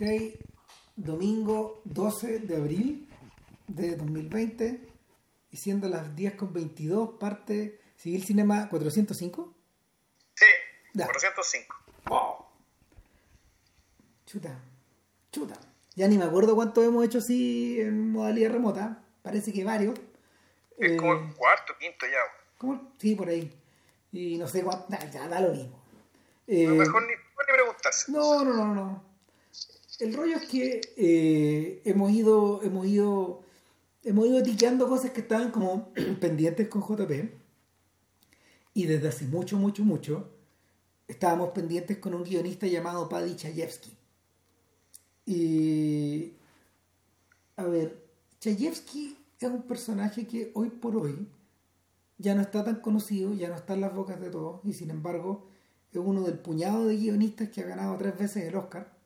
Ok, domingo 12 de abril de 2020 y siendo las 10 con 22 parte Civil Cinema 405. Sí, Ya. 405. ¡Wow! Chuta, chuta. Ya ni me acuerdo cuánto hemos hecho así en modalidad remota. Parece que varios. Es Eh, como el cuarto, quinto ya. ¿cómo? Sí, por ahí. Y no sé cuánto. ya da lo mismo. Eh, lo mejor ni, mejor ni preguntarse. No, no, no, no. El rollo es que eh, hemos ido, hemos ido, hemos ido tiqueando cosas que estaban como pendientes con JP. Y desde hace mucho, mucho, mucho, estábamos pendientes con un guionista llamado Paddy Chayefsky. Y a ver, Chayefsky es un personaje que hoy por hoy ya no está tan conocido, ya no está en las bocas de todos, y sin embargo es uno del puñado de guionistas que ha ganado tres veces el Oscar.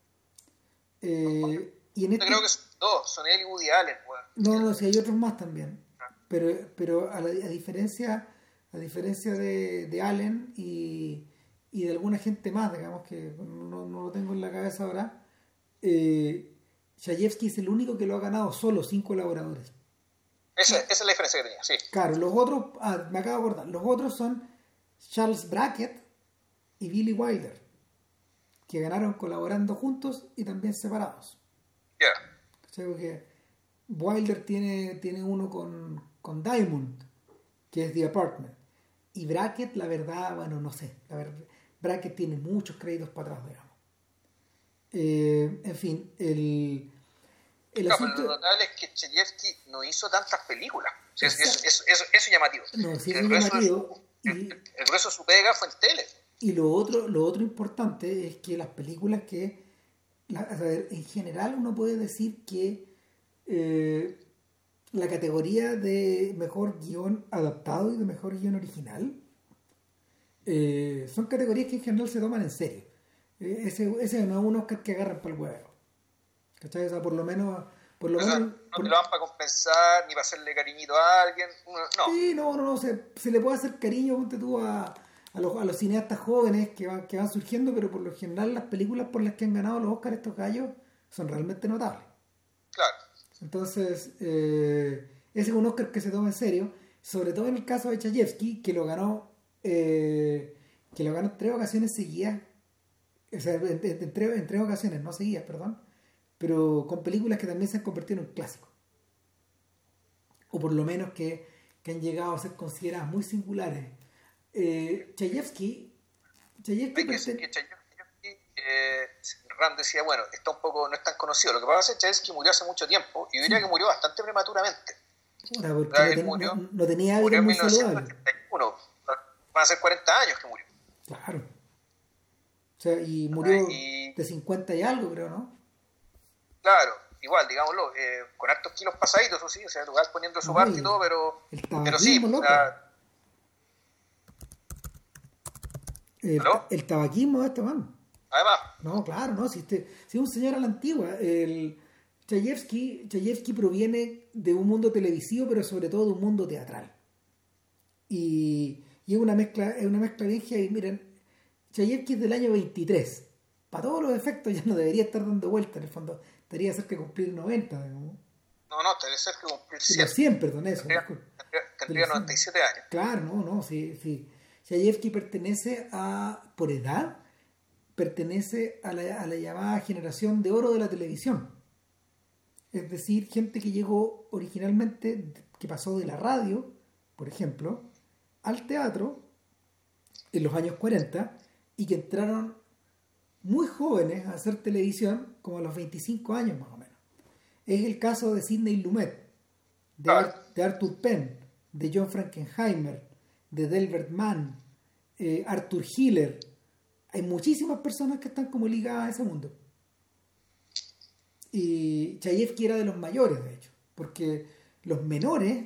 Eh, y en este... creo que son dos, son él y Woody Allen. No, no, sí hay otros más también. Pero, pero a, la- a diferencia, a diferencia de, de Allen y, y de alguna gente más, digamos que no, no lo tengo en la cabeza ahora, eh, Chayefsky es el único que lo ha ganado solo sin colaboradores. Esa, esa es la diferencia que tenía, sí. Claro, los otros, ah, me acabo de acordar, los otros son Charles Brackett y Billy Wilder, que ganaron colaborando juntos y también separados. Ya. ¿Cachai? Porque Wilder tiene, tiene uno con, con Diamond, que es The Apartment. Y Brackett, la verdad, bueno, no sé. La verdad, Brackett tiene muchos créditos para atrás, digamos. Eh, en fin, el, el pero asunto... lo notable es que Chayefsky no hizo tantas películas. Eso, eso, eso- eso es llamativo. No, sí es el, grueso de llamativo, su, y- el, el grueso de su pega fue en tele. Y lo otro, lo otro importante es que las películas que, la- a ver, en general uno puede decir que eh, la categoría de mejor guion adaptado y de mejor guion original eh, son categorías que en general se toman en serio. Eh, ese, ese no es un Oscar que agarran para el huevo. ¿Cachai? O sea, por lo menos... Por lo O sea, menos no por- te lo van para compensar, ni para hacerle cariñito a alguien. no. Sí, no, no, no, se, se le puede hacer cariño, ponte tú, a, a, los, a los cineastas jóvenes que van, que van surgiendo, pero por lo general las películas por las que han ganado los Oscars estos gallos son realmente notables. Claro. Entonces, eh, ese es un Oscar que se toma en serio, sobre todo en el caso de Chayefsky, que lo ganó, eh, que lo ganó tres ocasiones seguidas, o sea, en, en- en tres, en tres ocasiones, no seguidas, perdón, pero con películas que también se han convertido en clásicos. O por lo menos que, que han llegado a ser consideradas muy singulares. Eh, Chayefsky, Chayefsky Hay que que Chayefsky, eh, Rand decía, bueno, está un poco, no es tan conocido. Lo que pasa es que Chayefsky murió hace mucho tiempo y yo diría que murió bastante prematuramente. Puta, porque Claro, ten- murió. no- no tenía Murió en muy saludables. 1981. Van a ser 40 años que murió. Claro. O sea, y murió y- de 50 y algo, creo, ¿no? Claro, igual, digámoslo, eh, con hartos kilos pasaditos, eso sí, o sea, vas poniendo su No, parte y todo, pero, pero sí, o sea, El, ¿Aló? el tabaquismo de este man. además, No, claro, no, si, este, si es un señor a la antigua. El Chayefsky, Chayefsky proviene de un mundo televisivo, pero sobre todo de un mundo teatral. Y, y es una mezcla, es una mezcla bien heavy. Miren, Chayefsky es del año 23. Para todos los efectos ya no debería estar dando vuelta, en el fondo. Tendría cerca de cumplir 90, digamos. no, no, te debe ser que cumplir Pero 100. 100, perdón, eso. Tendría, tendría- tendría Pero sí. 97 años. Claro, no, no, sí, sí. Chayefsky pertenece a, por edad, pertenece a la, a la llamada generación de oro de la televisión. Es decir, gente que llegó originalmente, que pasó de la radio, por ejemplo, al teatro en los años 40 y que entraron muy jóvenes a hacer televisión, como a los 25 años más o menos. Es el caso de Sidney Lumet, de. Ar- de Arthur Penn, de John Frankenheimer, de Delbert Mann, eh, Arthur Hiller. Hay muchísimas personas que están como ligadas a ese mundo. Y Chayefsky era de los mayores, de hecho, porque los menores,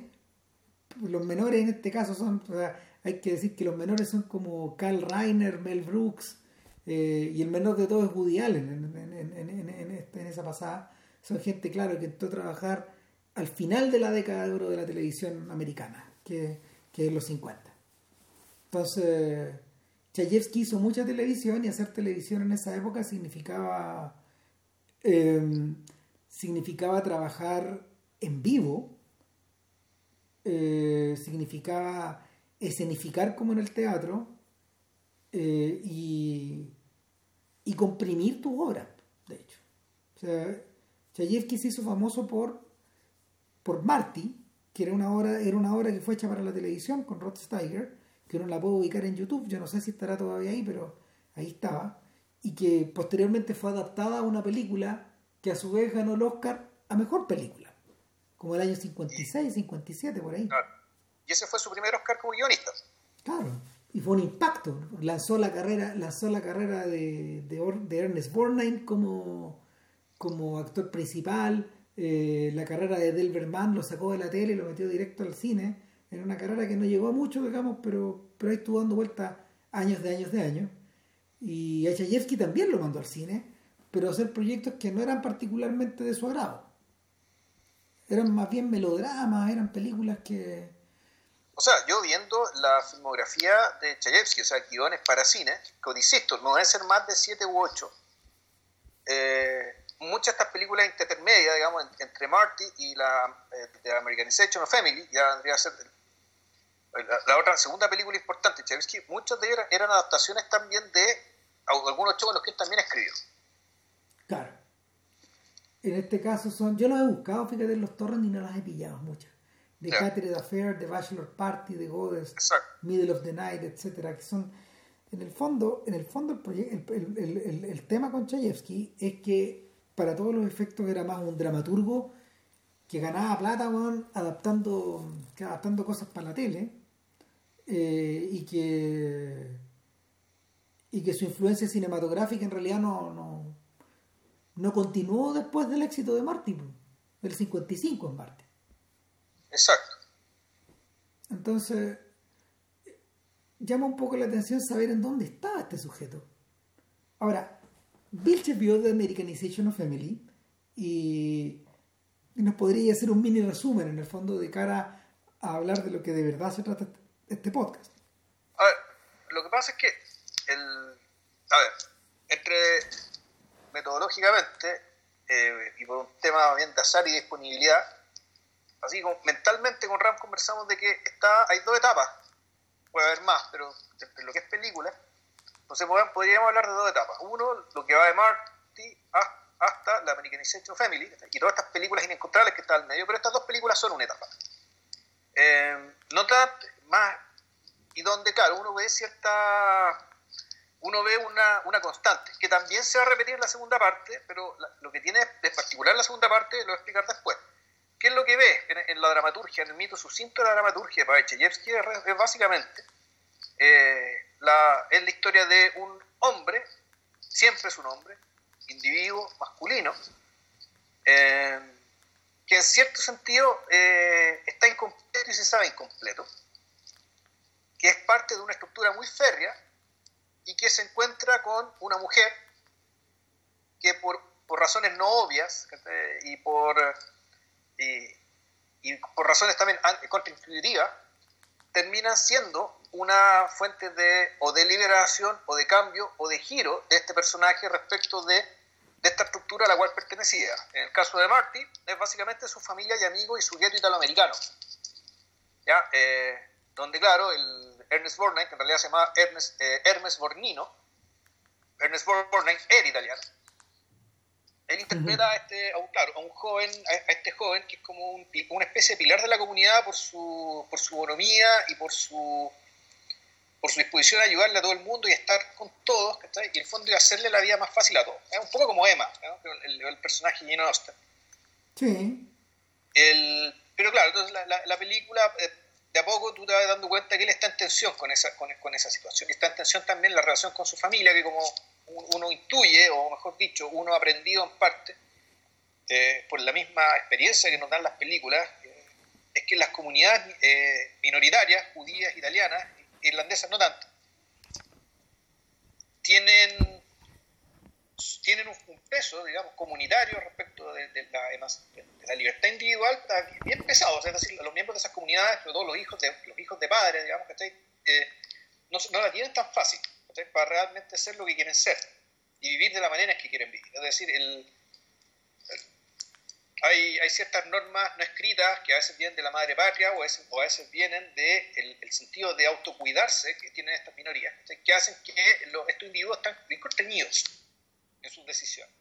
los menores en este caso son, o sea, hay que decir que los menores son como Carl Reiner, Mel Brooks, eh, y el menor de todos es Woody Allen en, en- en- en- en este- en esa pasada. Son gente, claro, que entró a trabajar al final de la década de oro de la televisión americana, que, que es los 50. Entonces, Chayefsky hizo mucha televisión y hacer televisión en esa época significaba em, significaba trabajar en vivo, eh, significaba escenificar como en el teatro eh, y, y, comprimir tu obra, de hecho. O sea, Chayefsky se hizo famoso por, por Marty, que era una obra, era una obra que fue hecha para la televisión con Rod Steiger, que uno la puedo ubicar en YouTube, yo no sé si estará todavía ahí, pero ahí estaba, y que posteriormente fue adaptada a una película que a su vez ganó el Oscar a Mejor Película, como el año 56, 57, por ahí. Claro. Y ese fue su primer Oscar como guionista. Claro, y fue un impacto. Lanzó la carrera, lanzó la carrera de, de, Ernest Borgnine como, como actor principal, eh, la carrera de Delbert Mann lo sacó de la tele y lo metió directo al cine en una carrera que no llegó a mucho, digamos, pero, pero ahí estuvo dando vuelta años de años de años. Y a Chayefsky también lo mandó al cine, pero a hacer proyectos que no eran particularmente de su agrado. Eran más bien melodramas, eran películas que... O sea, yo viendo la filmografía de Chayefsky, o sea, guiones para cine, que insisto, no debe ser más de 7 u 8. Eh, muchas de estas películas intermedias, digamos, entre Marty y la eh, Americanization of Family, ya vendría a ser la, otra segunda película importante, Chayefsky, muchas de ellas eran adaptaciones también de algunos shows en los que él también escribió. Claro. En este caso son, yo los he buscado, fíjate, en los torres y no las he pillado muchas. The yeah. Affair, The Bachelor Party, The Goddess, Middle of the Night, etcétera, que son en el fondo, en el fondo el, el, el, el, tema con Chayefsky es que para todos los efectos era más un dramaturgo que ganaba plata adaptando, adaptando cosas para la tele eh, y que y que su influencia cinematográfica en realidad no, no, no continuó después del éxito de Martin, del 55 en Marte. Exacto. Entonces, llama un poco la atención saber en dónde estaba este sujeto. Ahora, Vilches vio The Americanization of Family y nos podría hacer un mini resumen en el fondo de cara a hablar de lo que de verdad se trata este podcast. A ver, lo que pasa es que el, a ver, entre metodológicamente eh, y por un tema bien de azar y disponibilidad, así como mentalmente con Ram conversamos de que está, hay dos etapas, puede haber más, pero entre lo que es película, entonces podríamos hablar de dos etapas. Uno, lo que va de Marty hasta la Americanization Family, y todas estas películas inencontrables que están al medio, pero estas dos películas son una etapa. Eh, nota más, y donde, claro, uno ve cierta uno ve una, una, constante, que también se va a repetir en la segunda parte, pero lo que tiene de particular la segunda parte lo voy a explicar después. ¿Qué es lo que ve en, la dramaturgia, en el mito sucinto de la dramaturgia de Chayefsky? Es, básicamente eh, la, es la historia de un hombre, siempre es un hombre, individuo masculino, eh, que en cierto sentido eh, está incompleto y se sabe incompleto, que es parte de una estructura muy férrea y que se encuentra con una mujer que por, por razones no obvias y por, y, por razones también contraintuitivas, terminan siendo una fuente de o de liberación o de cambio o de giro de este personaje respecto de, de esta estructura a la cual pertenecía. En el caso de Marty, es básicamente su familia y amigos y su gueto italoamericano. ¿Ya? Eh, donde, claro, el, Ernest Borgnine, que en realidad se llama Ernest, eh, Hermes Borgnino, Ernest Borgnine era italiano. Él interpreta a, este, a, un, claro, a un joven, a, este joven que es como un, una especie de pilar de la comunidad por su, por su bonomía y por su, por su disposición a ayudarle a todo el mundo y a estar con todos, ¿cachai? y en el fondo y hacerle la vida más fácil a todos. Es un poco como Emma, el, el, personaje lleno de Sí. El, pero claro, entonces la, la, la película eh, a poco tú te vas dando cuenta que él está en tensión con esa, con, con esa situación. Está en tensión también la relación con su familia, que como uno intuye, o mejor dicho, uno ha aprendido en parte, eh, por la misma experiencia que nos dan las películas, eh, es que las comunidades eh, minoritarias, judías, italianas, irlandesas no tanto, tienen tienen un, peso, digamos, comunitario respecto de, la, libertad individual bien pesado. es decir, los miembros de esas comunidades, sobre todo los hijos de, los hijos de padres, digamos, eh, no, no, la tienen tan fácil para realmente ser lo que quieren ser y vivir de la manera en que quieren vivir. Es decir, el, hay, ciertas normas no escritas que a veces vienen de la madre patria o a veces, o a veces vienen del de el, sentido de autocuidarse que tienen estas minorías, que hacen que estos individuos están bien contenidos en sus decisiones.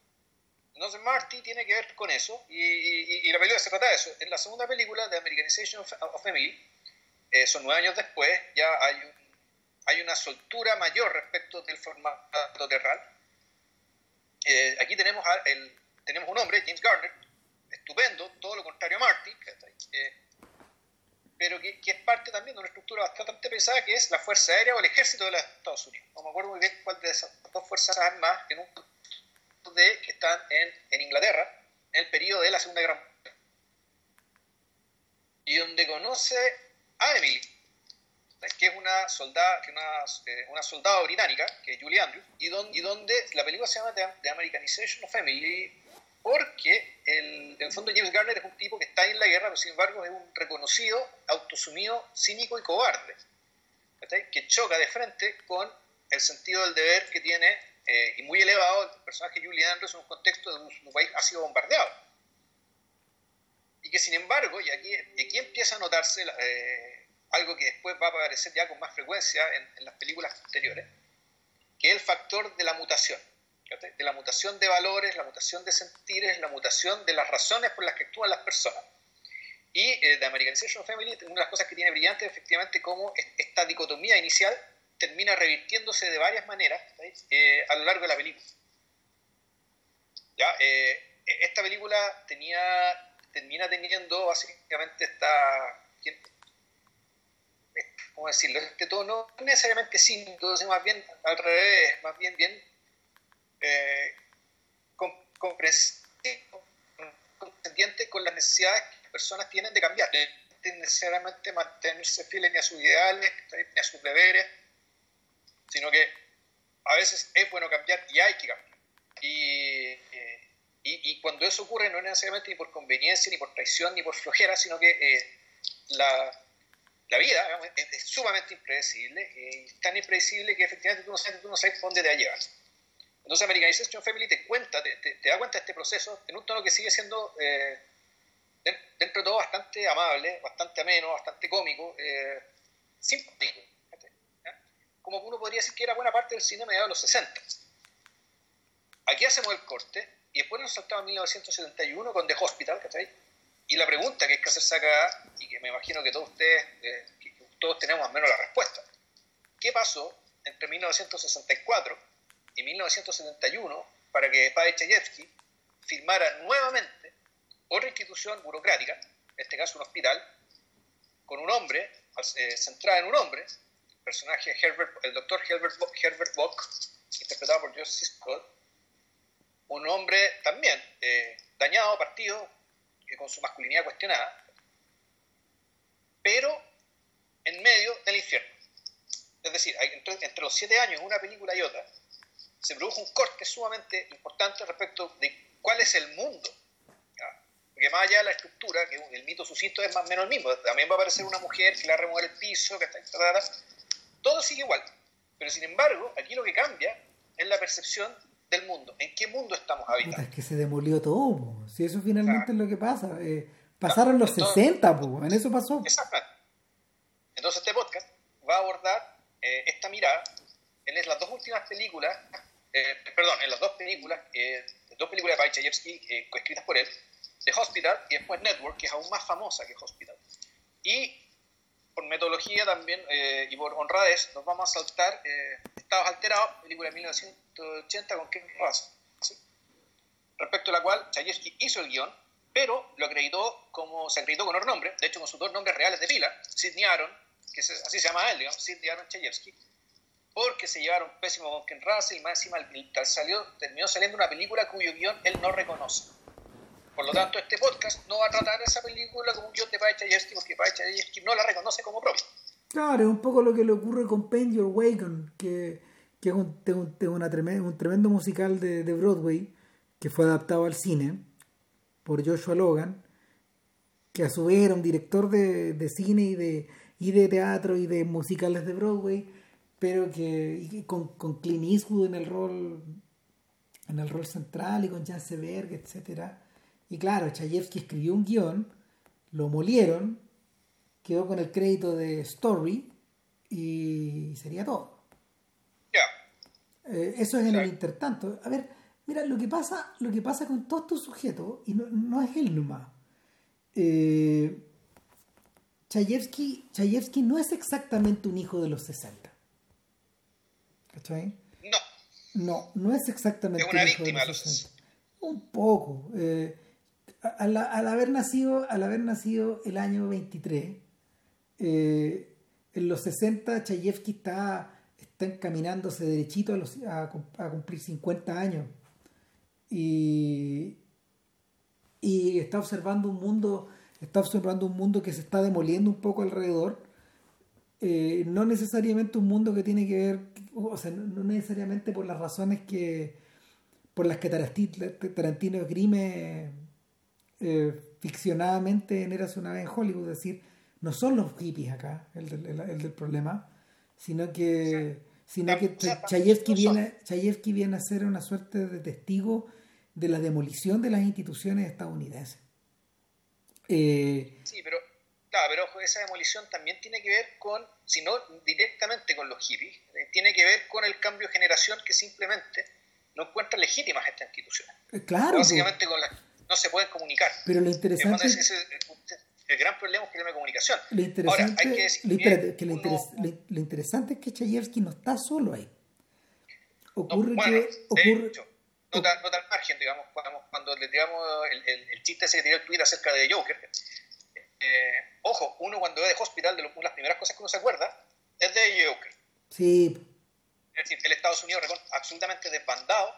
Entonces Marty tiene que ver con eso y, y, la película se trata de eso. En la segunda película, de Americanization of, Family, eh, son nueve años después, ya hay, un, hay una soltura mayor respecto del formato terral. Eh, aquí tenemos, el, tenemos un hombre, James Garner, estupendo, todo lo contrario a Marty, eh, pero que, es parte también de una estructura bastante pesada que es la Fuerza Aérea o el Ejército de los Estados Unidos. No me acuerdo muy bien cuál de esas dos fuerzas armadas en un de que están en, en Inglaterra en el periodo de la Segunda Guerra Mundial. Y donde conoce a Emily, que es una soldada, que una, eh, una soldada británica, que es Julie Andrews, y donde, y donde la película se llama The, Americanization of Family, porque el, en el fondo James Garner es un tipo que está en la guerra, pero sin embargo es un reconocido, autosumido, cínico y cobarde, que choca de frente con el sentido del deber que tiene eh, y muy elevado el personaje Julie Andrews en un contexto de un, país ha sido bombardeado. Y que sin embargo, y aquí, aquí empieza a notarse eh, algo que después va a aparecer ya con más frecuencia en, las películas posteriores, que es el factor de la mutación, de la mutación de valores, la mutación de sentires, la mutación de las razones por las que actúan las personas. Y eh, de Americanization Family, una de las cosas que tiene brillante es efectivamente cómo esta dicotomía inicial termina revirtiéndose de varias maneras eh, a lo largo de la película. ¿Ya? Eh, esta película tenía, termina teniendo básicamente esta, ¿cómo decirlo? Este tono no necesariamente cínico, más bien al revés, más bien bien eh, comprensible con las necesidades que las personas tienen de cambiar, no necesariamente mantenerse fieles ni a sus ideales, ni a sus deberes, sino que a veces es bueno cambiar y hay que cambiar. Y, y, cuando eso ocurre no es necesariamente ni por conveniencia, ni por traición, ni por flojera, sino que eh, la, la, vida es, sumamente impredecible, eh, y tan impredecible que efectivamente tú no sabes, tú no sabes dónde te va a llevar. Entonces Americanization Family te cuenta, te, te, da cuenta de este proceso en un tono que sigue siendo eh, dentro de todo bastante amable, bastante ameno, bastante cómico, eh, simpático como uno podría decir que era buena parte del cine mediados de los 60. Aquí hacemos el corte y después nos saltamos en 1971 con The Hospital, ¿cachai? Y la pregunta que hay que hacerse acá, y que me imagino que todos ustedes, eh, todos tenemos o menos la respuesta, ¿qué pasó entre 1964 y 1971 para que Padre Chayefsky firmara nuevamente otra institución burocrática, en este caso un hospital, con un hombre, eh, centrada en un hombre, personaje Herbert, el doctor Herbert, Herbert Bock, interpretado por Joseph Scott, un hombre también eh, dañado, partido, con su masculinidad cuestionada, pero en medio del infierno. Es decir, entre, los siete años, una película y otra, se produjo un corte sumamente importante respecto de cuál es el mundo. Porque más allá de la estructura, que el mito sucinto es más o menos el mismo, también va a aparecer una mujer que le va a remover el piso, que está todo sigue igual. Pero sin embargo, aquí lo que cambia es la percepción del mundo. ¿En qué mundo estamos habitando? Es que se demolió todo. Si eso finalmente es lo que pasa. Eh, pasaron los 60, en eso pasó. Exactamente. Entonces este podcast va a abordar eh, esta mirada en las dos últimas películas, eh, perdón, en las dos películas, dos películas de Pachayevsky coescritas por él, The Hospital y después Network, que es aún más famosa que Hospital. Y por metodología también eh, y por honradez, nos vamos a saltar eh, Estados Alterados, película de 1980 con Ken Ross, respecto a la cual Chayefsky hizo el guion, pero lo acreditó como, se acreditó con otro nombre, de hecho con sus dos nombres reales de pila, Sidney Aaron, que así se llama él, digamos, Sidney Aaron Chayefsky, porque se llevaron pésimo con Ken Russell y más encima salió, terminó saliendo una película cuyo guion él no reconoce. Por lo tanto, este podcast no va a tratar esa película como un guion de Pachayevsky porque Pachayevsky no la reconoce como propia. Claro, es un poco lo que le ocurre con Paint Your Wagon, que, que es un, una un tremendo musical de, de, Broadway que fue adaptado al cine por Joshua Logan, que a su vez era un director de, de cine y de, y de teatro y de musicales de Broadway, pero que con, con Clint Eastwood en el rol en el rol central y con Jan Seberg, etcétera Y claro, Chayefsky escribió un guion, lo molieron, quedó con el crédito de Story y sería todo. Ya. Eh, eso es en el intertanto. A ver, mira, lo que pasa, lo que pasa con todos estos sujetos, y no, no es él nomás. Eh, Chayefsky, Chayefsky no es exactamente un hijo de los 60. ¿Cachai? No. No, no es exactamente Es una un hijo víctima de los 60. Un poco. eh, al, al haber nacido, al haber nacido el año 23, eh, en los 60 Chayefsky está, está encaminándose derechito a, los- a cum- a cumplir 50 años. Y, y está observando un mundo está observando un mundo que se está demoliendo un poco alrededor Eh, no necesariamente un mundo que tiene que ver o sea no, necesariamente por las razones que por las que Tarantino esgrime eh, ficcionadamente en Érase una vez en Hollywood es decir no son los hippies acá el del, el- el del problema sino que sino O que Chayefsky viene Chayefsky viene a ser una suerte de testigo de la demolición de las instituciones estadounidenses. Eh, Sí, pero, claro, pero esa demolición también tiene que ver con, si no directamente con los hippies, eh, tiene que ver con el cambio de generación que simplemente no encuentran legítimas estas instituciones. eh, claro pues, Básicamente con las no se pueden comunicar. pero lo el interesante ese- el gran problema es que no hay comunicación. Lo interesante, Ahora, hay que decir lo, que espérate, que lo, uno- interes- lo- lo interesante es que Chayefsky no está solo ahí. Ocurre No, bueno, que. de Ocurre, hecho, nota, nota al margen, digamos, cuando, cuando le tiramos el, el, el chiste ese que tiró el Twitter acerca de Joker. eh, ojo, uno cuando ve de Hospital, de lo- una de las primeras cosas que uno se acuerda es de Joker. sí, Es decir, el Estados Unidos absolutamente desbandado,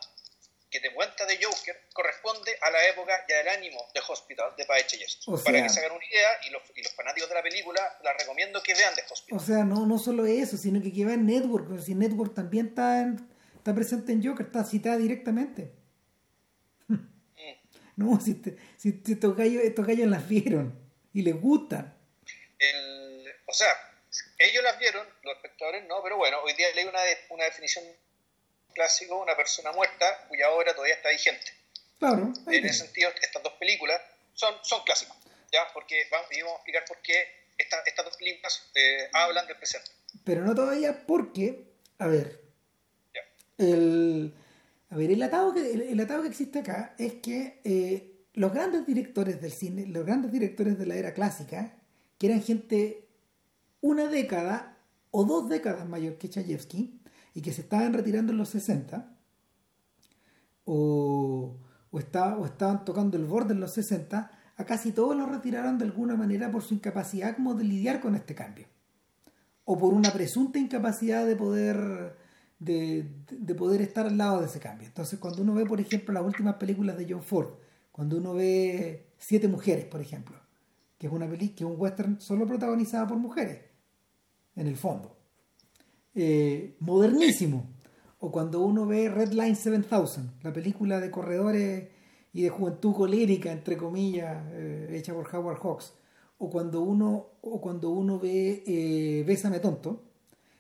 que te cuenta de Joker, corresponde a la época y al ánimo de Hospital de Pae Chayefsky. O Para que se hagan una idea, y los, y los fanáticos de la película, la recomiendo que vean de Hospital. o sea, no, no solo eso, sino que va en Network. Si Network también está, en- está presente en Joker, está citada directamente. Mm. No, si, te- si, estos, gallos, estos gallos las vieron y les gustan. El- o sea, ellos las vieron, los espectadores no, pero bueno, hoy día leí una, de- una definición clásico, una persona muerta cuya obra todavía está vigente. Claro, En ese sentido, estas dos películas son, son clásicos, ¿ya? Porque vamos, y vamos a explicar por qué esta- estas dos películas eh, hablan del presente. pero no todavía porque, a ver, ¿ya? el, a ver, el atado que, el, el atado que existe acá es que eh, los grandes directores del cine, los grandes directores de la era clásica, que eran gente una década o dos décadas mayor que Chayefsky y que se estaban retirando en los 60 o, o, o estaban tocando el borde en los 60, a casi todos los retiraron de alguna manera por su incapacidad como de lidiar con este cambio o por una presunta incapacidad de poder de, de poder estar al lado de ese cambio. Entonces, cuando uno ve, por ejemplo, las últimas películas de John Ford, cuando uno ve Siete Mujeres, por ejemplo, que es una peli que es un western solo protagonizada por mujeres, en el fondo, eh, modernísimo. O cuando uno ve Red Line 7000, la película de corredores y de juventud colérica, entre comillas, eh, hecha por Howard Hawks, o cuando uno, o cuando uno ve eh, Bésame Tonto,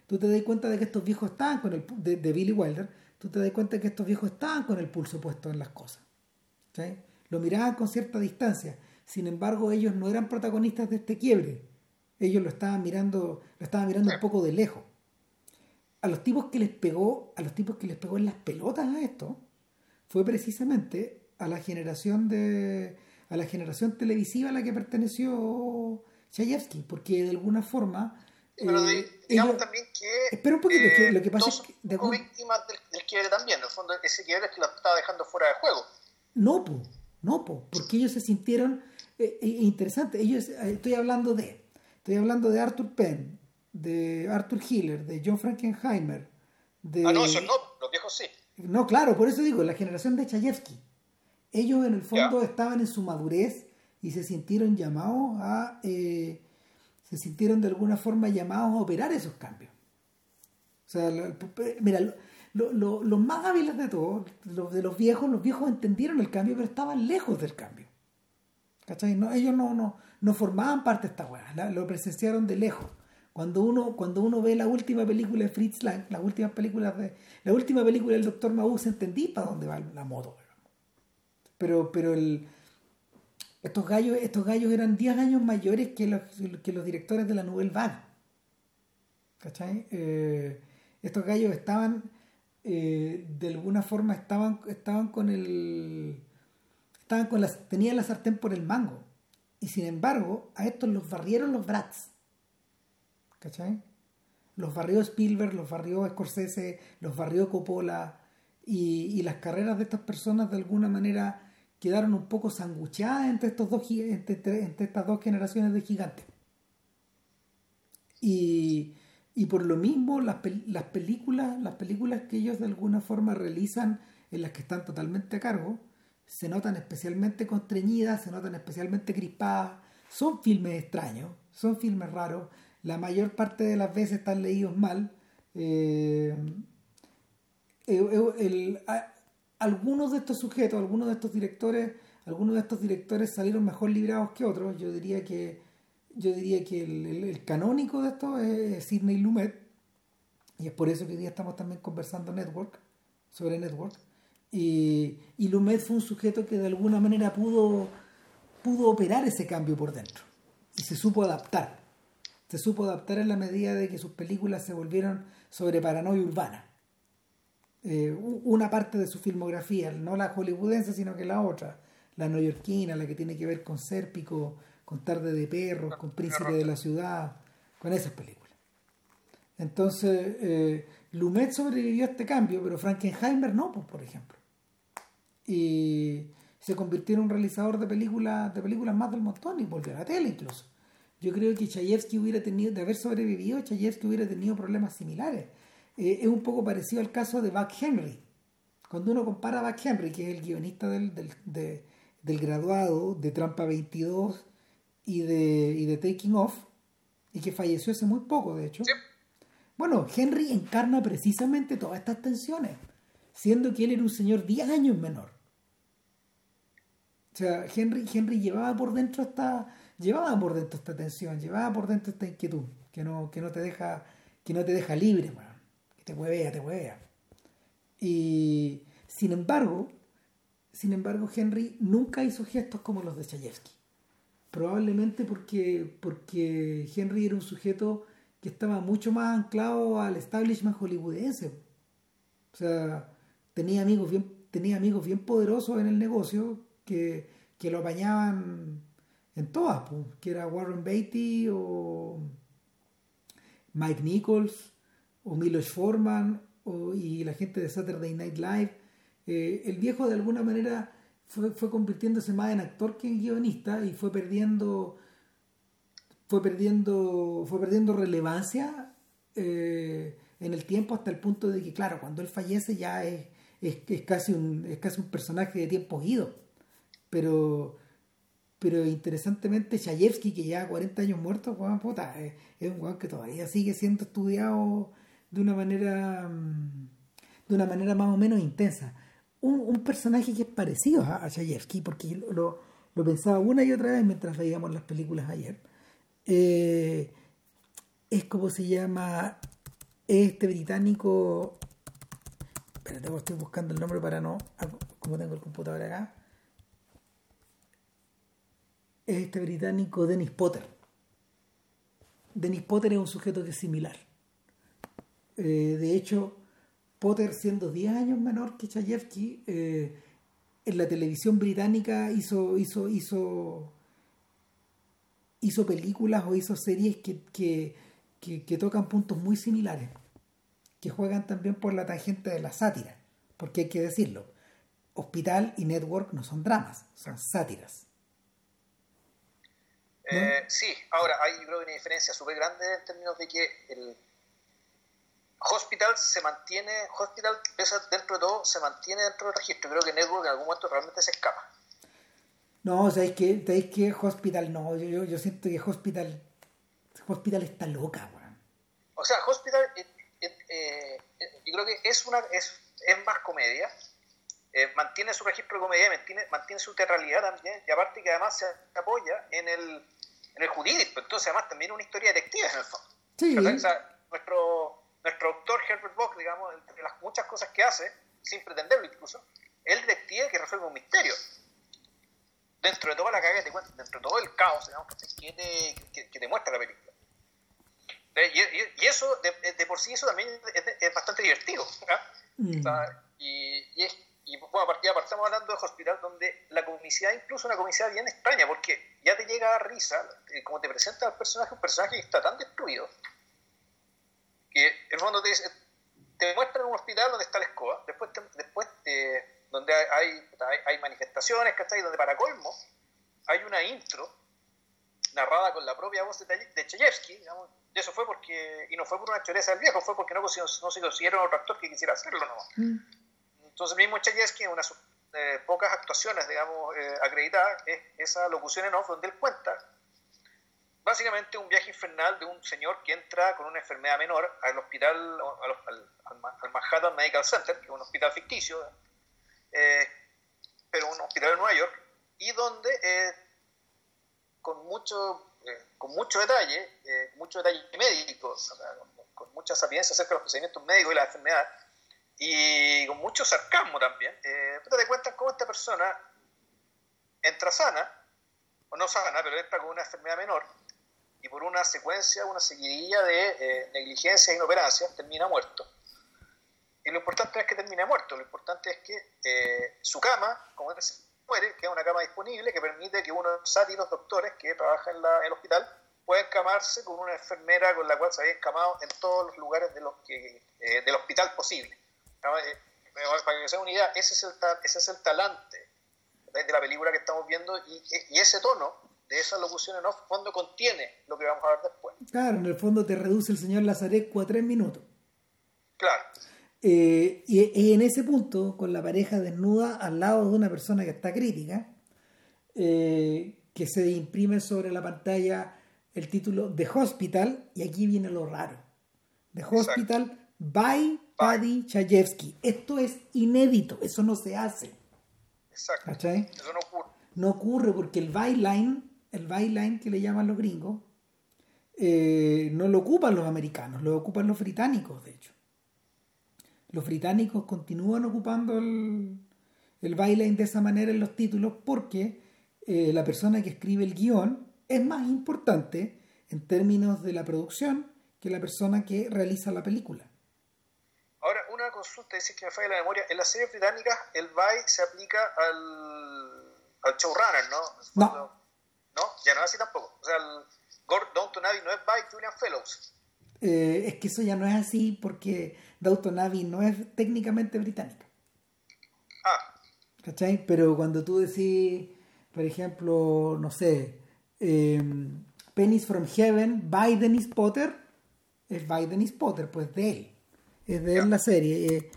tú te das cuenta de que estos viejos estaban con el de, de Billy Wilder, tú te das cuenta de que estos viejos estaban con el pulso puesto en las cosas. ¿sí? Lo miraban con cierta distancia. Sin embargo, ellos no eran protagonistas de este quiebre. Ellos lo estaban mirando, lo estaban mirando un poco de lejos. A los tipos que les pegó, a los tipos que les pegó en las pelotas a esto, fue precisamente a la generación de a la generación televisiva a la que perteneció Chayefsky, porque de alguna forma Pero eh, di- digamos ellos- también que. Espera un poquito, que lo que pasa todos es que de algún- víctimas del, del quiebre también. En el fondo, ese quiebre es que lo estaba dejando fuera de juego. No, po, no, po, porque ellos se sintieron eh, eh, interesante. Ellos, eh, estoy hablando de, estoy hablando de Arthur Penn, de Arthur Hiller, de John Frankenheimer, de Ah, no, eso no, los viejos sí. No, claro, por eso digo, la generación de Chayefsky. Ellos en el fondo estaban en su madurez y se sintieron llamados a, eh, se sintieron de alguna forma llamados a operar esos cambios. O sea, lo- mira, lo- lo- lo- los más hábiles de todos, los de los viejos, los viejos entendieron el cambio, pero estaban lejos del cambio. ¿Cachai? No, ellos no, no, no formaban parte de esta weá, la- lo presenciaron de lejos. Cuando uno, cuando uno ve la última película de Fritz Lang, las últimas películas de, la última película del Dr. Mabuse, entendí para dónde va la moto. Pero, pero Estos gallos, estos gallos eran 10 años mayores que los, que los directores de la Nouvelle Vague. ¿Cachai? Eh, estos gallos estaban, eh, de alguna forma, estaban, estaban con el. Estaban con las, tenían la sartén por el mango. Y sin embargo, a estos los barrieron los Brats. ¿Cachai? Los barrió Spielberg, los barrió Scorsese, los barrió Coppola. Y, y las carreras de estas personas de alguna manera quedaron un poco sangucheadas entre, estos dos, entre, entre estas dos generaciones de gigantes. Y, y por lo mismo las, las, películas, las películas que ellos de alguna forma realizan, en las que están totalmente a cargo, se notan especialmente constreñidas, se notan especialmente crispadas, son filmes extraños, son filmes raros, la mayor parte de las veces están leídos mal. Eh, algunos de estos sujetos, algunos de estos directores, algunos de estos directores salieron mejor librados que otros. Yo diría que yo diría que el, canónico de esto es Sidney Lumet y es por eso que hoy día estamos también conversando Network sobre Network y, y Lumet fue un sujeto que de alguna manera pudo pudo operar ese cambio por dentro y se supo adaptar se supo adaptar en la medida de que sus películas se volvieron sobre paranoia urbana eh, una parte de su filmografía, no la hollywoodense, sino que la otra, la neoyorquina, la que tiene que ver con Sérpico, con Tarde de Perros, con Príncipe de la Ciudad, con esas películas. Entonces, eh, Lumet sobrevivió a este cambio, pero Frankenheimer no, pues, por ejemplo. Y se convirtió en un realizador de películas, de películas más del montón y volvió a la tele incluso. Yo creo que Chayefsky hubiera tenido, de haber sobrevivido, Chayefsky hubiera tenido problemas similares eh, es un poco parecido al caso de Buck Henry. Cuando uno compara a Buck Henry, que es el guionista del, del, graduado de Trampa 22 y de, y de Taking Off, y que falleció hace muy poco, de hecho. Bueno, Henry encarna precisamente todas estas tensiones, siendo que él era un señor 10 años menor. O sea, Henry, Henry llevaba por dentro esta, llevaba por dentro esta tensión, llevaba por dentro esta inquietud, que no, que no te deja, que no te deja libre, te huevea, te huevea. Y sin embargo, sin embargo, Henry nunca hizo gestos como los de Chayefsky. Probablemente porque, porque Henry era un sujeto que estaba mucho más anclado al establishment hollywoodense. O sea, tenía amigos bien, tenía amigos bien poderosos en el negocio que, que lo apañaban en todas, que era Warren Beatty o Mike Nichols o Milos Forman y la gente de Saturday Night Live. Eh, el viejo de alguna manera fue, fue, convirtiéndose más en actor que en guionista y fue perdiendo fue perdiendo fue perdiendo relevancia eh, en el tiempo hasta el punto de que claro cuando él fallece ya es, es, casi un es casi un personaje de tiempo ido pero pero interesantemente Chayefsky que ya 40 años muerto puta, es, es un weón que todavía sigue siendo estudiado de una manera mm, de una manera más o menos intensa. Un, personaje que es parecido a, a Chayefsky, porque lo, lo, pensaba una y otra vez mientras veíamos las películas ayer. Eh, es como se llama este británico. Espérate, estoy buscando el nombre para no. Ah, como tengo el computador acá. Este británico Dennis Potter. Dennis Potter es un sujeto que es similar eh, de hecho, Potter, siendo 10 años menor que Chayefsky, eh, en la televisión británica hizo, hizo, hizo, hizo películas o hizo series que, que, tocan puntos muy similares, que juegan también por la tangente de la sátira, porque hay que decirlo, Hospital y Network no son dramas, son sátiras. Eh, sí, ahora hay creo, una diferencia súper grande en términos de que el, Hospital se mantiene, Hospital, dentro de todo, se mantiene dentro del registro. Creo que Network en algún momento realmente se escapa. No, ¿sabéis que, ¿sabéis que Hospital no? Yo, yo, siento que Hospital, Hospital está loca, weón. O sea, Hospital, eh, eh, eh, yo creo que es, una, es, es más comedia. Mantiene su registro de comedia, mantiene, mantiene su teatralidad también, y aparte que además se apoya en el, en el jurídico. Entonces, además, también una historia detective en el fondo. Sí. O sea, nuestro nuestro doctor Herbert Bock, digamos, entre las muchas cosas que hace, sin pretenderlo incluso, el detective que resuelve un misterio. dentro de toda la cagada, dentro de todo el caos, digamos, que, te, que, te muestra la película. Y, y, eso, de, por sí, eso también es, bastante divertido. Mm. y, es, y bueno, ya estamos hablando de hospital donde la comicidad, incluso una comicidad bien extraña, porque ya te llega a risa, eh, como te presenta el personaje, un personaje que está tan destruido, que en el fondo te, te muestran un hospital donde está la escoba, después, después donde hay, hay, manifestaciones, ¿cachai? Donde para colmo hay una intro narrada con la propia voz de, de Chayefsky, digamos, y eso fue porque, y no fue por una choreza del viejo, fue porque no, se consiguieron otro actor que quisiera hacerlo, ¿no? Mm. Entonces mismo Chayefsky, en unas eh, pocas actuaciones, digamos, eh, acreditadas, es esa locución en off donde él cuenta básicamente un viaje infernal de un señor que entra con una enfermedad menor al hospital, al, al, Manhattan Medical Center, que es un hospital ficticio, eh, pero un hospital de Nueva York, y donde eh, con mucho eh, con mucho detalle, mucho detalle médico, con, mucha sapiencia acerca de los procedimientos médicos y la enfermedad, y con mucho sarcasmo también, eh, te cuentas cómo esta persona entra sana, o no sana, pero entra con una enfermedad menor, y por una secuencia, una seguidilla de eh, negligencias e inoperancias, termina muerto. Y lo importante es que termine muerto, lo importante es que eh, su cama, como él muere, queda una cama disponible que permite que uno de los sátiros doctores que trabaja en, el hospital pueda encamarse con una enfermera con la cual se había encamado en todos los lugares de los que, eh, del hospital posible. Eh, para que se una idea, ese es el, ese es el talante de la película que estamos viendo y, y ese tono de esa locución en off cuando contiene lo que vamos a ver después. Claro, en el fondo te reduce el señor Lazarescu a tres minutos. Claro. Eh, y, en ese punto, con la pareja desnuda al lado de una persona que está crítica, eh, que se imprime sobre la pantalla el título The Hospital, y aquí viene lo raro. The Hospital by Paddy Chayefsky. Esto es inédito, eso no se hace. Exacto. Eso no ocurre. No ocurre porque el byline el byline que le llaman los gringos, eh, no lo ocupan los americanos, lo ocupan los británicos, de hecho. Los británicos continúan ocupando el, el byline de esa manera en los títulos porque eh, la persona que escribe el guion es más importante en términos de la producción que la persona que realiza la película. Consulta, dice que me falla la memoria. En las series británicas el by se aplica al, al showrunner, ¿no? No, no, ya no es así tampoco. O sea, el Downton Abbey no es by Julian Fellows. Eh, es que eso ya no es así porque Downton Abbey no es técnicamente británica. Ah. ¿Cachai? Pero cuando tú decís, por ejemplo, no sé, eh, Pennies from Heaven, by Dennis Potter, es by Dennis Potter, pues de él. Es de él la serie. Eh,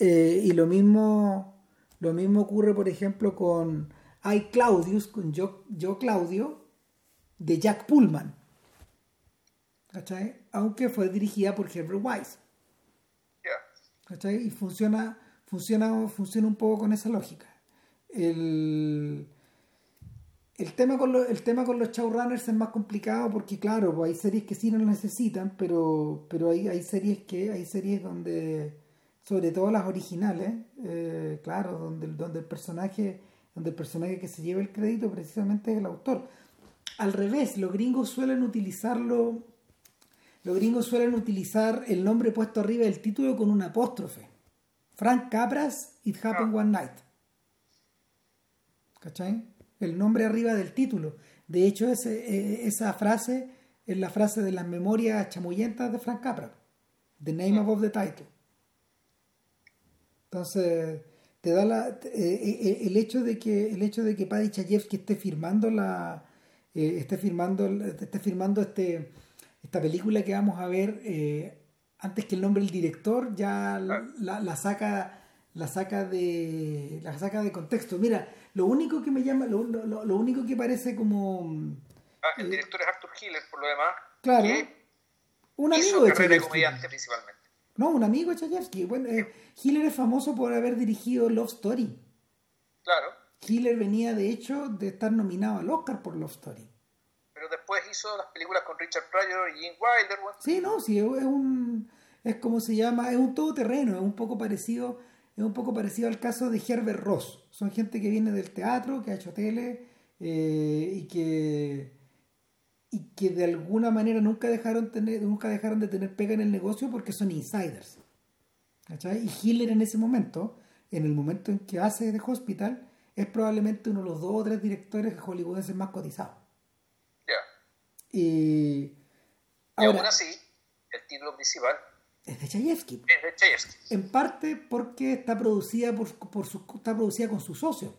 eh, y lo mismo, lo mismo ocurre, por ejemplo, con hay Claudius con yo, yo Claudio de Jack Pullman. ¿Cachai? Aunque fue dirigida por Herbert Weiss. ¿Cachai? Y funciona, funciona, funciona un poco con esa lógica. El, el, tema, con el tema con los showrunners es más complicado porque, claro, pues hay series que sí no lo necesitan, pero, pero hay, hay series que hay series donde, sobre todo las originales, eh, claro, donde, donde el personaje donde el personaje que se lleva el crédito precisamente es el autor. Al revés, los gringos suelen utilizarlo, los gringos suelen utilizar el nombre puesto arriba del título con un apóstrofe. Frank Capras, It Happened One Night. ¿Cachai? El nombre arriba del título. De hecho, ese, esa frase es la frase de las memorias chamullentas de Frank Capra. The name above the title. Entonces, te da la, eh, eh, eh, el hecho de que el hecho de que Paddy Chayefsky esté firmando la esté firmando esté firmando este esta película que vamos a ver antes que el nombre del director ya la, la, saca la saca de la saca de contexto mira lo único que me llama lo, lo, lo único que parece como ah, el director es Arthur Hiller por lo demás claro un amigo de comediante principalmente no, un amigo de Chayefsky. Bueno, eh, Hiller es famoso por haber dirigido Love Story. Claro. Hiller venía, de hecho, de estar nominado al Oscar por Love Story. Pero después hizo las películas con Richard Pryor y Gene Wilder. Sí, no, sí, es un... Es como se llama, es un todoterreno, es un poco parecido, es un poco parecido al caso de Herbert Ross. Son gente que viene del teatro, que ha hecho tele eh, y que y que de alguna manera nunca dejaron tener, nunca dejaron de tener pega en el negocio porque son insiders. Y Hitler en ese momento, en el momento en que hace de Hospital, es probablemente uno de los dos o tres directores hollywoodenses más cotizados. Y, aún así, el título principal es de Chayefsky. Es de Chayefsky. En parte porque está producida por, por su, está producida con su socio.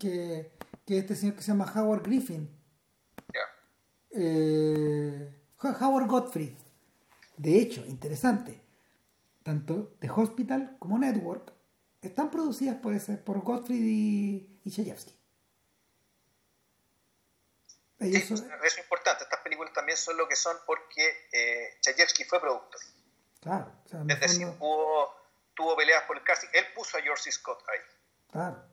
Que, que este señor que se llama Howard Griffin. Eh, Howard Godfrey. De hecho, interesante. Tanto The Hospital como Network están producidas por, ese, por Godfrey y, y Chayefsky. eso es importante. Estas películas también son lo que son porque eh, Chayefsky fue productor. Claro. es decir, tuvo peleas por el casting. Él puso a George Scott ahí. Claro.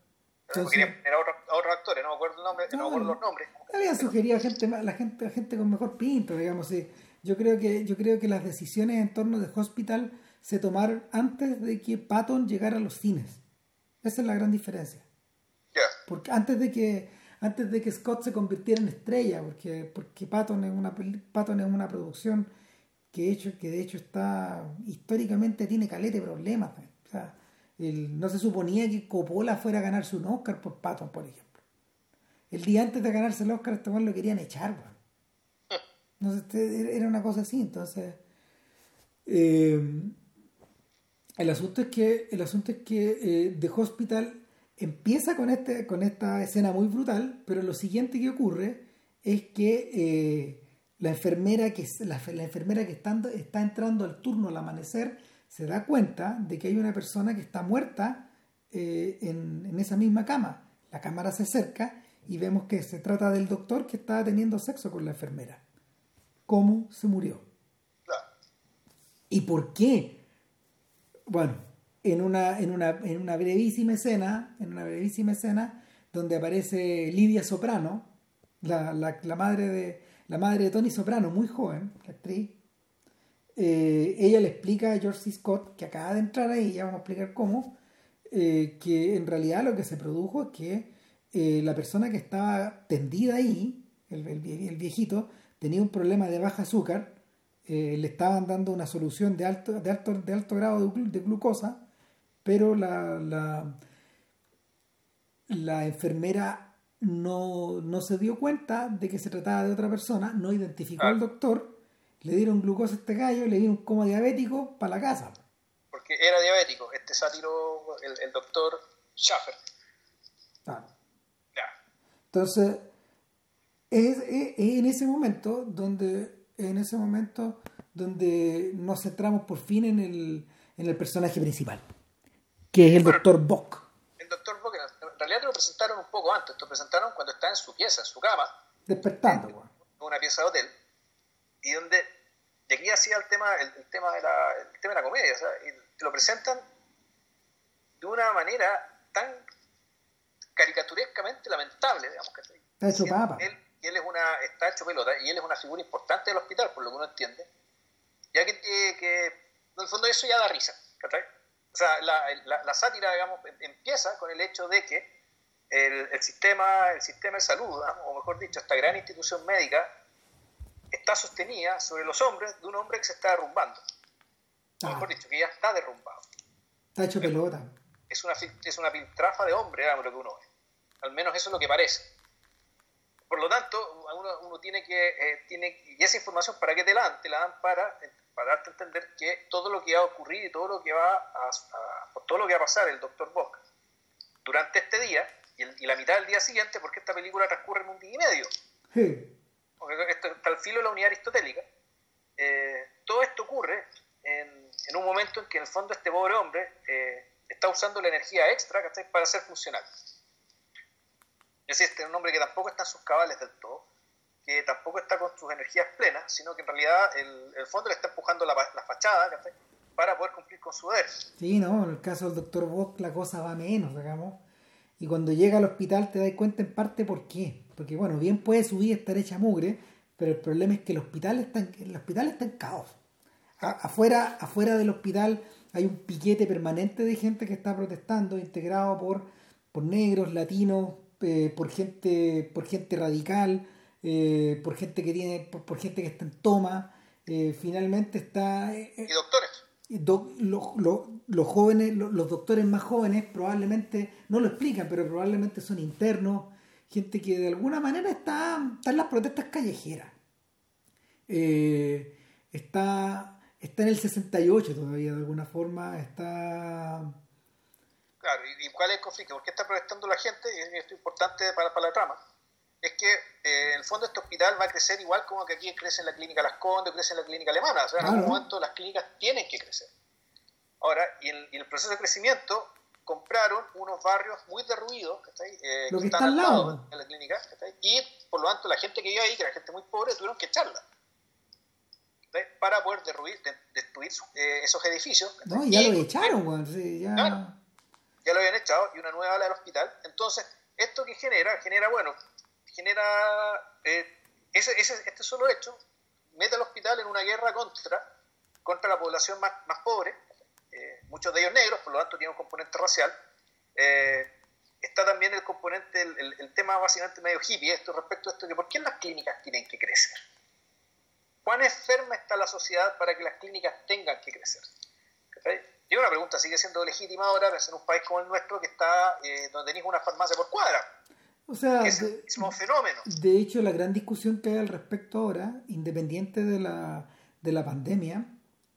Era a otros actores, no me acuerdo, el nombre, no, me acuerdo los nombres. Había sugerido a gente, la gente, gente con mejor pinto, digamos. Sí. Yo creo que yo creo que las decisiones en torno de Hospital se tomaron antes de que Patton llegara a los cines. Esa es la gran diferencia. Porque antes de que antes de que Scott se convirtiera en estrella, porque, porque Patton, es una, Patton es una producción que, hecho, que de hecho está históricamente tiene calete problemas. O sea, no se suponía que Coppola fuera a ganarse un Oscar por Patton, por ejemplo. El día antes de ganarse el Oscar, este lo querían echar. No sé, era una cosa así, entonces... Eh, el asunto es que, el asunto es que eh, The Hospital empieza con, este, con esta escena muy brutal, pero lo siguiente que ocurre es que eh, la enfermera que, la, enfermera que está, entrando al turno al amanecer se da cuenta de que hay una persona que está muerta eh, en, en, esa misma cama. La cámara se acerca y vemos que se trata del doctor que estaba teniendo sexo con la enfermera. ¿Cómo se murió? ¿Y por qué? Bueno, en una, en una, en una brevísima escena, en una brevísima escena, donde aparece Lidia Soprano, la, la, madre de la madre de Tony Soprano, muy joven, la actriz. Eh, ella le explica a George C. Scott, que acaba de entrar ahí, ya vamos a explicar cómo, eh, que en realidad lo que se produjo es que eh, la persona que estaba tendida ahí, el, el, viejito, tenía un problema de baja azúcar le estaban dando una solución de alto, de alto, de alto grado de, glucosa, pero la, la enfermera no, no, se dio cuenta de que se trataba de otra persona, no identificó al doctor, le dieron glucosa a este gallo, le dieron como diabético para la casa. Porque era diabético, este sátiro, el, el doctor Schaffer. Entonces, es, en ese momento donde en ese momento donde nos centramos por fin en el, en el personaje principal, que es el doctor Bock. En realidad te lo presentaron un poco antes, te lo presentaron cuando está en su pieza, en su cama. Despertando, en Una pieza de hotel. Y donde, de aquí hacía el tema, el, tema, de la, el tema de la comedia, sea, y te lo presentan de una manera tan caricaturescamente lamentable, digamos que está hecho papa él es una, está hecho pelota y él es una figura importante del hospital, por lo que uno entiende, ya que, que en el fondo eso ya da risa, O sea, la, la, sátira, digamos, em, empieza con el hecho de que el, el sistema, el sistema de salud, o mejor dicho, esta gran institución médica, está sostenida sobre los hombres de un hombre que se está derrumbando. O mejor dicho, que ya está derrumbado. Está hecho pelota. Es una, es una piltrafa de hombre, digamos, lo que uno ve. Al menos eso es lo que parece. Por lo tanto, uno, tiene que, eh, tiene, y esa información, ¿para qué te la dan? Te la dan para, para darte a entender que todo lo que va a ocurrir y todo lo que va a, todo lo que va a pasar el doctor Bock durante este día y, la mitad del día siguiente, porque esta película transcurre en un día y medio. Sí. Porque esto está al filo de la unidad aristotélica. Eh, todo esto ocurre en, en, un momento en que en el fondo este pobre hombre eh, está usando la energía extra para ser funcional. Es decir, este un hombre que tampoco está en sus cabales del todo, que tampoco está con sus energías plenas, sino que en realidad el, fondo le está empujando la, fachada para poder cumplir con su deber. Sí, no, en el caso del doctor Bock la cosa va menos, digamos. Y cuando llega al hospital te das cuenta en parte por qué. Porque bueno, bien puede subir estar hecha mugre, pero el problema es que el hospital está en, el hospital está en caos. afuera, afuera del hospital hay un piquete permanente de gente que está protestando, integrado por, por negros, latinos, eh, por gente, por gente radical, eh, por gente que tiene, por, gente que está en toma. Eh, finalmente está. y doctores. los jóvenes, los doctores más jóvenes probablemente no lo explican, pero probablemente son internos, gente que de alguna manera está, está en las protestas callejeras. está está en el 68 todavía, de alguna forma, está... Claro, ¿y, cuál es el conflicto? ¿Por qué está protestando la gente? Y esto es importante para, para la trama. Es que eh, en el fondo este hospital va a crecer igual como que aquí crece en la clínica Las Condes, crece en la clínica alemana. O sea, en algún momento las clínicas tienen que crecer. Ahora, y en, el proceso de crecimiento compraron unos barrios muy derruidos eh, que, están al lado de la clínica y por lo tanto la gente que vive ahí, que era gente muy pobre, tuvieron que echarla para poder derruir, destruir eh, esos edificios. No, ya lo echaron, ya... ya lo habían echado y una nueva ala del hospital. Entonces, esto que genera, genera, bueno, genera eh, ese, este solo hecho, mete al hospital en una guerra contra, contra la población más, más pobre, eh, muchos de ellos negros, por lo tanto tiene un componente racial. está también el componente, el, tema básicamente medio hippie, esto respecto a esto, que por qué las clínicas tienen que crecer ¿Cuán enferma está la sociedad para que las clínicas tengan que crecer? Y una pregunta sigue siendo legítima ahora, en un país como el nuestro que está eh, donde tenéis una farmacia por cuadra. O sea, es el mismo fenómeno. De hecho, la gran discusión que hay al respecto ahora, independiente de la, de la pandemia,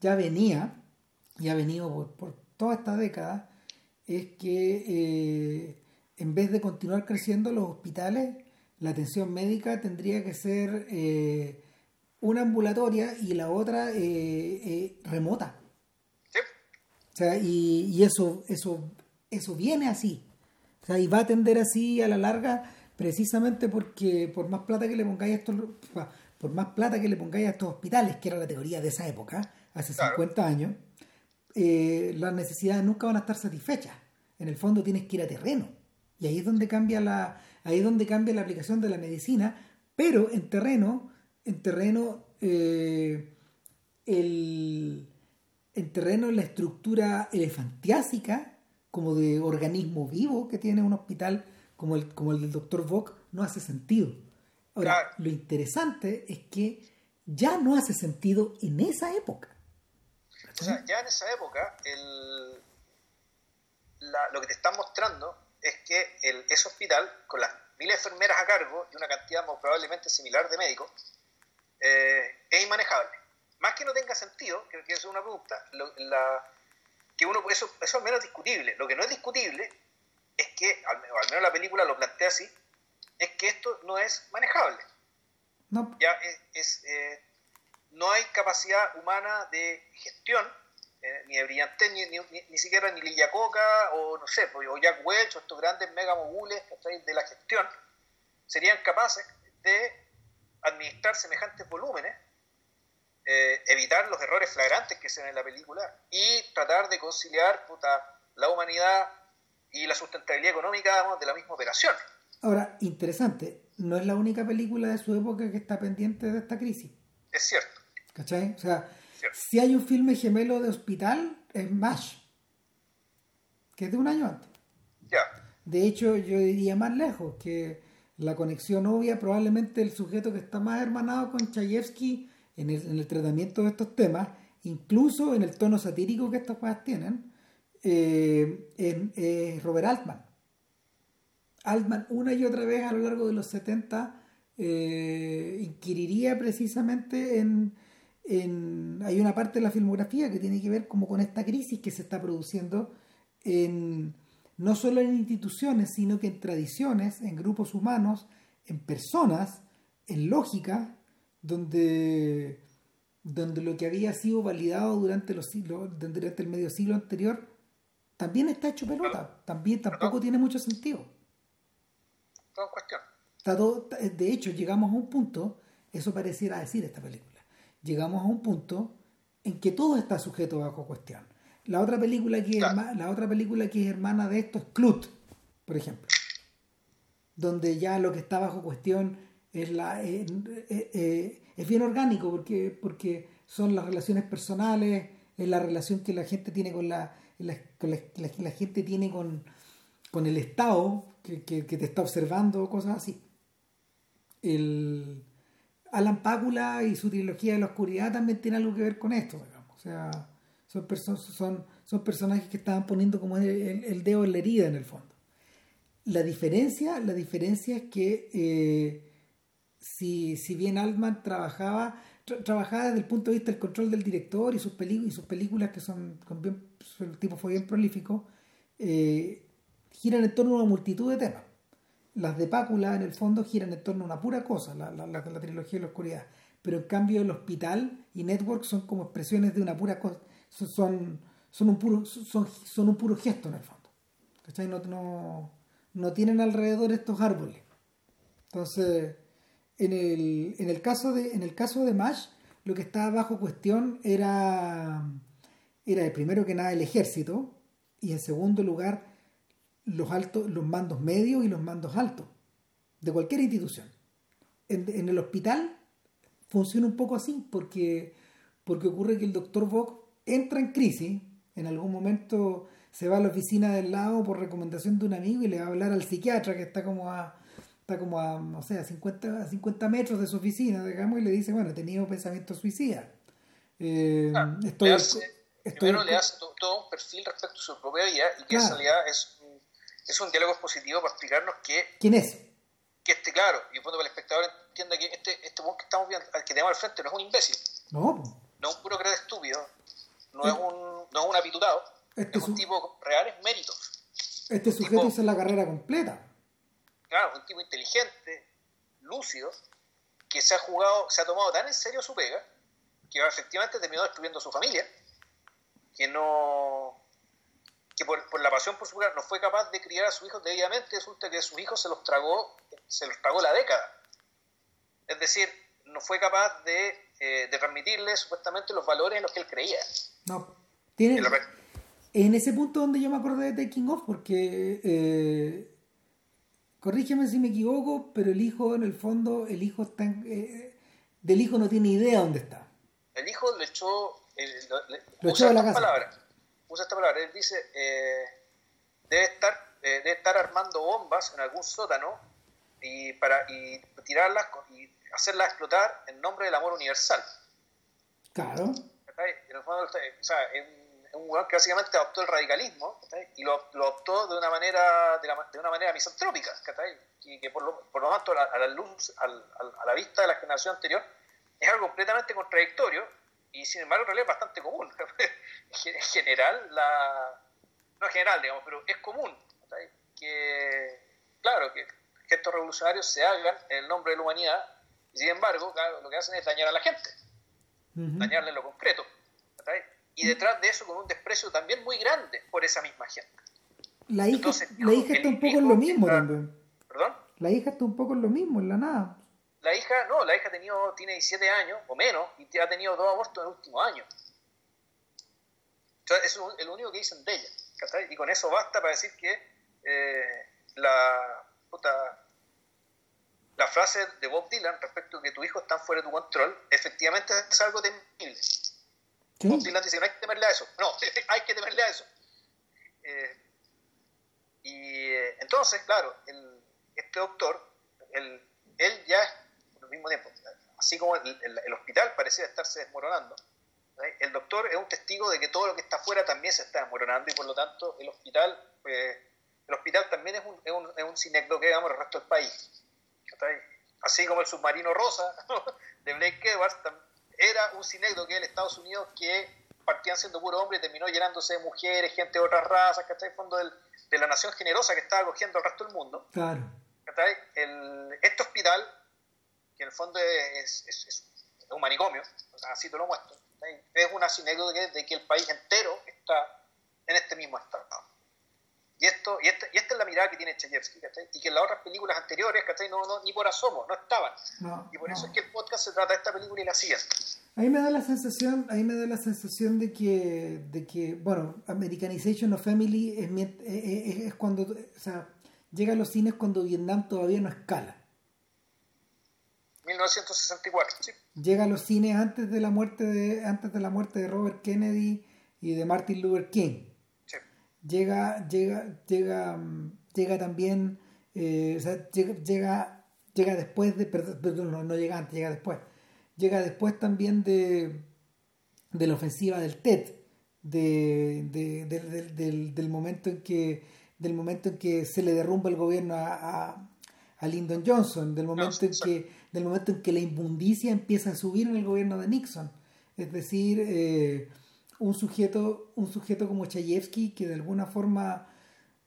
ya venía, y ha venido por, por toda esta década, es que eh, en vez de continuar creciendo los hospitales, la atención médica tendría que ser eh, una ambulatoria y la otra eh, remota. O sea, y, eso, eso, eso viene así. Sea, y va a tender así a la larga precisamente porque por más plata que le pongáis a estos, por más plata que le pongáis a estos hospitales, que era la teoría de esa época, hace 50 años, eh, las necesidades nunca van a estar satisfechas. En el fondo tienes que ir a terreno. Y ahí es donde cambia la, ahí es donde cambia la aplicación de la medicina, pero en terreno en terreno eh, el, en terreno la estructura elefantiásica como de organismo vivo que tiene un hospital como el, como el del doctor Bock no hace sentido. Ahora, lo interesante es que ya no hace sentido en esa época. O sea, ya en esa época lo que te están mostrando es que el, ese hospital, con las mil enfermeras a cargo y una cantidad probablemente similar de médicos, eh, es inmanejable. Más que no tenga sentido, que, es una pregunta, que uno, eso, eso al menos es discutible. Lo que no es discutible es que, al, menos la película lo plantea así, es que esto no es manejable. No. Ya es, eh, no hay capacidad humana de gestión, eh, ni de brillantez, ni, ni, siquiera ni Lilla Coca, o no sé, o Jack Welch, o estos grandes mega mogules de la gestión, serían capaces de administrar semejantes volúmenes, eh, evitar los errores flagrantes que se ven en la película y tratar de conciliar la humanidad y la sustentabilidad económica de la misma operación. Ahora, interesante, no es la única película de su época que está pendiente de esta crisis. Es cierto. ¿Cachai? O sea, si hay un filme gemelo de hospital, es MASH, que es de un año antes. Ya. De hecho, yo diría más lejos, que la conexión obvia, probablemente el sujeto que está más hermanado con Chayefsky en el, tratamiento de estos temas, incluso en el tono satírico que estas cosas tienen, eh, es Robert Altman. Altman una y otra vez a lo largo de los 70 eh, inquiriría precisamente en, en, Hay una parte de la filmografía que tiene que ver como con esta crisis que se está produciendo en no solo en instituciones, sino que en tradiciones, en grupos humanos, en personas, en lógica, donde, donde lo que había sido validado durante, los siglos, durante el medio siglo anterior también está hecho pelota, también tampoco tiene mucho sentido. Todo cuestión. de hecho, llegamos a un punto, eso pareciera decir esta película, llegamos a un punto en que todo está sujeto bajo cuestión la otra película que, es, la otra película que es hermana de esto es Clut, por ejemplo. Donde ya lo que está bajo cuestión es la eh, eh, eh, es bien orgánico porque, porque son las relaciones personales es la relación que la gente tiene con la, la, la, gente tiene con, con el Estado que, que, te está observando, cosas así. El Alan Pácula y su trilogía de la oscuridad también tiene algo que ver con esto, digamos. O sea, son, son, son personajes que estaban poniendo como el, el, dedo en la herida en el fondo. La diferencia, la diferencia es que eh, si, si bien Altman trabajaba trabajaba desde el punto de vista del control del director y sus, y sus películas, que son, el tipo fue bien prolífico, eh, giran en torno a una multitud de temas. Las de Pácula, en el fondo, giran en torno a una pura cosa, la, la, la, trilogía de la oscuridad. Pero en cambio, el hospital y Network son como expresiones de una pura cosa, son, son, un, puro, son, son un puro gesto en el fondo. No, no, no tienen alrededor estos árboles. Entonces en el, en el caso de en el caso de Mash lo que estaba bajo cuestión era era primero que nada el ejército y en segundo lugar los altos los mandos medios y los mandos altos de cualquier institución. En, el hospital funciona un poco así porque porque ocurre que el doctor Vogt entra en crisis en algún momento se va a la oficina del lado por recomendación de un amigo y le va a hablar al psiquiatra que está como a está como a, no sé, a 50, a 50 metros de su oficina, digamos, y le dice, bueno, he tenido pensamientos suicidas. Eh, estoy, le hace, primero le hace todo, un perfil respecto a su propia vida y que en realidad es, es un diálogo positivo para explicarnos que... ¿Quién es? Que este, claro, y punto para el espectador entienda que este, este que estamos viendo, al que tenemos al frente no es un imbécil. No. No es un puro estúpido, no, es un, no es un apitutado, este es un tipo con reales méritos. Este sujeto hizo la carrera completa claro, un tipo inteligente, lúcido, que se ha jugado, se ha tomado tan en serio su pega, que efectivamente terminó destruyendo a su familia, que no que por, la pasión por su pega no fue capaz de criar a sus hijos debidamente, resulta que sus hijos se los tragó, se los tragó la década. Es decir, no fue capaz de, eh, transmitirles supuestamente los valores en los que él creía. No, tiene... En, ese punto donde yo me acordé de Taking Off, porque eh, corrígeme si me equivoco, pero el hijo en el fondo, el hijo está eh, del hijo no tiene idea dónde está. El hijo le echó, eh, lo echó de la casa. Palabra, usa esta palabra, él dice, eh, debe, estar, debe estar armando bombas en algún sótano y, para, y tirarlas y hacerlas explotar en nombre del amor universal. Claro. En el fondo, o sea, en, un que básicamente adoptó el radicalismo y lo, lo, adoptó de una manera de, de una manera misantrópica y que por lo, por lo tanto a la, luz a la vista de la generación anterior es algo completamente contradictorio y sin embargo en realidad es bastante común en general la no en general digamos pero es común que claro que gestos revolucionarios se hagan en el nombre de la humanidad y sin embargo lo que hacen es dañar a la gente dañarle en lo concreto y detrás de eso con un desprecio también muy grande por esa misma gente. La hija, la hija está un poco en lo mismo también. ¿Perdón? La hija está un poco en lo mismo, en la nada. La hija, no, la hija tenido, tiene 17 años o menos y ha tenido dos abortos en el último año. Entonces, eso es lo único que dicen de ella. Y con eso basta para decir que eh, la, puta, la frase de Bob Dylan respecto a que tu hijo está fuera de tu control, efectivamente es algo temible. Bob Dylan dice no hay que temerle a eso. No, hay que temerle a eso. Eh, y eh, entonces, claro, el, este doctor, el, él ya, al mismo tiempo, así como el, el, hospital parecía estarse desmoronando, el doctor es un testigo de que todo lo que está afuera también se está desmoronando y por lo tanto el hospital, eh, el hospital también es un, es un, es un sinecdoque, digamos, el resto del país. Así como el submarino rosa de Blake Edwards era un sinecdoque en Estados Unidos que partían siendo puro hombre y terminó llenándose de mujeres, gente de otras razas, que está en fondo de la nación generosa que estaba acogiendo al resto del mundo. Claro. El, este hospital, que en el fondo es, es, un manicomio, así te lo muestro, es una sinecdoque de que el país entero está en este mismo estado. Y, esto, y, esta, y esta es la mirada que tiene Chayefsky, y que en las otras películas anteriores no, no, ni por asomo, no estaban. y por eso es que el podcast se trata de esta película y la siguiente. Ahí me da la sensación, ahí me da la sensación de que, de que bueno, Americanization of Family es, es, cuando, o sea, llega a los cines cuando Vietnam todavía no escala. 1964, sí. Llega a los cines antes de la muerte de, antes de la muerte de Robert Kennedy y de Martin Luther King. Llega, llega, llega, llega también, eh, o sea, llega, llega, después de, perdón, no, no, llega antes, llega después. Llega después también de, de la ofensiva del TED, de, de, del, momento en que del momento en que se le derrumba el gobierno a, a, Lyndon Johnson, del momento en que del momento en que la inmundicia empieza a subir en el gobierno de Nixon. Es decir, eh, un sujeto, un sujeto como Chayefsky que de alguna forma,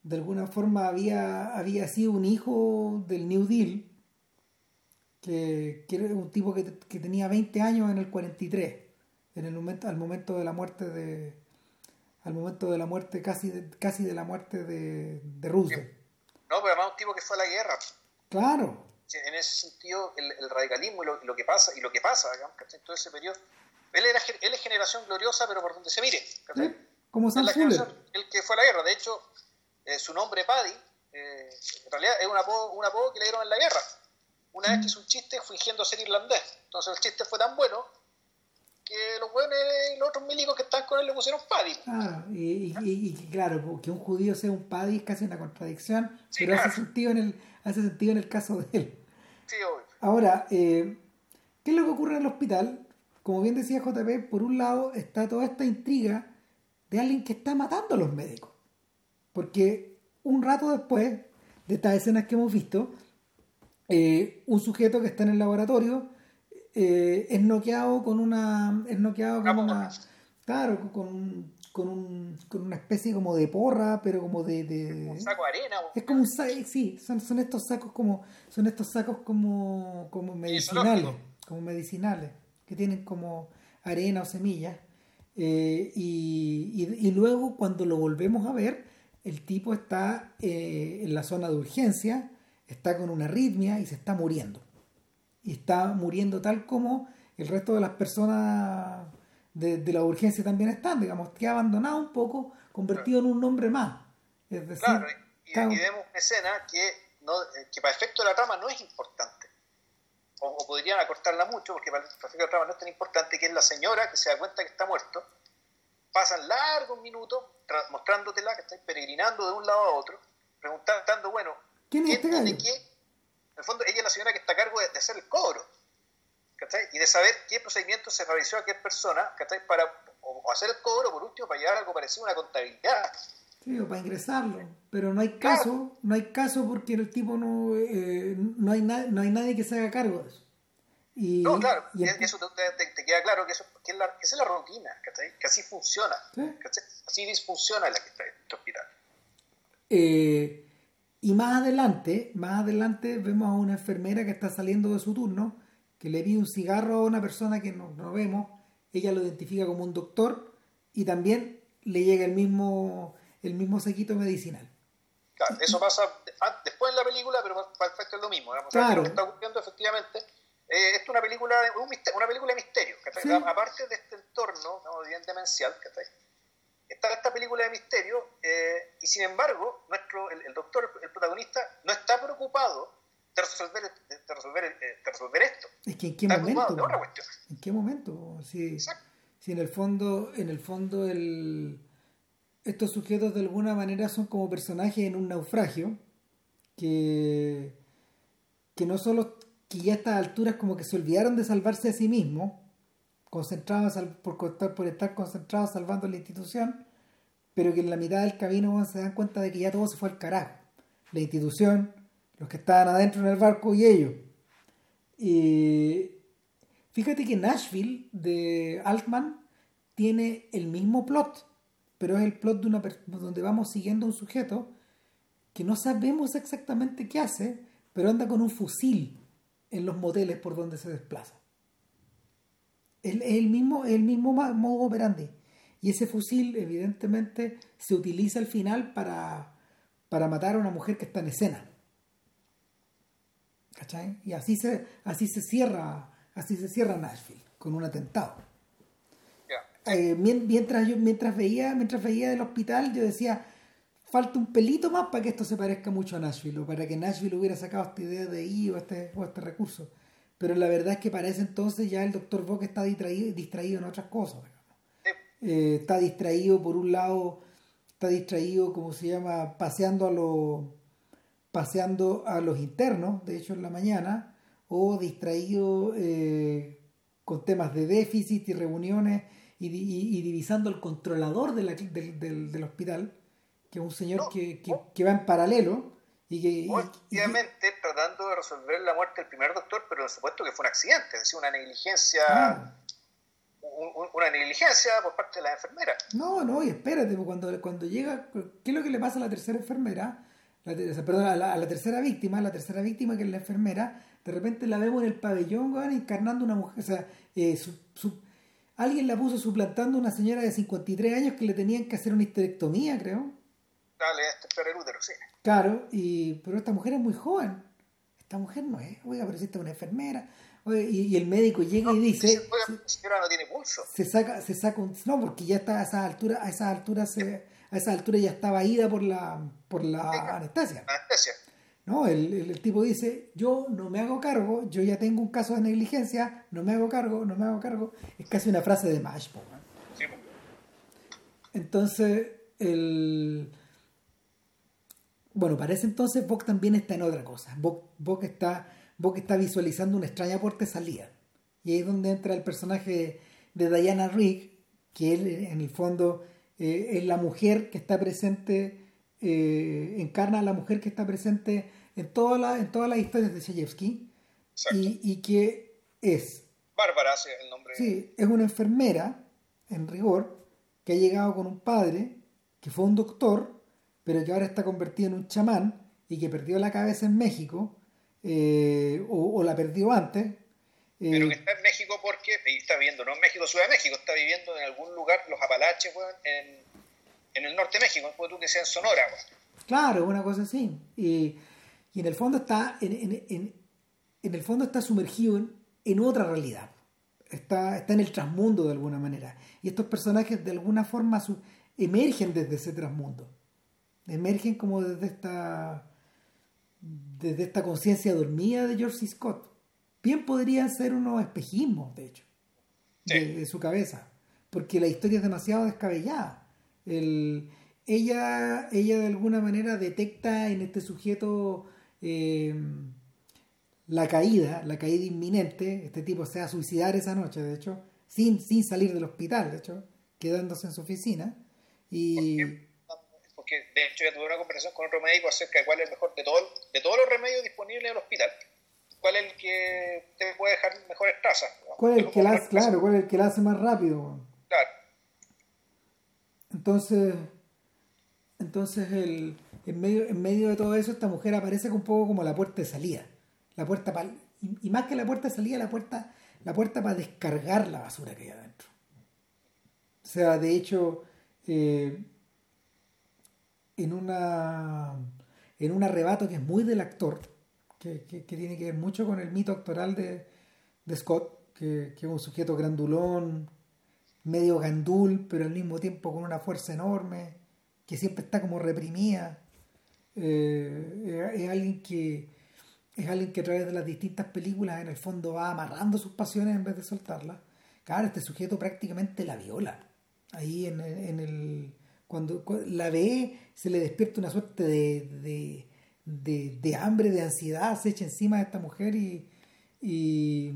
de alguna forma había, había sido un hijo del New Deal, que, que era un tipo que, que, tenía 20 años en el 43, en el momento, al momento de la muerte de al momento de la muerte, casi de, casi de la muerte de, de Rusia. No, pero además un tipo que fue a la guerra. Claro. En ese sentido, el, el radicalismo y lo, lo, que pasa, y lo que pasa, digamos, en todo ese periodo, él, era, él es generación gloriosa, pero por donde se mire. ¿Sí? Como Sam El que fue a la guerra. De hecho, eh, su nombre, Paddy, eh, en realidad es un apodo, un apodo que le dieron en la guerra. Una vez que hizo un chiste fingiendo ser irlandés. Entonces el chiste fue tan bueno que los buenos y los otros milicos que están con él le pusieron Paddy. Claro, y, y, claro, que un judío sea un Paddy es casi una contradicción, pero hace, sentido en el, hace sentido en el caso de él. Sí, obvio. Ahora, eh, ¿qué es lo que ocurre en el hospital? Como bien decía JP, por un lado está toda esta intriga de alguien que está matando a los médicos. Porque un rato después de estas escenas que hemos visto, eh, un sujeto que está en el laboratorio eh, es noqueado con una. es noqueado con una. Claro, con, con, un, con una especie como de porra, pero como de. de un saco de arena. Es como un saco, sí, son, son estos sacos como. son estos sacos como. como medicinales. Como medicinales que tienen como arena o semillas. Eh, y, luego cuando lo volvemos a ver, el tipo está eh, en la zona de urgencia, está con una arritmia y se está muriendo. Y está muriendo tal como el resto de las personas de, la urgencia también están, digamos, que ha abandonado un poco, convertido en un nombre más. Es decir, claro, y, vemos una escena que, no, que para efecto de la trama no es importante o, podrían acortarla mucho, porque para el tráfico de trama no es tan importante, que es la señora que se da cuenta que está muerto, pasan largos minutos mostrándotela, que está peregrinando de un lado a otro, preguntando, bueno, ¿quién es este qué? En el fondo, ella es la señora que está a cargo de, hacer el cobro, ¿cachai? Y de saber qué procedimiento se realizó a qué persona, ¿cachai? Para o hacer el cobro, por último, para llevar algo parecido a una contabilidad. Sí, o para ingresarlo. Pero no hay caso, no hay caso porque el tipo no, eh, no, hay no hay nadie que se haga cargo de eso. Y, no, claro, y eso te, te, queda claro que, eso, que, es la, esa es la rutina, que así funciona, así disfunciona la que está en este hospital. Eh, y más adelante, más adelante vemos a una enfermera que está saliendo de su turno, que le pide un cigarro a una persona que no, no vemos, ella lo identifica como un doctor y también le llega el mismo el mismo sequito medicinal. Claro, eso pasa después en la película, pero para efecto es lo mismo. Claro. Lo que está ocurriendo efectivamente eh, esto es una película, un una película de misterio. Aparte de este entorno bien demencial, está esta película de misterio eh, y sin embargo nuestro el, doctor, el, protagonista, no está preocupado de resolver, de resolver, eh, de resolver esto. Es que en qué momento. ¿En qué momento? Si, si en el fondo, en el fondo el estos sujetos de alguna manera son como personajes en un naufragio que, que no solo que ya a estas alturas como que se olvidaron de salvarse a sí mismos, concentrados por, por estar concentrados salvando la institución, pero que en la mitad del camino se dan cuenta de que ya todo se fue al carajo. La institución, los que estaban adentro en el barco y ellos. Y fíjate que Nashville de Altman tiene el mismo plot pero es el plot de una donde vamos siguiendo a un sujeto que no sabemos exactamente qué hace, pero anda con un fusil en los moteles por donde se desplaza. Es el mismo, el mismo modo operandi. Y ese fusil, evidentemente, se utiliza al final para, para matar a una mujer que está en escena. ¿Cachai? Y así se, así se cierra, así se cierra Nashville, con un atentado. Eh, mientras yo mientras veía mientras veía del hospital yo decía falta un pelito más para que esto se parezca mucho a Nashville o para que Nashville hubiera sacado esta idea de ahí o este, o este recurso. Pero la verdad es que para ese entonces ya el doctor Bock está distraído, distraído en otras cosas eh, está distraído por un lado, está distraído, como se llama, paseando a los paseando a los internos, de hecho en la mañana, o distraído eh, con temas de déficit y reuniones y, divisando al controlador de del, hospital, que es un señor que, que, va en paralelo. Y que, obviamente tratando de resolver la muerte del primer doctor, pero supuesto que fue un accidente, es decir, una negligencia una negligencia por parte de la enfermera. No, no, y espérate, pues, cuando, cuando llega, ¿qué es lo que le pasa a la tercera enfermera? La, perdón, a la, tercera víctima, la tercera víctima que es la enfermera, de repente la vemos en el pabellón, encarnando una mujer, o sea, eh, alguien la puso suplantando a una señora de 53 años que le tenían que hacer una histerectomía, creo. Dale, este el útero, sí. Claro, y, pero esta mujer es muy joven. Esta mujer no es, oiga, pero si esta es una enfermera y, el médico llega y dice. no tiene pulso. Se saca, se saca un. No, porque ya está a esa altura, a esa altura se, a esa altura ya estaba ida por la, por la anestesia. Anestesia. No, el, el, tipo dice, yo no me hago cargo, yo ya tengo un caso de negligencia, no me hago cargo, no me hago cargo. Es casi una frase de Mash. Sí. Entonces, el... Bueno, parece entonces Bock también está en otra cosa. Bock está está visualizando una extraña puerta de salida. Y ahí es donde entra el personaje de Diana Rigg, que él, en el fondo eh, es la mujer que está presente, eh, encarna a la mujer que está presente en, toda la, en todas las historias de Chayefsky. Y, y, que es... Bárbara, sí, el nombre. Sí, es una enfermera, en rigor, que ha llegado con un padre, que fue un doctor, pero que ahora está convertido en un chamán y que perdió la cabeza en México eh, o, la perdió antes. Pero que eh, está en México porque, está viviendo, no en México, Ciudad de México, está viviendo en algún lugar, los Apalaches, en, en, el norte de México, no tú que sea en Sonora. Claro, una cosa así. Y, y, en el fondo está, en, en, en el fondo está sumergido en, otra realidad. Está, está en el transmundo de alguna manera. Y estos personajes de alguna forma su, emergen desde ese transmundo. Emergen como desde esta desde esta conciencia dormida de George C. Scott. Bien podrían ser unos espejismos, de hecho, de, su cabeza, porque la historia es demasiado descabellada. Ella, ella de alguna manera detecta en este sujeto eh, la caída, la caída inminente. Este tipo se va a suicidar esa noche, de hecho, sin, sin salir del hospital, de hecho, quedándose en su oficina. Y porque de hecho ya tuve una conversación con otro médico acerca de cuál es el mejor de, todo, de todos los remedios disponibles en el hospital, cuál es el que te puede dejar mejores trazas. ¿Cuál es el que la hace, claro, cuál es el que la hace más rápido? Claro. Entonces, entonces el, en, medio, en medio de todo eso esta mujer aparece un poco como la puerta de salida. La puerta para, y, más que la puerta de salida, la puerta, la puerta para descargar la basura que hay adentro. O sea, de hecho, eh, en una en un arrebato que es muy del actor, que, tiene que ver mucho con el mito actoral de, Scott, que, es un sujeto grandulón, medio gandul, pero al mismo tiempo con una fuerza enorme, que siempre está como reprimida. Eh, es, alguien que es alguien que a través de las distintas películas en el fondo va amarrando sus pasiones en vez de soltarlas. Claro, este sujeto prácticamente la viola. Ahí en el cuando, la ve, se le despierta una suerte de, de, hambre, de ansiedad, se echa encima de esta mujer y, y,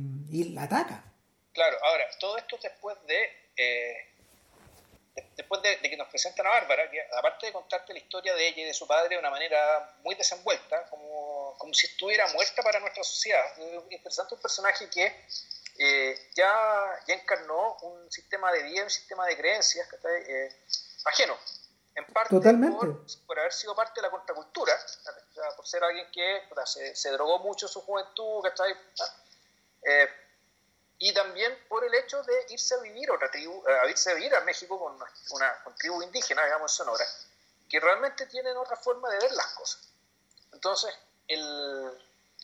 la ataca. Claro, ahora, todo esto después de, eh, después de, que nos presentan a Bárbara, que aparte de contarte la historia de ella y de su padre de una manera muy desenvuelta, como, como si estuviera muerta para nuestra sociedad. Es interesante un personaje que eh, ya, ya encarnó un sistema de vida, un sistema de creencias, que eh, ajeno. En parte Por, haber sido parte de la contracultura, por ser alguien que se, drogó mucho en su juventud, eh, y también por el hecho de irse a vivir otra tribu, eh, a irse a vivir a México con una tribu indígena, digamos, en Sonora, que realmente tienen otra forma de ver las cosas. Entonces,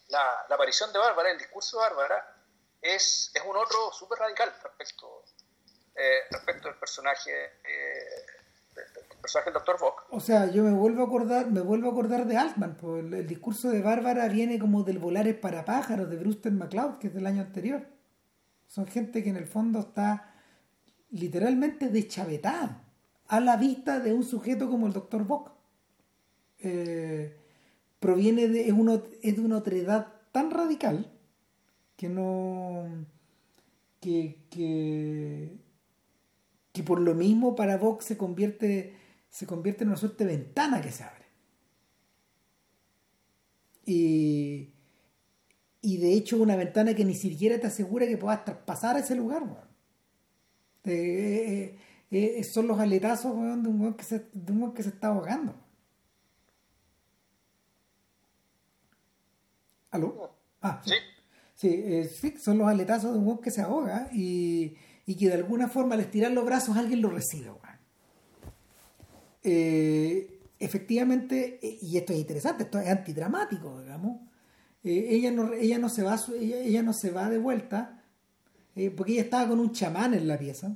la, aparición de Bárbara, el discurso de Bárbara, es, es un otro súper radical respecto, eh, respecto al personaje personaje del Dr. Fox. O sea, yo me vuelvo a acordar, me vuelvo a acordar de Altman, pues el, discurso de Bárbara viene como del Volares para pájaros de Brewster McCloud, que es del año anterior. Son gente que en el fondo está literalmente deschavetada a la vista de un sujeto como el doctor Bock. Eh, proviene de, es, uno, es de una otredad tan radical que no que, que, que por lo mismo para Vox se convierte se convierte en una suerte de ventana que se abre y y de hecho una ventana que ni siquiera te asegura que puedas traspasar ese lugar eh, eh, eh, son los aletazos de un weón que se, de un que se está ahogando ¿Aló? Ah, sí. Sí, sí, son los aletazos de un weón que se ahoga y, y, que de alguna forma al estirar los brazos alguien lo recibe. efectivamente, y esto es interesante, esto es antidramático, digamos eh, ella, no, ella, no se va, ella, ella no se va de vuelta eh, porque ella estaba con un chamán en la pieza.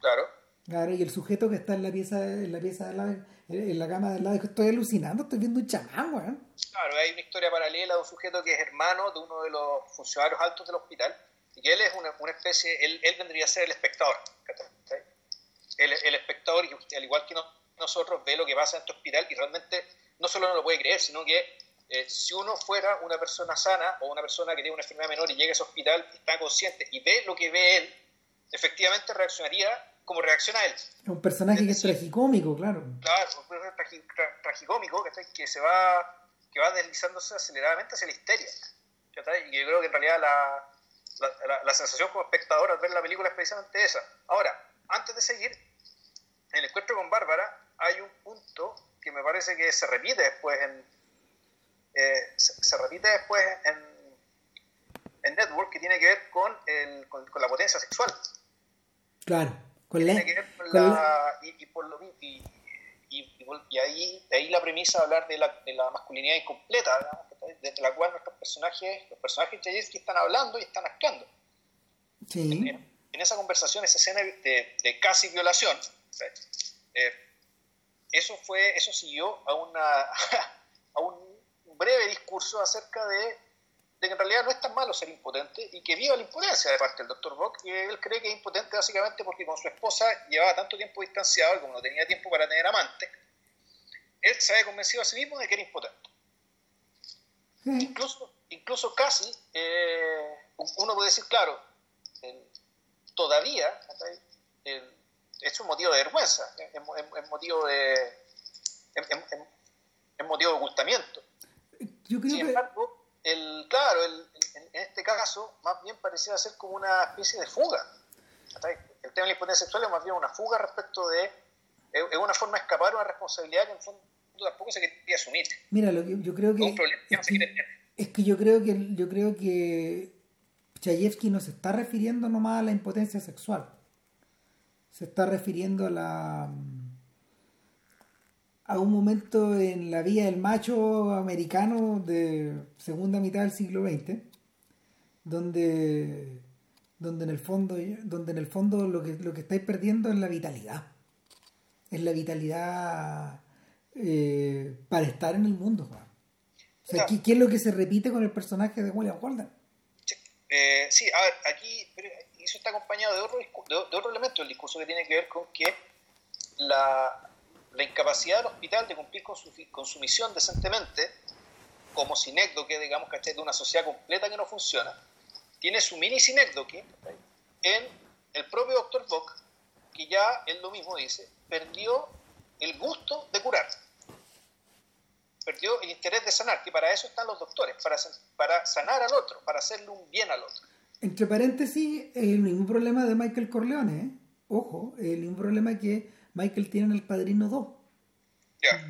Claro. Claro, y el sujeto que está en la pieza, en la pieza de la, en la cama del lado, dijo, estoy alucinando, estoy viendo un chamán, weón. Claro, hay una historia paralela de un sujeto que es hermano de uno de los funcionarios altos del hospital, y él es una, una especie, él, él, vendría a ser el espectador. El, el espectador, al igual que nosotros, ve lo que pasa en este hospital y realmente no solo no lo puede creer, sino que eh, si uno fuera una persona sana o una persona que tiene una enfermedad menor y llega a ese hospital, está consciente y ve lo que ve él, efectivamente reaccionaría como reacciona él. Es un personaje que es tragicómico, claro. Claro, un personaje tragicómico que, se va, que va deslizándose aceleradamente hacia la histeria. Y yo creo que en realidad la, la, la, sensación como espectador al ver la película es precisamente esa. Ahora, antes de seguir, en el encuentro con Bárbara hay un punto que me parece que se repite después en, eh, se, repite después en, en, Network que tiene que ver con, el, con, la potencia sexual. Claro, con la, tiene que ver con la, y, y, por lo, y, y, ahí, ahí la premisa de hablar de la, de la masculinidad incompleta, desde la cual nuestros personajes, los personajes de que están hablando y están actuando. Sí. En, esa conversación, esa escena de, de casi violación, eh, eso fue, eso siguió a una a un breve discurso acerca de, que en realidad no es tan malo ser impotente y que viva la impotencia de parte del doctor Bock, que él cree que es impotente básicamente porque con su esposa llevaba tanto tiempo distanciado y como no tenía tiempo para tener amante, él se había convencido a sí mismo de que era impotente. Incluso, incluso casi, eh, uno puede decir, claro, todavía es un motivo de vergüenza, es, motivo de... Es, motivo de ocultamiento. Yo creo Sin embargo, el, claro, el, en este caso, más bien parecía ser como una especie de fuga. El tema de la impotencia sexual es más bien una fuga respecto de. Es una forma de escapar una responsabilidad que en fondo tampoco se quería asumir. Mira, lo que yo creo que. es, que, es que yo creo que yo creo que Chayefsky no se está refiriendo nomás a la impotencia sexual. Se está refiriendo a la a un momento en la vida del macho americano de segunda mitad del siglo XX, donde, donde en el fondo, donde en el fondo lo que, lo que estáis perdiendo es la vitalidad. Es la vitalidad eh, para estar en el mundo. O sea, ¿qué, es lo que se repite con el personaje de William Holden? Eh, sí, a ver, aquí eso está acompañado de otro, de otro elemento del discurso que tiene que ver con que la, la incapacidad del hospital de cumplir con su, con su misión decentemente, como sinécdoque, digamos, que de una sociedad completa que no funciona, tiene su mini sinécdoque en el propio doctor Bock, que ya él lo mismo dice, perdió el gusto de curar. Perdió el interés de sanar, que para eso están los doctores, para, para sanar al otro, para hacerle un bien al otro. Entre paréntesis, el mismo problema de Michael Corleone, ¿eh? ojo, el mismo problema que Michael tiene en El Padrino 2.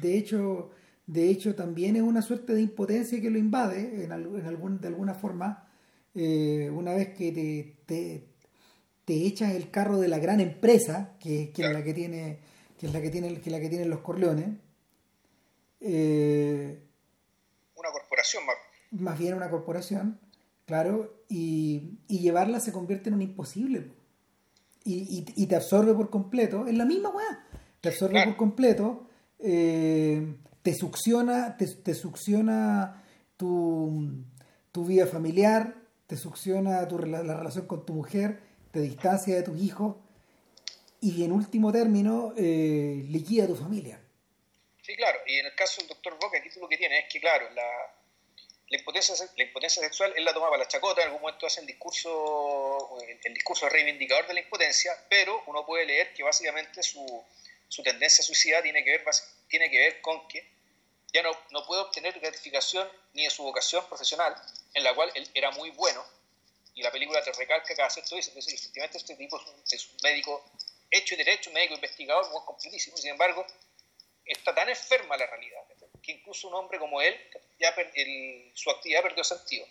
De hecho, de hecho, también es una suerte de impotencia que lo invade en, algún, de alguna forma eh, una vez que te, te, echas el carro de la gran empresa que, es la que tiene que es la que tiene que la que tienen los Corleones. Eh, una corporación más más bien una corporación claro y, y llevarla se convierte en un imposible y, te absorbe por completo, es la misma weá, te absorbe por completo, eh, te succiona, te, succiona tu, tu, vida familiar, te succiona tu, la, relación con tu mujer, te distancia de tus hijos y en último término eh, liquida tu familia. Sí, claro, y en el caso del doctor Boca, aquí tú lo que tienes es que, claro, la, la, impotencia, la impotencia sexual él la tomaba para la chacota, en algún momento hace el discurso, el, discurso reivindicador de la impotencia, pero uno puede leer que básicamente su, su tendencia suicida tiene que ver, tiene que ver con que ya no, no puede obtener gratificación ni de su vocación profesional, en la cual él era muy bueno, y la película te recalca cada cierto dice, entonces efectivamente este tipo es un, médico hecho y derecho, un médico investigador, muy completísimo, sin embargo, está tan enferma la realidad, que incluso un hombre como él, ya su actividad perdió sentido.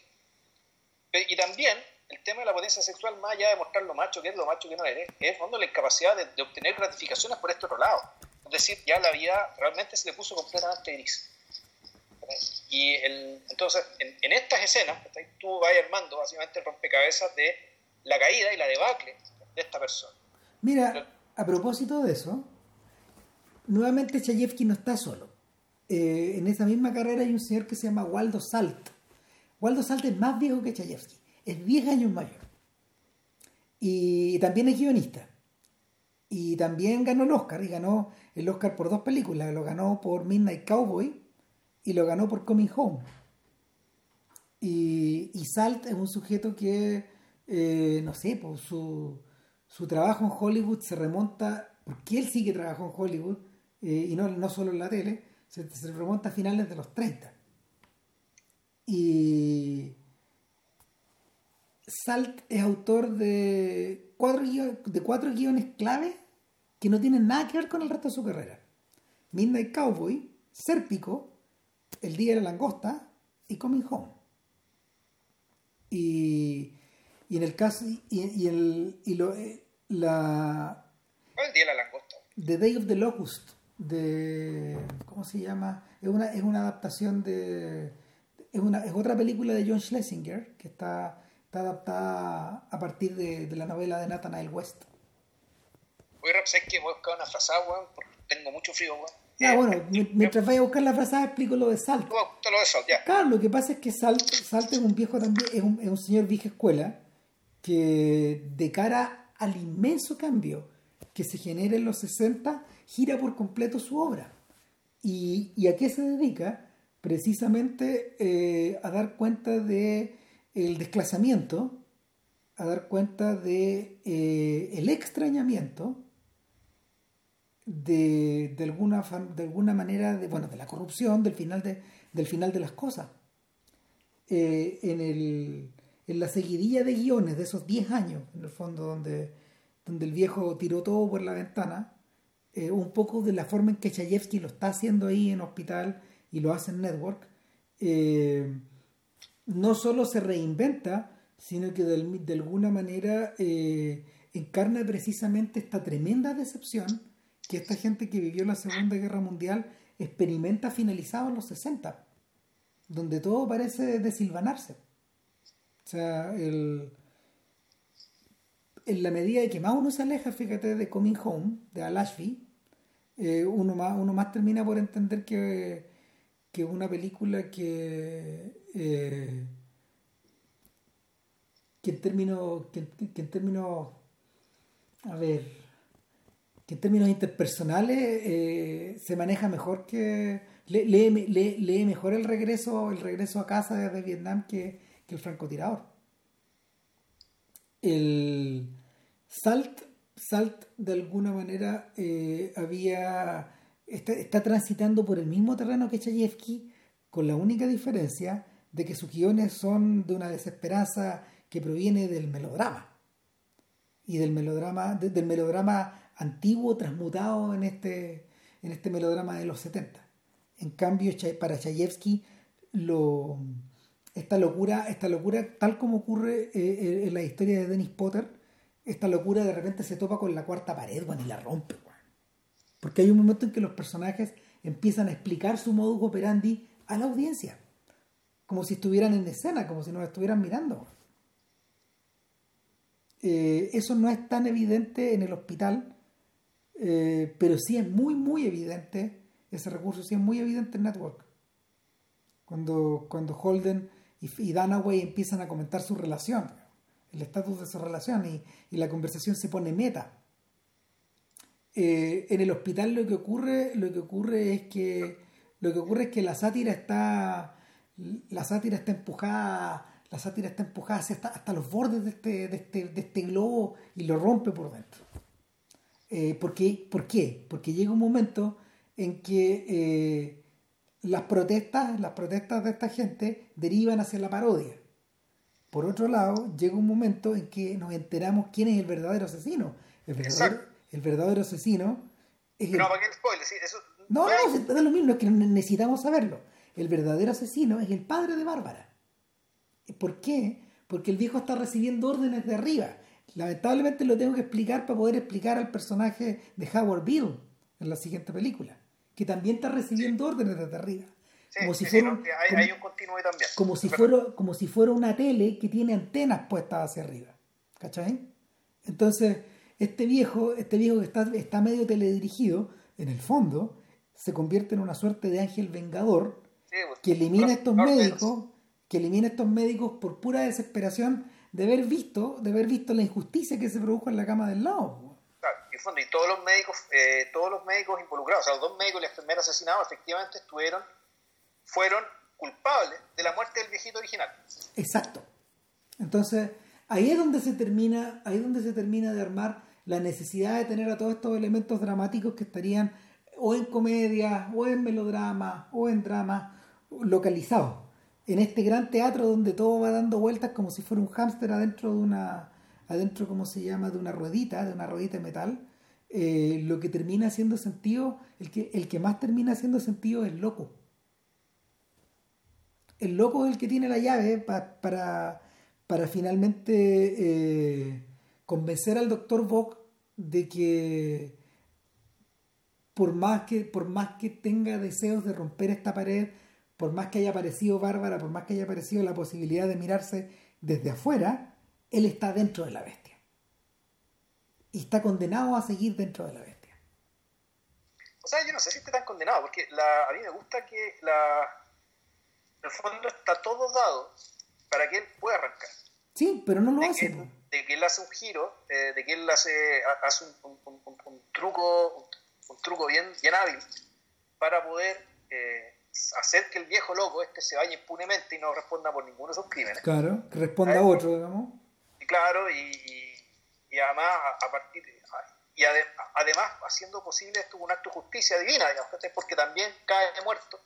Y también el tema de la potencia sexual, más allá de mostrar lo macho que es, lo macho que no eres, es en fondo la incapacidad de, de obtener gratificaciones por este otro lado. Es decir, ya la vida realmente se le puso completamente gris. Y el, entonces, en, estas escenas, tú vas armando básicamente el rompecabezas de la caída y la debacle de esta persona. Mira, a propósito de eso, nuevamente Chayefsky no está solo. Eh, en esa misma carrera hay un señor que se llama Waldo Salt. Waldo Salt es más viejo que Chayefsky, es 10 años mayor. Y también es guionista. Y también ganó el Oscar, y ganó el Oscar por dos películas. Lo ganó por Midnight Cowboy y lo ganó por Coming Home. Y, Salt es un sujeto que, eh, no sé, pues su, su, trabajo en Hollywood se remonta, porque él sí que trabajó en Hollywood, eh, y no, no solo en la tele, se, se, remonta a finales de los 30. Y Salt es autor de cuatro, de cuatro guiones clave que no tienen nada que ver con el resto de su carrera. Midnight Cowboy, Sérpico, el Día de la Langosta y Coming Home. Y, y en el caso. Y, el, y lo, eh, la. ¿Cuál es el Día de la Langosta? The Day of the Locust. De. ¿Cómo se llama? Es una, es una adaptación de. Es, una, es otra película de John Schlesinger que está, está adaptada a partir de, de la novela de Nathaniel West. Voy a sé que voy a buscar una frazada, weón, porque tengo mucho frío, weón. Ya, ah, bueno, mientras vaya a buscar la frase explico lo de Salt. lo de ya. Claro, lo que pasa es que Salt, Salt es un viejo también, es un, es un señor vieja escuela que de cara al inmenso cambio que se genera en los 60, gira por completo su obra. ¿Y, a qué se dedica? Precisamente eh, a dar cuenta de el desclasamiento, a dar cuenta de eh, el extrañamiento de, de, alguna, de alguna manera, de, bueno, de la corrupción, del final de, del final de las cosas. Eh, en, el, en la seguidilla de guiones de esos 10 años, en el fondo, donde, donde el viejo tiró todo por la ventana, eh, un poco de la forma en que Chayefsky lo está haciendo ahí en Hospital y lo hace en Network, eh, no solo se reinventa, sino que de, alguna manera encarna precisamente esta tremenda decepción que esta gente que vivió la Segunda Guerra Mundial experimenta finalizado en los 60, donde todo parece desilvanarse. O sea, el, en la medida de que más uno se aleja, fíjate, de Coming Home, de Alashby, eh, uno, más, uno más termina por entender que, que una película que, eh, que en términos, que, que en términos, a ver, que en términos interpersonales eh, se maneja mejor que lee, lee, mejor el regreso el regreso a casa desde Vietnam que, el francotirador. El Salt Salt de alguna manera eh, había está, transitando por el mismo terreno que Chayefsky con la única diferencia de que sus guiones son de una desesperanza que proviene del melodrama y del melodrama del melodrama antiguo transmutado en este, en este melodrama de los 70. En cambio, para Chayefsky, lo, esta, locura, esta locura, tal como ocurre eh, en la historia de Dennis Potter, esta locura de repente se topa con la cuarta pared y la rompe. Porque hay un momento en que los personajes empiezan a explicar su modus operandi a la audiencia, como si estuvieran en escena, como si nos estuvieran mirando. Eh, eso no es tan evidente en el hospital eh, pero sí es muy, muy evidente, ese recurso sí es muy evidente en Network. Cuando, cuando Holden y, y Danaway empiezan a comentar su relación, el estatus de su relación y, la conversación se pone meta. eh, en el hospital lo que ocurre, lo que ocurre es que lo que ocurre es que la sátira está la sátira está empujada la sátira está empujada hasta, hasta los bordes de este, de, este, de este globo y lo rompe por dentro. Eh, ¿por, qué? ¿Por qué? Porque llega un momento en que eh, las protestas, las protestas de esta gente derivan hacia la parodia. Por otro lado, llega un momento en que nos enteramos quién es el verdadero asesino. El verdadero, el verdadero asesino es el... No, para el spoiler, sí, eso... No, no, no, es lo mismo, es que necesitamos saberlo. El verdadero asesino es el padre de Bárbara. ¿Por qué? Porque el viejo está recibiendo órdenes de arriba. Lamentablemente lo tengo que explicar para poder explicar al personaje de Howard Bill en la siguiente película, que también está recibiendo órdenes desde arriba. Como si fuera. Como si, fuera, como si fuera una tele que tiene antenas puestas hacia arriba. ¿Cachai? Entonces, este viejo, este viejo que está, está medio teledirigido, en el fondo, se convierte en una suerte de ángel vengador pues, que elimina a estos médicos, que elimina estos médicos por pura desesperación de haber visto, de haber visto la injusticia que se produjo en la cama del lado. Y todos los médicos, eh, todos los médicos involucrados, o sea, los dos médicos y la enfermera asesinados efectivamente estuvieron, fueron culpables de la muerte del viejito original. Exacto. Entonces, ahí es donde se termina, ahí es donde se termina de armar la necesidad de tener a todos estos elementos dramáticos que estarían o en comedia, o en melodrama, o en drama, localizados en este gran teatro donde todo va dando vueltas como si fuera un hámster adentro de una, adentro, ¿cómo se llama?, de una ruedita, de una ruedita de metal, eh, lo que termina haciendo sentido, el que, el que más termina haciendo sentido es loco. El loco es el que tiene la llave para, para finalmente eh, convencer al doctor Bock de que por más que por más que tenga deseos de romper esta pared por más que haya aparecido Bárbara, por más que haya aparecido la posibilidad de mirarse desde afuera, él está dentro de la bestia. Y está condenado a seguir dentro de la bestia. O sea, yo no sé si está tan condenado, porque a mí me gusta que la, en el fondo está todo dado para que él pueda arrancar. Sí, pero no lo hace. de que él hace un giro, eh, de que él hace, hace un, truco un, truco bien, bien hábil para poder eh, hacer que el viejo loco este se vaya impunemente y no responda por ninguno de sus crímenes. Claro, que responda a otro, digamos. Y claro, y, y, además a, partir y además haciendo posible esto un acto de justicia divina, digamos, porque también cae muerto,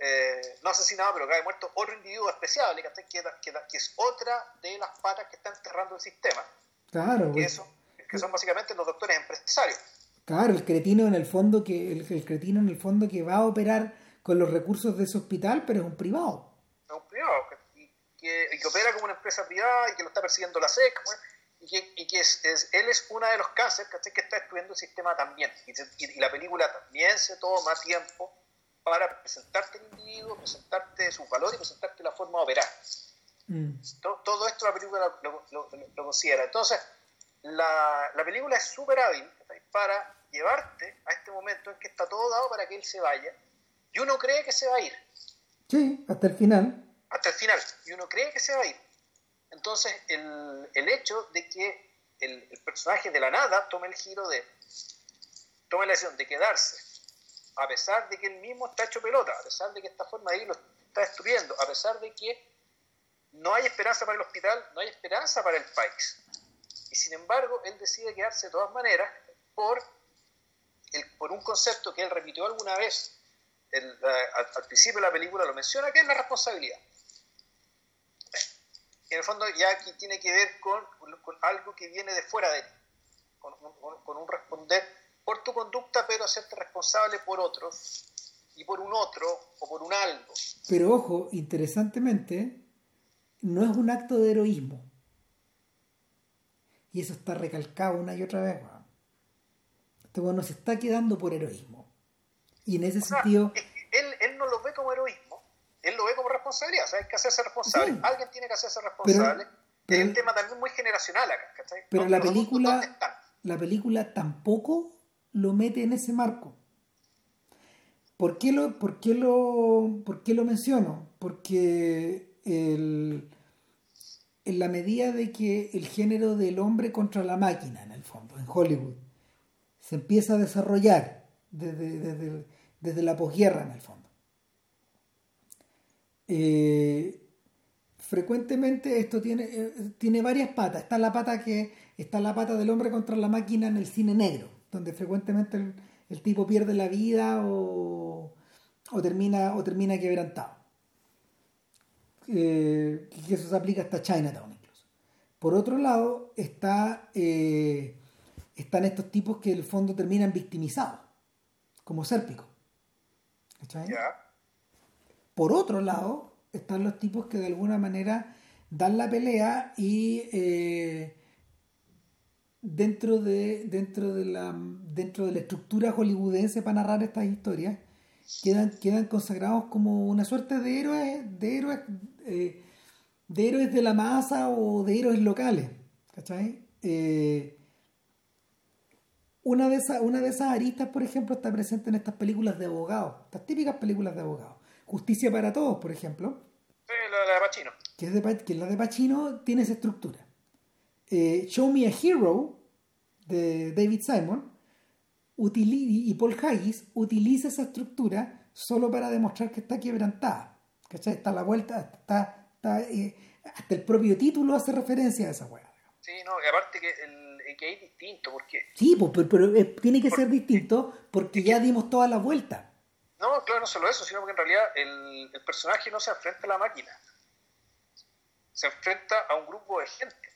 eh, no asesinado, pero cae muerto otro individuo especial, que, que, que, es otra de las patas que está enterrando el sistema. Claro. Que, pues. que son básicamente los doctores empresarios. Claro, el cretino en el fondo que el, el cretino en el fondo que va a operar con los recursos de ese hospital, pero es un privado. Es un privado, y que, opera como una empresa privada y que lo está persiguiendo la SEC, y que, y que es, él es una de los cánceres que está estudiando el sistema también. Y, la película también se toma tiempo para presentarte el individuo, presentarte su valor y presentarte la forma de operar. Mm. Todo, esto la película lo, lo, considera. Entonces, la, la película es súper hábil para llevarte a este momento en que está todo dado para que él se vaya y uno cree que se va a ir. Sí, hasta el final. Hasta el final. Y uno cree que se va a ir. Entonces, el, el hecho de que el, personaje de la nada tome el giro de. tome la decisión de quedarse, a pesar de que él mismo está hecho pelota, a pesar de que esta forma de ir lo está destruyendo, a pesar de que no hay esperanza para el hospital, no hay esperanza para el país. Y sin embargo, él decide quedarse de todas maneras por, el, por un concepto que él repitió alguna vez al, principio de la película lo menciona, que es la responsabilidad. En el fondo ya aquí tiene que ver con, algo que viene de fuera de ti, con, un responder por tu conducta, pero hacerte responsable por otros y por un otro o por un algo. Pero ojo, interesantemente, no es un acto de heroísmo. Y eso está recalcado una y otra vez. Este bueno se está quedando por heroísmo. Y en ese sentido... Él, él no lo ve como heroísmo, él lo ve como responsabilidad, o sea, hay que hacerse responsable, alguien tiene que hacerse responsable. es un tema también muy generacional acá, ¿cachai? Pero la película, la película tampoco lo mete en ese marco. ¿Por qué lo, por qué lo, por qué lo menciono? Porque el, en la medida de que el género del hombre contra la máquina, en el fondo, en Hollywood, se empieza a desarrollar desde, desde, la posguerra en el fondo. Eh, frecuentemente esto tiene, eh, tiene varias patas. Está la pata que está la pata del hombre contra la máquina en el cine negro, donde frecuentemente el, tipo pierde la vida o, o, termina, o termina quebrantado. Eh, que eso se aplica hasta Chinatown incluso. Por otro lado, está, eh, están estos tipos que en el fondo terminan victimizados, como Sérpico. Por otro lado, están los tipos que de alguna manera dan la pelea y eh, dentro, de, dentro, de la, dentro de la estructura hollywoodense para narrar estas historias, quedan, quedan consagrados como una suerte de héroes, de héroes, eh, de héroes de la masa o de héroes locales. ¿Cachai? Eh, una, de esas, una de esas aristas, por ejemplo, está presente en estas películas de abogados, estas típicas películas de abogados. Justicia para Todos, por ejemplo. Sí, la de Pacino. Que, es de, que la de Pacino tiene esa estructura. Eh, Show Me a Hero, de David Simon, y Paul Haggis utiliza esa estructura solo para demostrar que está quebrantada. ¿Cachai? Está a la vuelta, está, está eh, hasta el propio título hace referencia a esa weá. Sí, no, y aparte que, el, que es distinto, porque... Sí, pues, pero, eh, tiene que ser distinto porque ya dimos toda la vuelta. No, claro, no solo eso, sino que en realidad el, el personaje no se enfrenta a la máquina, se enfrenta a un grupo de gente,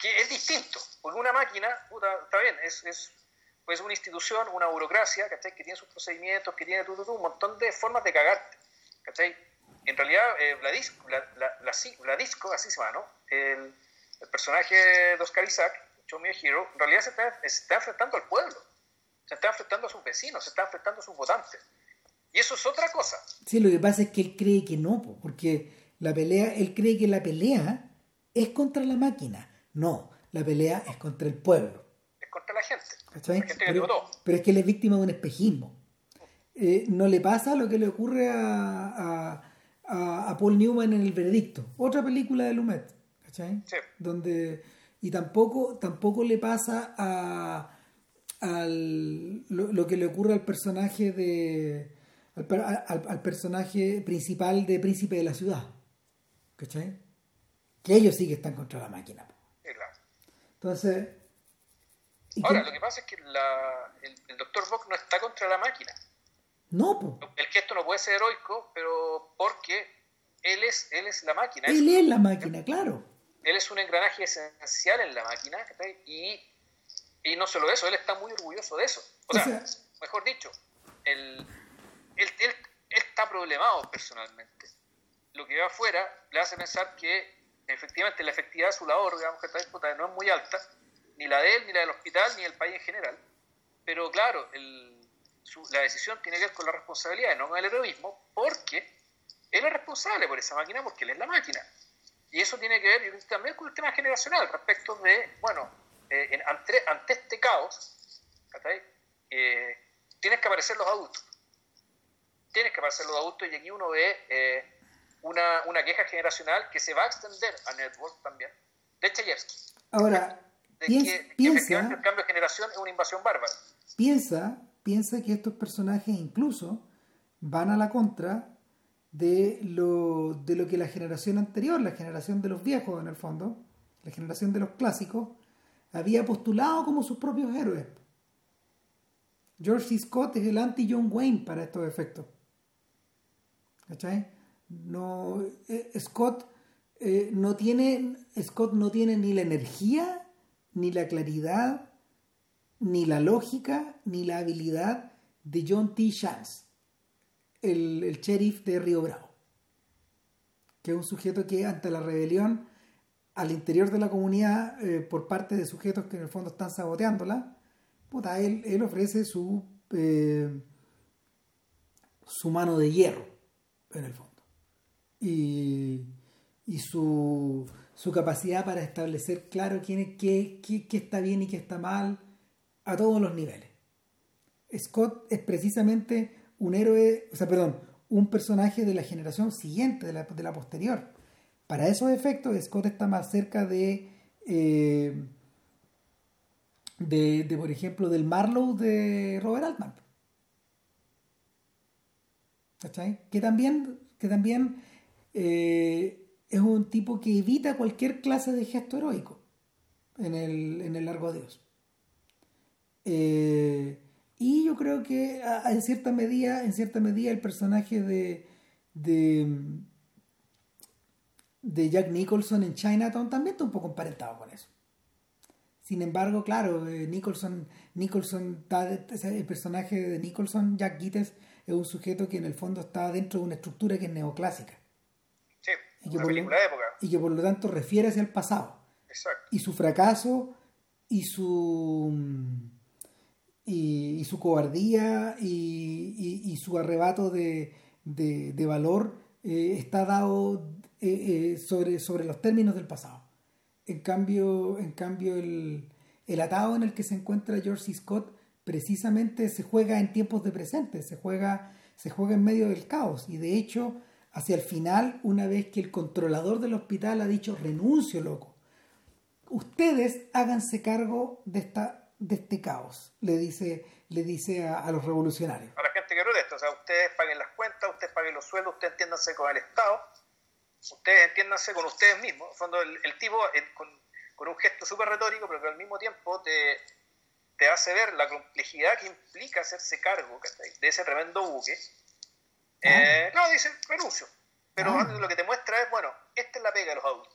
que es distinto, porque una máquina, puta, está bien, es, es pues una institución, una burocracia, ¿cachai? Que tiene sus procedimientos, que tiene un montón de formas de cagarte, ¿cachai? En realidad, eh, Vladisco, la, Vladisco, así se llama, ¿no? El, el personaje de Oscar Isaac, a Hero, en realidad se está, se está, enfrentando al pueblo, se está enfrentando a sus vecinos, se está enfrentando a sus votantes. Y eso es otra cosa. Sí, lo que pasa es que él cree que no, porque la pelea, él cree que la pelea es contra la máquina. No, la pelea es contra el pueblo contra la gente. pero, es que él es víctima de un espejismo. Eh, no le pasa lo que le ocurre a, a, Paul Newman en El Veredicto, otra película de Lumet, ¿cachai? Donde, y tampoco, tampoco le pasa a, al, lo, que le ocurre al personaje de al, personaje principal de Príncipe de la Ciudad, ¿cachai? Que ellos sí que están contra la máquina. Entonces, Ahora, lo que pasa es que el, doctor Bock no está contra la máquina. No, po. El gesto no puede ser heroico, pero porque él es, él es la máquina. Él es, la máquina, claro. Él es un engranaje esencial en la máquina, y, y no solo eso, él está muy orgulloso de eso. O, sea, mejor dicho, él, él, está problemado personalmente. Lo que va afuera le hace pensar que efectivamente la efectividad de su labor, digamos que está no es muy alta, ni la de él, ni la del hospital, ni del país en general. Pero claro, la decisión tiene que ver con la responsabilidad, no con el heroísmo, porque él es responsable por esa máquina, porque él es la máquina. Y eso tiene que ver también con el tema generacional, respecto de, bueno, eh, ante, ante, este caos, eh, tienes que aparecer los adultos. Tienes que aparecer los adultos y aquí uno ve eh, una, una, queja generacional que se va a extender a Network también, de Chayefsky. Ahora, piensa, que el cambio de generación es una invasión bárbara. Piensa, piensa que estos personajes incluso van a la contra de lo, de lo que la generación anterior, la generación de los viejos en el fondo, la generación de los clásicos, había postulado como sus propios héroes. George C. Scott es el anti-John Wayne para estos efectos. ¿Cachai? No, eh, Scott, eh, no tiene, Scott no tiene ni la energía ni la claridad, ni la lógica, ni la habilidad de John T. Chance, el, el sheriff de Río Bravo, que es un sujeto que ante la rebelión al interior de la comunidad eh, por parte de sujetos que en el fondo están saboteándola, puta, él, él ofrece su, su mano de hierro, en el fondo. Y, y su, su capacidad para establecer claro quién es, qué, qué, está bien y qué está mal a todos los niveles. Scott es precisamente un héroe, o sea, perdón, un personaje de la generación siguiente, de la, de la posterior. Para esos efectos, Scott está más cerca de, eh, de, de, por ejemplo, del Marlowe de Robert Altman. ¿Cachai? Que también, que también eh, es un tipo que evita cualquier clase de gesto heroico en el, en el largo adiós. Eh, y yo creo que en cierta medida, en cierta medida el personaje de, de, de Jack Nicholson en Chinatown también está un poco emparentado con eso. Sin embargo, claro, eh, Nicholson, Nicholson el personaje de Nicholson, Jack Gittes, es un sujeto que en el fondo está dentro de una estructura que es neoclásica. Y una película de época. Y que por lo tanto refiere hacia el pasado. Exacto. Y su fracaso y su y, su cobardía y, su arrebato de, de, valor eh, está dado eh, sobre, sobre los términos del pasado. En cambio, en cambio el, el atado en el que se encuentra George C. Scott precisamente se juega en tiempos de presente, se juega, se juega en medio del caos. Y de hecho, hacia el final, una vez que el controlador del hospital ha dicho renuncio, loco, ustedes háganse cargo de esta de este caos, le dice, le dice a, los revolucionarios. A la gente que protesta, o sea, ustedes paguen las cuentas, ustedes paguen los sueldos, ustedes entiéndanse con el Estado, ustedes entiéndanse con ustedes mismos. En fondo, el, tipo, con, con, un gesto súper retórico, pero que al mismo tiempo te, te hace ver la complejidad que implica hacerse cargo de ese tremendo buque. Eh, no, dice, renuncio. Pero lo que te muestra es, bueno, esta es la pega de los adultos.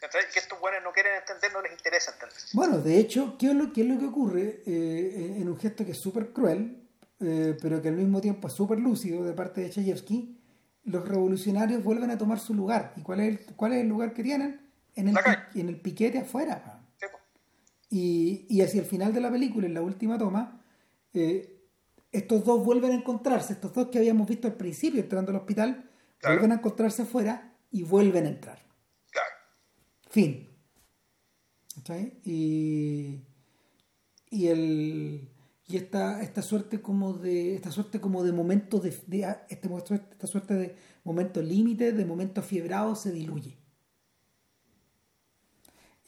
Que estos buenos no quieren entender, no les interesa entender. Bueno, de hecho, ¿qué es lo, qué es lo que ocurre eh, en un gesto que es súper cruel, eh, pero que al mismo tiempo es súper lúcido de parte de Chayefsky? Los revolucionarios vuelven a tomar su lugar. ¿Y cuál es el, cuál es el lugar que tienen? En el, en el piquete afuera. Y, y, hacia el final de la película, en la última toma, eh, estos dos vuelven a encontrarse, estos dos que habíamos visto al principio entrando al hospital, vuelven a encontrarse afuera y vuelven a entrar. Claro. Fin. Y, y el y esta, esta suerte como de esta suerte como de momento de, de este, esta suerte de momento límite de momento fiebrado se diluye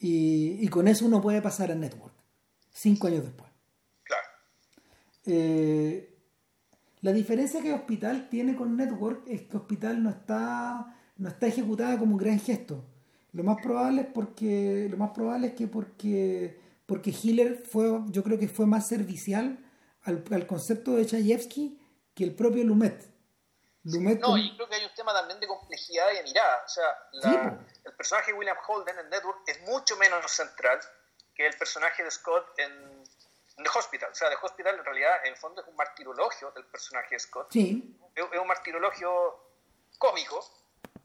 y, con eso uno puede pasar a Network, cinco años después. Eh, la diferencia que Hospital tiene con Network es que Hospital no está, no está ejecutada como un gran gesto. Lo más probable es porque, lo más probable es que porque, porque Hiller fue, yo creo que fue más servicial al, al concepto de Chayefsky que el propio Lumet no, y creo que hay un tema también de complejidad y de mirada. O sea, el personaje de William Holden en Network es mucho menos central que el personaje de Scott en, The Hospital. O sea, The Hospital en realidad, en el fondo, es un martirologio del personaje de Scott. Sí. Es, un martirologio cómico,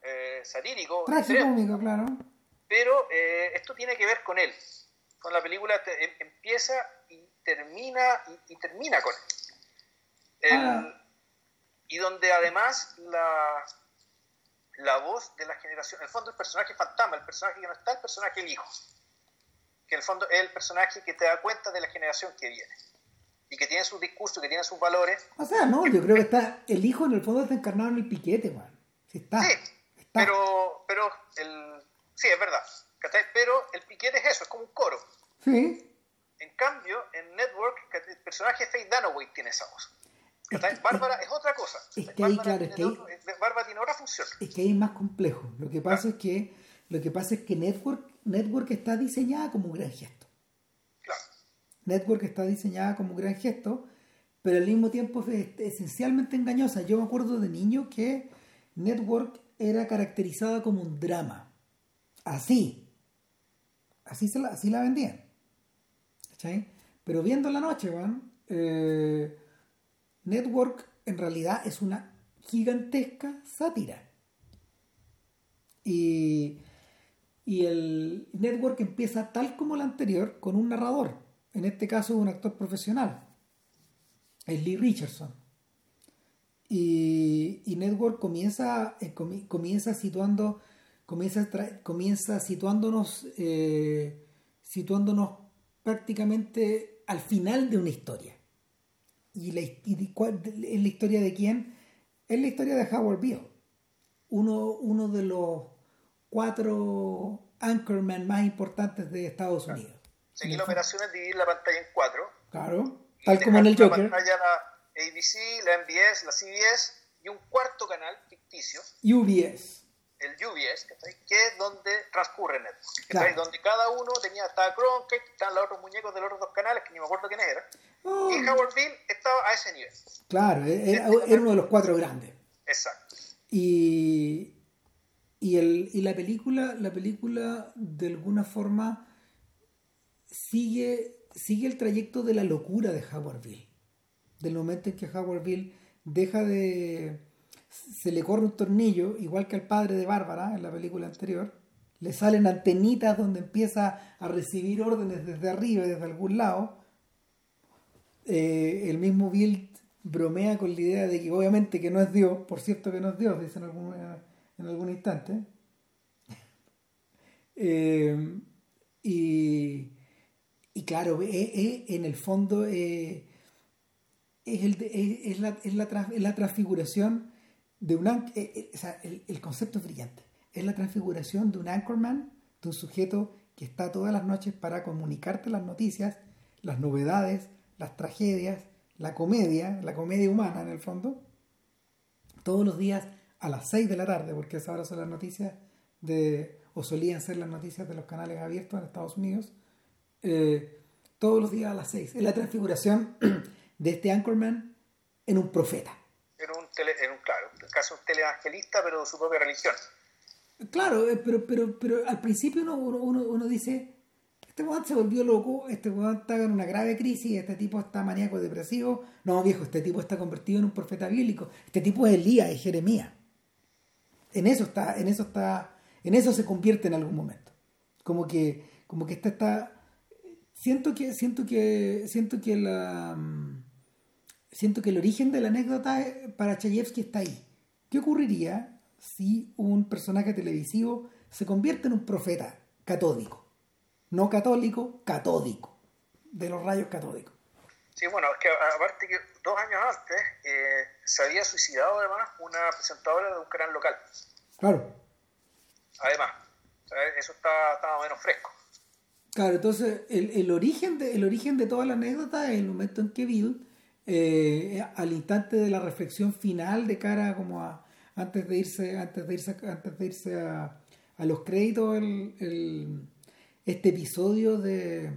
eh, satírico. cómico, claro. Pero eh, esto tiene que ver con él. Con la película em, empieza y termina y, termina con él. Ah y donde además la, la voz de la generación, en el fondo el personaje fantasma, el personaje que no está, el personaje el hijo, que en el fondo es el personaje que te da cuenta de la generación que viene y que tiene sus discursos, que tiene sus valores. O sea, no, yo creo que está, el hijo en el fondo está encarnado en el piquete, man. Sí, está. Sí, pero, pero el, sí, es verdad, pero el piquete es eso, es como un coro. Sí. En cambio, en Network, el personaje de Faith Dunaway tiene esa voz. Bárbara es otra cosa. Es que ahí, claro, es que ahí, Bárbara tiene otra función. Es que ahí es más complejo. Lo que pasa es que lo que pasa es que Network, Network está diseñada como un gran gesto. Claro. Network está diseñada como un gran gesto, pero al mismo tiempo es esencialmente engañosa. Yo me acuerdo de niño que Network era caracterizada como un drama. Así. Así, se la, así la vendían. ¿Cachai? Pero viendo la noche, van. Eh, Network en realidad es una gigantesca sátira. Y, el Network empieza tal como la anterior con un narrador, en este caso un actor profesional, es Lee Richardson. Y, Network comienza, eh, comienza situando comienza, comienza situándonos eh, situándonos prácticamente al final de una historia ¿Y, la, es la historia de quién? Es la historia de Howard Beale, uno, uno de los cuatro anchormen más importantes de Estados Unidos. Aquí la operación es dividir la pantalla en cuatro. Claro, tal como en el Joker. La pantalla la ABC, la MBS, la CBS y un cuarto canal ficticio. UBS. El UBS, que es donde transcurre Netflix. Donde cada uno tenía, estaba Cronkite, estaban los otros muñecos de los otros dos canales, que ni me acuerdo quiénes eran. Oh. Y Howardville estaba a ese nivel. Claro, e-, era, era uno de los cuatro grandes. Exacto. Y, y, el, y la película, la película de alguna forma sigue, sigue el trayecto de la locura de Howardville. Del momento en que Howardville deja de. se le corre un tornillo, igual que al padre de Bárbara en la película anterior. Le salen antenitas donde empieza a recibir órdenes desde arriba, desde algún lado. Eh, el mismo Bill bromea con la idea de que obviamente que no es Dios, por cierto que no es Dios, dice en algún, en algún instante. Eh, y, y, claro, eh, eh, en el fondo es, el, es, la, es, la, la, transfiguración de un... o el concepto es brillante. Es la transfiguración de un anchorman, de un sujeto que está todas las noches para comunicarte las noticias, las novedades, las tragedias, la comedia, la comedia humana en el fondo, todos los días a las 6 de la tarde, porque esas ahora son las noticias de, o solían ser las noticias de los canales abiertos en Estados Unidos, eh, todos los días a las 6. Es la transfiguración de este Anchorman en un profeta. En un, tele, en un claro, casi un televangelista, pero de su propia religión. Claro, eh, pero, pero, pero al principio uno, uno, uno dice, este weón se volvió loco, este weón está en una grave crisis, este tipo está maníaco depresivo. No, viejo, este tipo está convertido en un profeta bíblico. Este tipo es Elías, es Jeremías. En eso está, en eso está, en eso se convierte en algún momento. Como que, como que está, está siento que, siento que, siento que la, siento que el origen de la anécdota para Chayefsky está ahí. ¿Qué ocurriría si un personaje televisivo se convierte en un profeta catódico? no católico, catódico, de los rayos catódicos. Sí, bueno, es que aparte que dos años antes eh, se había suicidado además una presentadora de un canal local. Claro. Además, eso está, estaba menos fresco. Claro, entonces el, el, origen de, el origen de toda la anécdota es el momento en que Bill, eh, al instante de la reflexión final de cara como a antes de irse, antes de irse, antes de irse a, a los créditos, el este episodio de,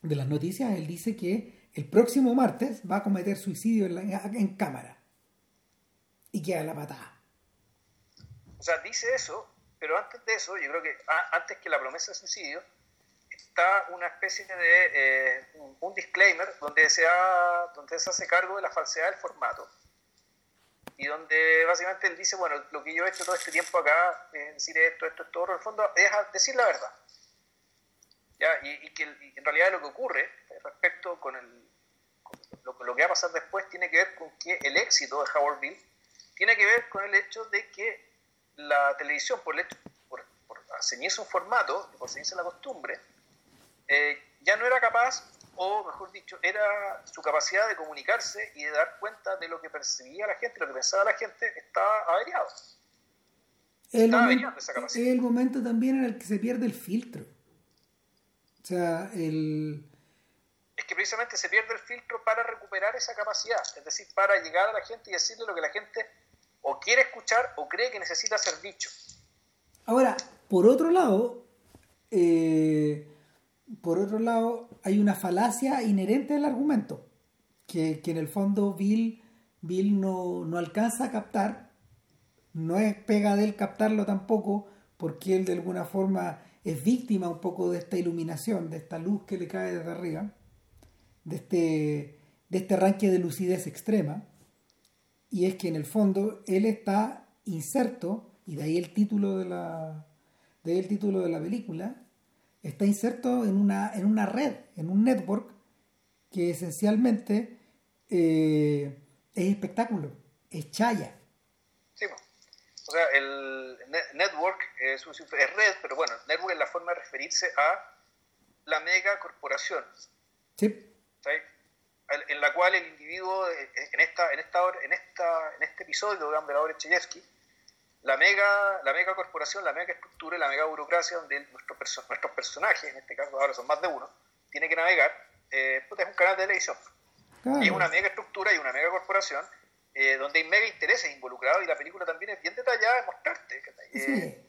de las noticias, él dice que el próximo martes va a cometer suicidio en, en cámara. Y queda la patada. O sea, dice eso, pero antes de eso, yo creo que antes que la promesa de suicidio, está una especie de eh, un, disclaimer donde se, donde se hace cargo de la falsedad del formato y donde básicamente él dice, bueno, lo que yo he hecho todo este tiempo acá, es decir esto, esto, esto, en el fondo, es decir la verdad. Y, que en realidad lo que ocurre respecto con, el, lo, que va a pasar después tiene que ver con que el éxito de Howard Bill tiene que ver con el hecho de que la televisión, por, el hecho, por, ceñirse un formato, por ceñirse la costumbre, eh, ya no era capaz, o mejor dicho, era su capacidad de comunicarse y de dar cuenta de lo que percibía la gente, lo que pensaba la gente, estaba averiado. El, momento, es el momento también en el que se pierde el filtro. O sea, el... Es que precisamente se pierde el filtro para recuperar esa capacidad, es decir, para llegar a la gente y decirle lo que la gente o quiere escuchar o cree que necesita ser dicho. Ahora, por otro lado, eh, por otro lado, hay una falacia inherente al argumento, que, en el fondo Bill, Bill no, no, alcanza a captar, no es pega de él captarlo tampoco, porque él de alguna forma es víctima un poco de esta iluminación, de esta luz que le cae desde arriba, de este, de este arranque de lucidez extrema, y es que en el fondo él está inserto, y de ahí el título de la, de el título de la película, está inserto en una, en una red, en un network, que esencialmente eh, es espectáculo, es chaya. O sea, el network es, red, pero bueno, network es la forma de referirse a la mega corporación. Sí. En la cual el individuo, eh, en, esta, en, esta, en, esta, en este episodio de la obra de Chayefsky, la mega, la mega corporación, la mega estructura y la mega burocracia donde nuestros, nuestros personajes, en este caso ahora son más de uno, tiene que navegar, eh, es un canal de televisión. Y es una mega estructura y una mega corporación eh, donde hay mega intereses involucrados y la película también es bien detallada de mostrarte eh,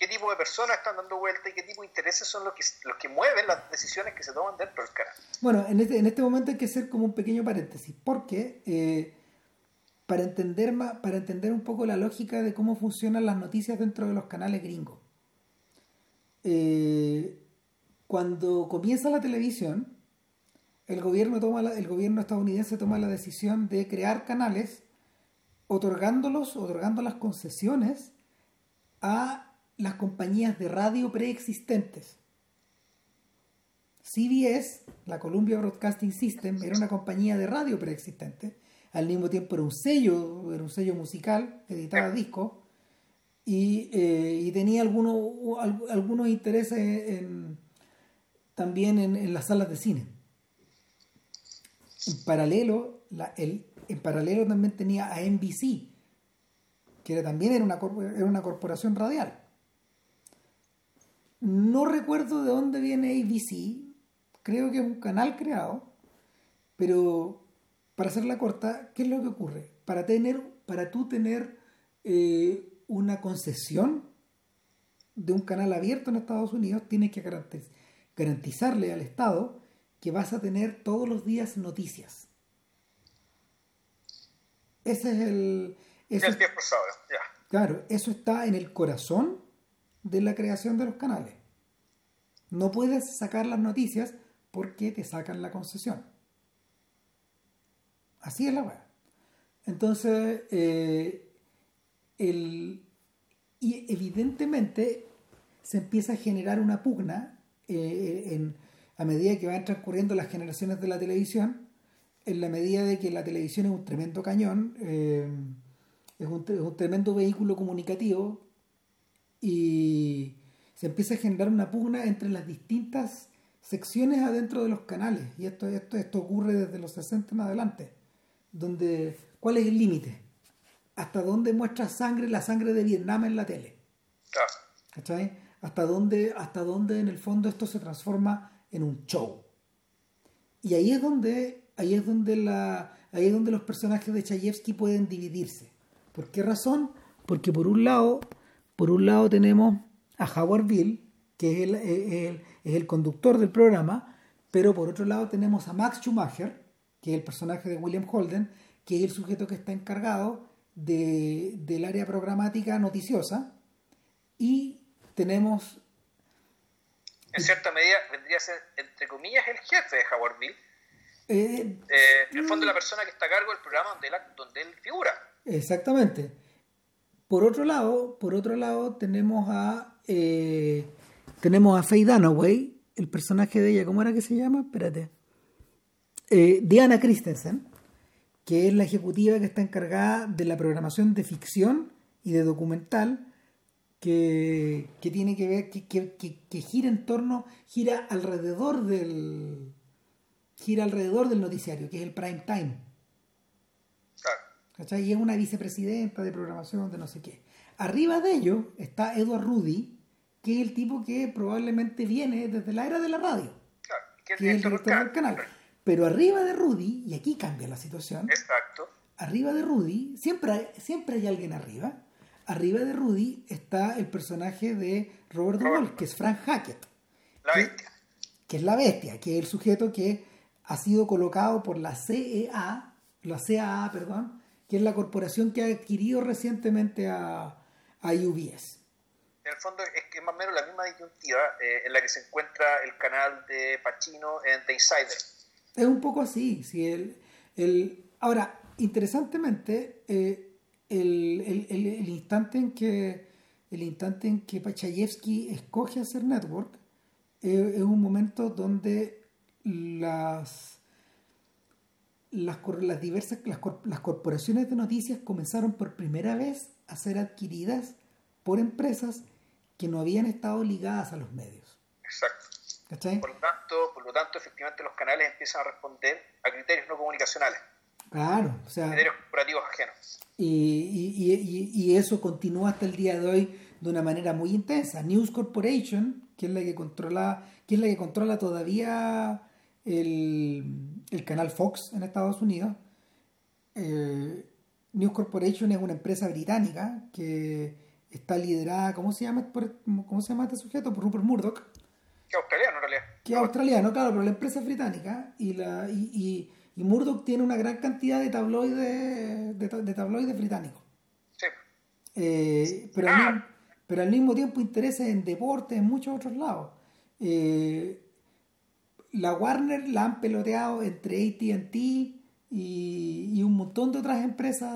qué tipo de personas están dando vuelta y qué tipo de intereses son los que, los que mueven las decisiones que se toman dentro del canal. Bueno, en este, en este momento hay que hacer como un pequeño paréntesis, porque eh, para, entender más, para entender un poco la lógica de cómo funcionan las noticias dentro de los canales gringos, cuando comienza la televisión, el gobierno, toma el gobierno estadounidense toma la decisión de crear canales otorgándolos, otorgando las concesiones a las compañías de radio preexistentes. CBS, la Columbia Broadcasting System, era una compañía de radio preexistente. Al mismo tiempo era un sello, era un sello musical, editaba discos, y, eh, tenía algunos, algunos intereses también en las salas de cine. En paralelo, el, en paralelo también tenía a NBC, que también era una, era una corporación radial. No recuerdo de dónde viene ABC, creo que es un canal creado, pero para hacerla corta, ¿qué es lo que ocurre? Para, tener, para tú tener eh, una concesión de un canal abierto en Estados Unidos, tienes que garantizarle al Estado que vas a tener todos los días noticias. Ese es el... Eso, el tiempo ya. Claro, eso está en el corazón de la creación de los canales. No puedes sacar las noticias porque te sacan la concesión. Así es la weá. Entonces, eh, y evidentemente se empieza a generar una pugna eh, en a medida que van transcurriendo las generaciones de la televisión, en la medida de que la televisión es un tremendo cañón, eh, es, un, tremendo vehículo comunicativo y se empieza a generar una pugna entre las distintas secciones adentro de los canales. Y esto, esto, esto ocurre desde los 60 en adelante. Donde, ¿Cuál es el límite? ¿Hasta dónde muestra sangre la sangre de Vietnam en la tele? ¿Cachai? ¿Hasta dónde, ¿Hasta dónde en el fondo esto se transforma en un show. Y ahí es donde, ahí es donde, la, ahí es donde los personajes de Chayefsky pueden dividirse. ¿Por qué razón? Porque por un lado, por un lado tenemos a Howard Bill, que es el, es el, conductor del programa, pero por otro lado tenemos a Max Schumacher, que es el personaje de William Holden, que es el sujeto que está encargado de, del área programática noticiosa, y tenemos en cierta medida vendría a ser, entre comillas, el jefe de Howard Bill. Eh, eh, en el fondo, la persona que está a cargo del programa donde él, donde él figura. Exactamente. Por otro lado, por otro lado tenemos a eh, tenemos a Faye Dunaway, el personaje de ella, ¿cómo era que se llama? Espérate. Diana Christensen, que es la ejecutiva que está encargada de la programación de ficción y de documental que, tiene que ver, que, que, gira en torno, gira alrededor del gira alrededor del noticiario, que es el prime time. Y es una vicepresidenta de programación de no sé qué. Arriba de ello está Edward Rudy, que es el tipo que probablemente viene desde la era de la radio. que es, el director del canal. Pero arriba de Rudy, y aquí cambia la situación. Exacto. Arriba de Rudy, siempre siempre hay alguien arriba arriba de Rudy está el personaje de Robert Duvall, que es Frank Hackett. La bestia. Que, es la bestia, que es el sujeto que ha sido colocado por la CEA, la CAA, perdón, que es la corporación que ha adquirido recientemente a, a UBS. En el fondo es que más o menos la misma disyuntiva eh, en la que se encuentra el canal de Pacino en The Insider. Es un poco así, sí. El, el... Ahora, interesantemente, eh, el, el, el, instante en que el instante en que Pachayevsky escoge hacer network eh, es un momento donde las las, las diversas las, las, corporaciones de noticias comenzaron por primera vez a ser adquiridas por empresas que no habían estado ligadas a los medios. Exacto. Por lo tanto, por lo tanto, efectivamente los canales empiezan a responder a criterios no comunicacionales. Claro, o sea. Criterios corporativos ajenos. Y, eso continúa hasta el día de hoy de una manera muy intensa. News Corporation, que es la que controla, que es la que controla todavía el, el canal Fox en Estados Unidos. Eh, News Corporation es una empresa británica que está liderada, ¿cómo se llama, cómo se llama este sujeto? Por Rupert Murdoch. Que australiano en realidad. Que australiano, claro, pero la empresa es británica y, la, y, y, Murdoch tiene una gran cantidad de tabloides, de, tabloides británicos. Sí. Eh, pero, al, ah. pero al mismo tiempo intereses en deporte en muchos otros lados. Eh, la Warner la han peloteado entre ATT y, un montón de otras empresas,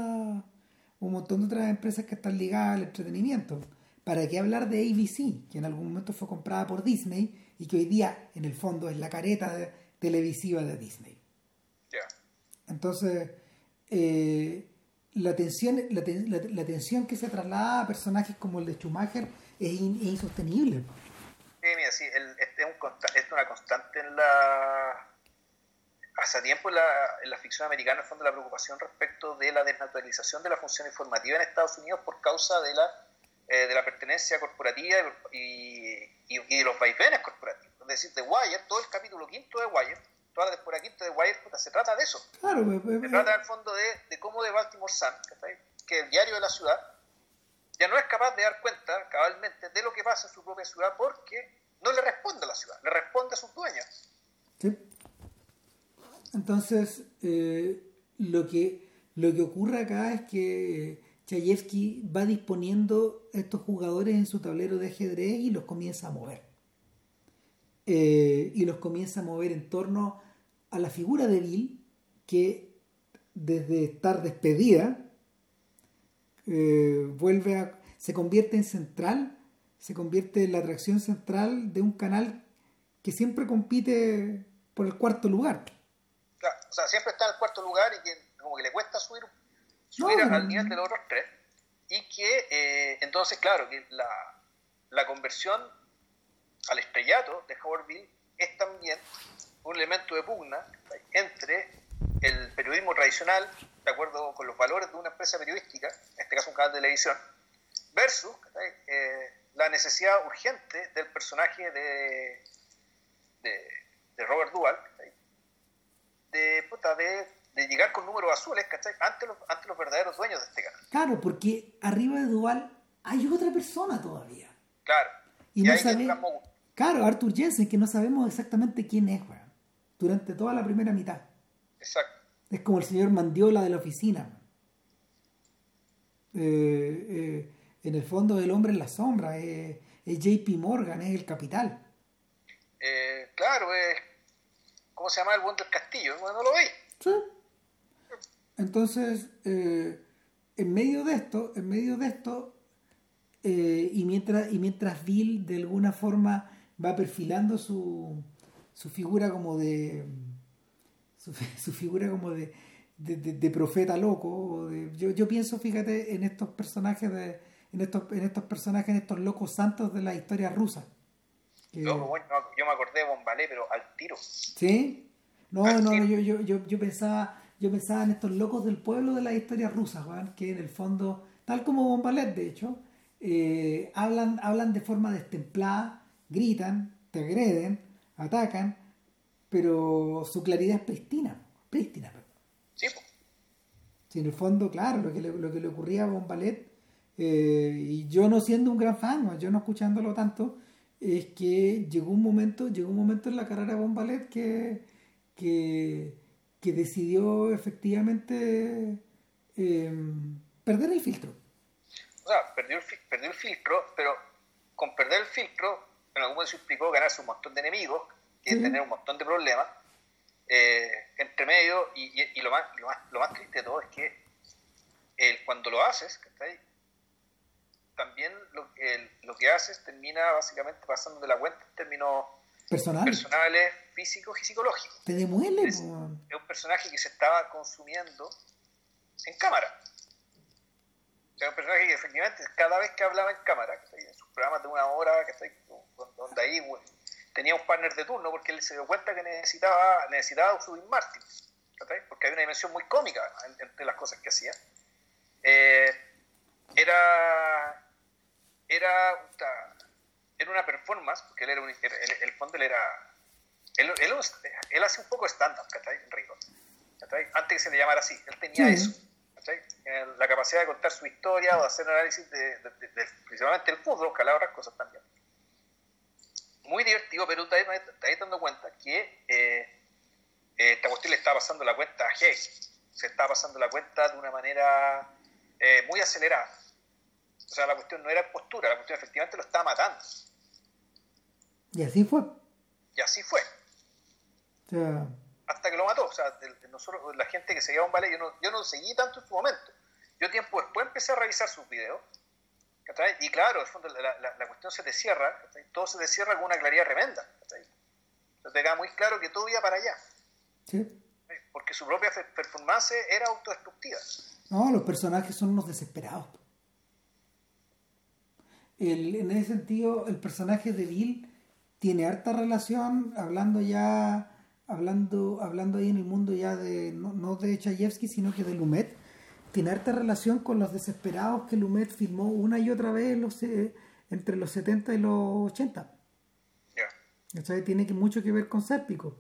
un montón de otras empresas que están ligadas al entretenimiento. ¿Para qué hablar de ABC, que en algún momento fue comprada por Disney y que hoy día, en el fondo, es la careta televisiva de Disney? Entonces, eh, la, tensión, la, la, tensión que se traslada a personajes como el de Schumacher es, insostenible. Sí, sí, este es, un, es una constante en la hace tiempo en la, en la, ficción americana, en fondo, la preocupación respecto de la desnaturalización de la función informativa en Estados Unidos por causa de la, eh, de la pertenencia corporativa y, y, de los vaivenes corporativos. Es decir, de Wire, todo el capítulo quinto de Wire, toda la temporada quinta de Wire, se trata de eso. Claro, se trata, al fondo, de, de cómo de Baltimore Sun, que el diario de la ciudad, ya no es capaz de dar cuenta cabalmente de lo que pasa en su propia ciudad porque no le responde a la ciudad, le responde a sus dueños. Entonces, eh, lo, que, lo que ocurre acá es que Chayefsky va disponiendo estos jugadores en su tablero de ajedrez y los comienza a mover. Eh, y los comienza a mover en torno a la figura de Bill, que desde estar despedida, eh, vuelve a, se convierte en central, se convierte en la atracción central de un canal que siempre compite por el cuarto lugar o sea, siempre está en el cuarto lugar y que como que le cuesta subir, subir al nivel de los otros tres. Y que eh, entonces, claro, que la, la conversión al estrellato de Howardville es también un elemento de pugna entre el periodismo tradicional, de acuerdo con los valores de una empresa periodística, en este caso un canal de televisión, versus eh, la necesidad urgente del personaje de, de, de Robert Duval, de, de, llegar con números azules, ¿cachai? Ante los, ante los verdaderos dueños de este canal. Claro, porque arriba de Duval hay otra persona todavía. Claro. Y, no sabemos. Claro, Arthur Jensen, que no sabemos exactamente quién es, weón. Durante toda la primera mitad. Exacto. Es como el señor Mandiola de la oficina. Eh, eh, en el fondo, el hombre en la sombra. es JP Morgan, es el capital. Eh, claro, es ¿cómo se llama el buen del castillo? Bueno, no lo veis. Sí. Entonces, eh, en medio de esto, en medio de esto, eh, y mientras, y mientras Bill de alguna forma va perfilando su, su figura como de su, figura como de, de, profeta loco yo, yo pienso fíjate en estos personajes de en estos en estos personajes en estos locos santos de la historia rusa yo me acordé de Bombalé, pero al tiro. ¿Sí? No, no, yo, yo, yo, yo, pensaba, yo pensaba en estos locos del pueblo de la historia rusa, que en el fondo, tal como Bombalet, de hecho, eh, hablan, hablan de forma destemplada, gritan, te agreden, atacan, pero su claridad es prístina. Prístina. Sí, sí, en el fondo, claro, lo que le, lo que le ocurría a Bombalet, eh, y yo no siendo un gran fan, yo no escuchándolo tanto, es que llegó un momento, llegó un momento en la carrera de Bombalet que, que, que decidió efectivamente em, perder el filtro. O sea, perdió el, perdió el filtro, pero con perder el filtro, en algún momento se implicó ganarse un montón de enemigos y tener un montón de problemas. Eh, entre medio, y, y, lo, más, lo, más, lo más triste de todo es que el, cuando lo haces, también lo, lo que haces termina básicamente pasando de la cuenta en términos personales, físicos y psicológicos. Te demuele, es, es, un personaje que se estaba consumiendo en cámara. O sea, un personaje que efectivamente cada vez que hablaba en cámara, en sus programas de una hora, que donde ahí tenía un partner de turno porque él se dio cuenta que necesitaba, necesitaba subir Martin, porque había una dimensión muy cómica entre las cosas que hacía. Eh, era era, era una performance, porque él era un, el, el fondo él era, él, él, hace un poco stand-up, Rico. Antes que se le llamara así, él tenía eso. La capacidad de contar su historia o de hacer análisis de, principalmente el fútbol, que otras cosas también. Muy divertido, pero te estás dando cuenta que eh, eh, esta cuestión le estaba pasando la cuenta a Hey. Se estaba pasando la cuenta de una manera eh, muy acelerada. O sea, la cuestión no era postura, la cuestión efectivamente lo estaba matando. Y así fue. Y así fue. Hasta que lo mató. O sea, nosotros, la gente que seguía un ballet, yo no, yo no seguí tanto en su momento. Yo tiempo después empecé a revisar sus videos. Y claro, la, la, la, cuestión se te cierra, todo se te cierra con una claridad tremenda. Entonces te queda muy claro que todo iba para allá. Sí. Porque su propia performance era autodestructiva. No, los personajes son unos desesperados. El, en ese sentido, el personaje de Bill tiene harta relación, hablando ya, hablando, hablando ahí en el mundo ya de, no, de Chayefsky, sino que de Lumet, tiene harta relación con los desesperados que Lumet filmó una y otra vez los, eh, entre los 70 y los 80. Yeah. Tiene mucho que ver con Sérpico.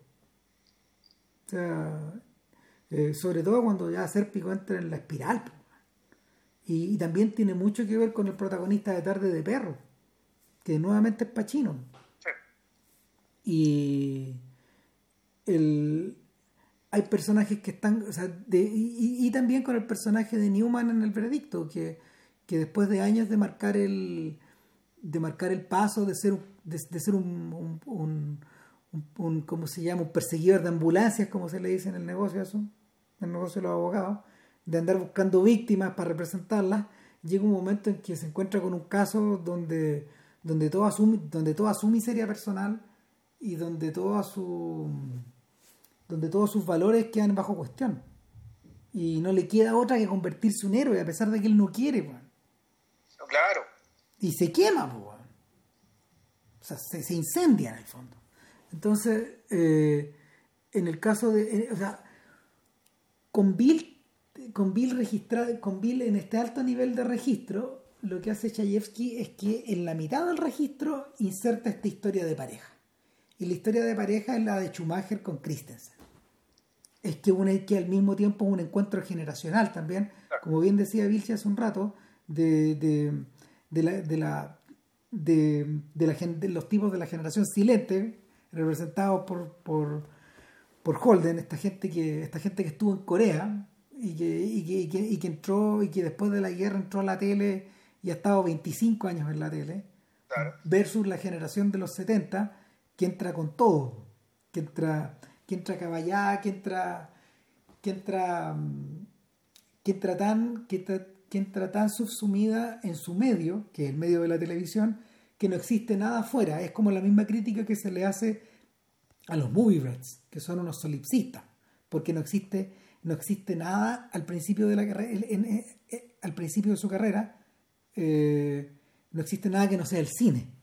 O sea, eh, sobre todo cuando ya Sérpico entra en la espiral. Y, también tiene mucho que ver con el protagonista de Tarde de Perro, que nuevamente es Pachino. Y el, hay personajes que están, sea, y, también con el personaje de Newman en el veredicto, que, después de años de marcar el de marcar el paso, de ser, de, ser un, un, un, ¿cómo se llama? un perseguidor de ambulancias, como se le dice en el negocio eso, en el negocio de los abogados, de andar buscando víctimas para representarlas, llega un momento en que se encuentra con un caso donde, donde, toda, su, donde toda su miseria personal y donde toda su donde todos sus valores quedan bajo cuestión. Y no le queda otra que convertirse en un héroe a pesar de que él no quiere claro. Y se quema o sea se, se, incendia en el fondo. Entonces eh, en el caso de eh, o sea con Bill con Bill registrado, con Bill en este alto nivel de registro, lo que hace Chayefsky es que en la mitad del registro inserta esta historia de pareja. Y la historia de pareja es la de Schumacher con Christensen. Es que, una, que al mismo tiempo es un encuentro generacional también, como bien decía Vilche hace un rato, de, de, la, de, la, de, de, los tipos de la generación silente, representados por, por, por Holden, esta gente, que, esta gente que estuvo en Corea, y que, y que, y que, entró y que después de la guerra entró a la tele y ha estado 25 años en la tele, versus la generación de los 70 que entra con todo, que entra, que entra caballá, que entra, entra tan, que entra tan subsumida en su medio, que es el medio de la televisión, que no existe nada afuera. Es como la misma crítica que se le hace a los movie rats, que son unos solipsistas, porque no existe no existe nada al principio de la carrera, eh, eh, al principio de su carrera, eh, no existe nada que no sea el cine.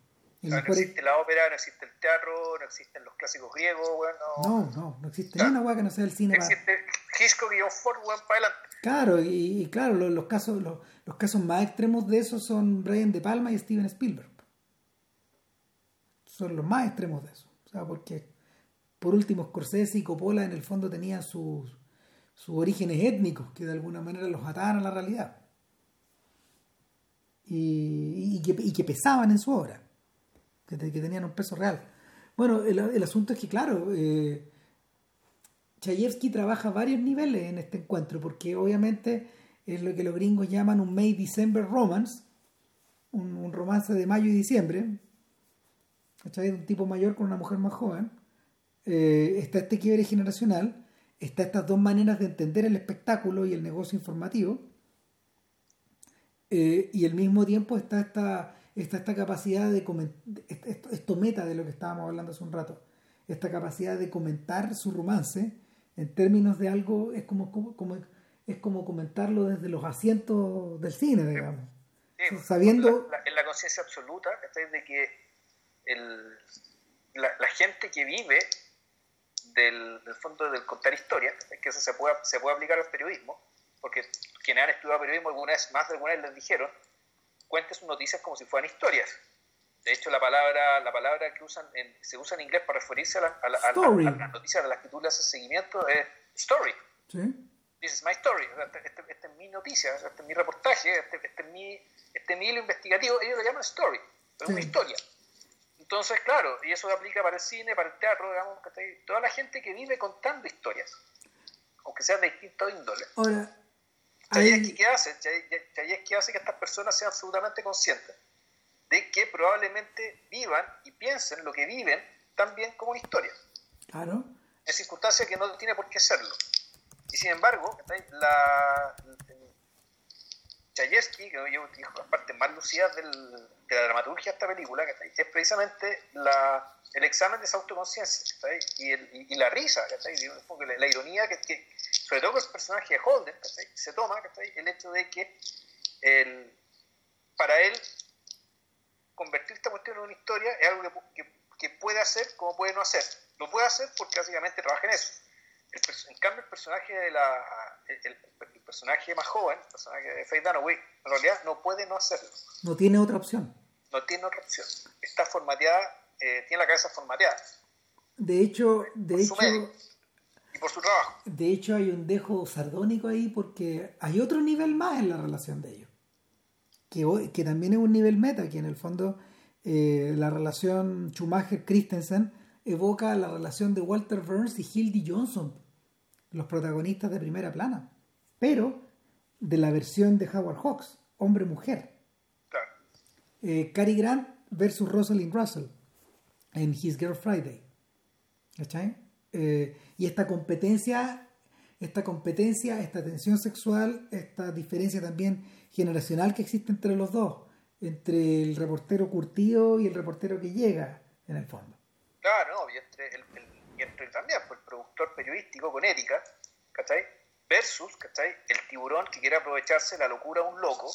No existe la ópera, no existe el teatro, no existen los clásicos griegos, bueno. No, no, no existe ni una que no sea el cine. Existe Hitchcock y Ford, bueno, para adelante. Claro, y, claro, los, casos, los, los, casos más extremos de eso son Brian De Palma y Steven Spielberg. Son los más extremos de eso. O sea, porque por último Scorsese y Coppola en el fondo tenían sus sus orígenes étnicos que de alguna manera los ataban a la realidad y, que, pesaban en su obra, que, tenían un peso real. Bueno, el, asunto es que, claro, eh, Chayefsky trabaja a varios niveles en este encuentro, porque obviamente es lo que los gringos llaman un May-December romance, un, romance de mayo y diciembre, un tipo mayor con una mujer más joven. Eh, está este quiebre generacional está estas dos maneras de entender el espectáculo y el negocio informativo. Eh, y al mismo tiempo está esta, está esta capacidad de comentar, esto, meta de lo que estábamos hablando hace un rato, esta capacidad de comentar su romance en términos de algo, es como, como, es como comentarlo desde los asientos del cine, digamos. sabiendo... en la conciencia absoluta, de que el, la, la gente que vive del, fondo del contar historias, que eso se puede, se puede aplicar al periodismo, porque quienes han estudiado periodismo alguna vez, más de alguna vez les dijeron, cuente sus noticias como si fueran historias. De hecho, la palabra, la palabra que usan en, se usa en inglés para referirse a, la, a, la, a, las noticias a las que tú le haces seguimiento es story. Sí. This is my story. Esta este, este es mi noticia, este es mi reportaje, este, este, es mi, este es mi hilo investigativo. Ellos lo llaman story, es una historia. Entonces, claro, y eso aplica para el cine, para el teatro, digamos, toda la gente que vive contando historias, aunque sean de distintos índoles. Ahora, Chayefsky, ¿qué hace? Chayefsky hace que estas personas sean absolutamente conscientes de que probablemente vivan y piensen lo que viven también como una historia. Claro. En circunstancias que no tiene por qué serlo. Y sin embargo, la, Chayefsky, que es las partes más lucidas del, de la dramaturgia de esta película, es precisamente la, el examen de esa autoconciencia y, y, la risa, la, la, ironía que, que, sobre todo con el personaje de Holden, se toma el hecho de que el, para él convertir esta cuestión en una historia es algo que, que, que, puede hacer como puede no hacer. Lo puede hacer porque básicamente trabaja en eso. El, en cambio, el personaje de la el, el, personaje más joven, el personaje de Faye Dunaway, en realidad no puede no hacerlo. No tiene otra opción. No tiene otra opción. Está formateada, eh, tiene la cabeza formateada. De hecho, de por hecho, su médico y por su trabajo. De hecho, hay un dejo sardónico ahí porque hay otro nivel más en la relación de ellos. Que, que también es un nivel meta, que en el fondo eh, la relación Schumacher-Christensen evoca la relación de Walter Burns y Hildy Johnson, los protagonistas de primera plana, pero de la versión de Howard Hawks, hombre-mujer. Claro. Eh, Cary Grant versus Rosalind Russell en His Girl Friday. ¿Cachai? Eh, y esta competencia, esta competencia, esta tensión sexual, esta diferencia también generacional que existe entre los dos, entre el reportero curtido y el reportero que llega, en el fondo. Claro, no, y entre, el, el, y entre también pues, el productor periodístico con ética, ¿cachai? Versus, ¿cachai? El tiburón que quiere aprovecharse la locura de un loco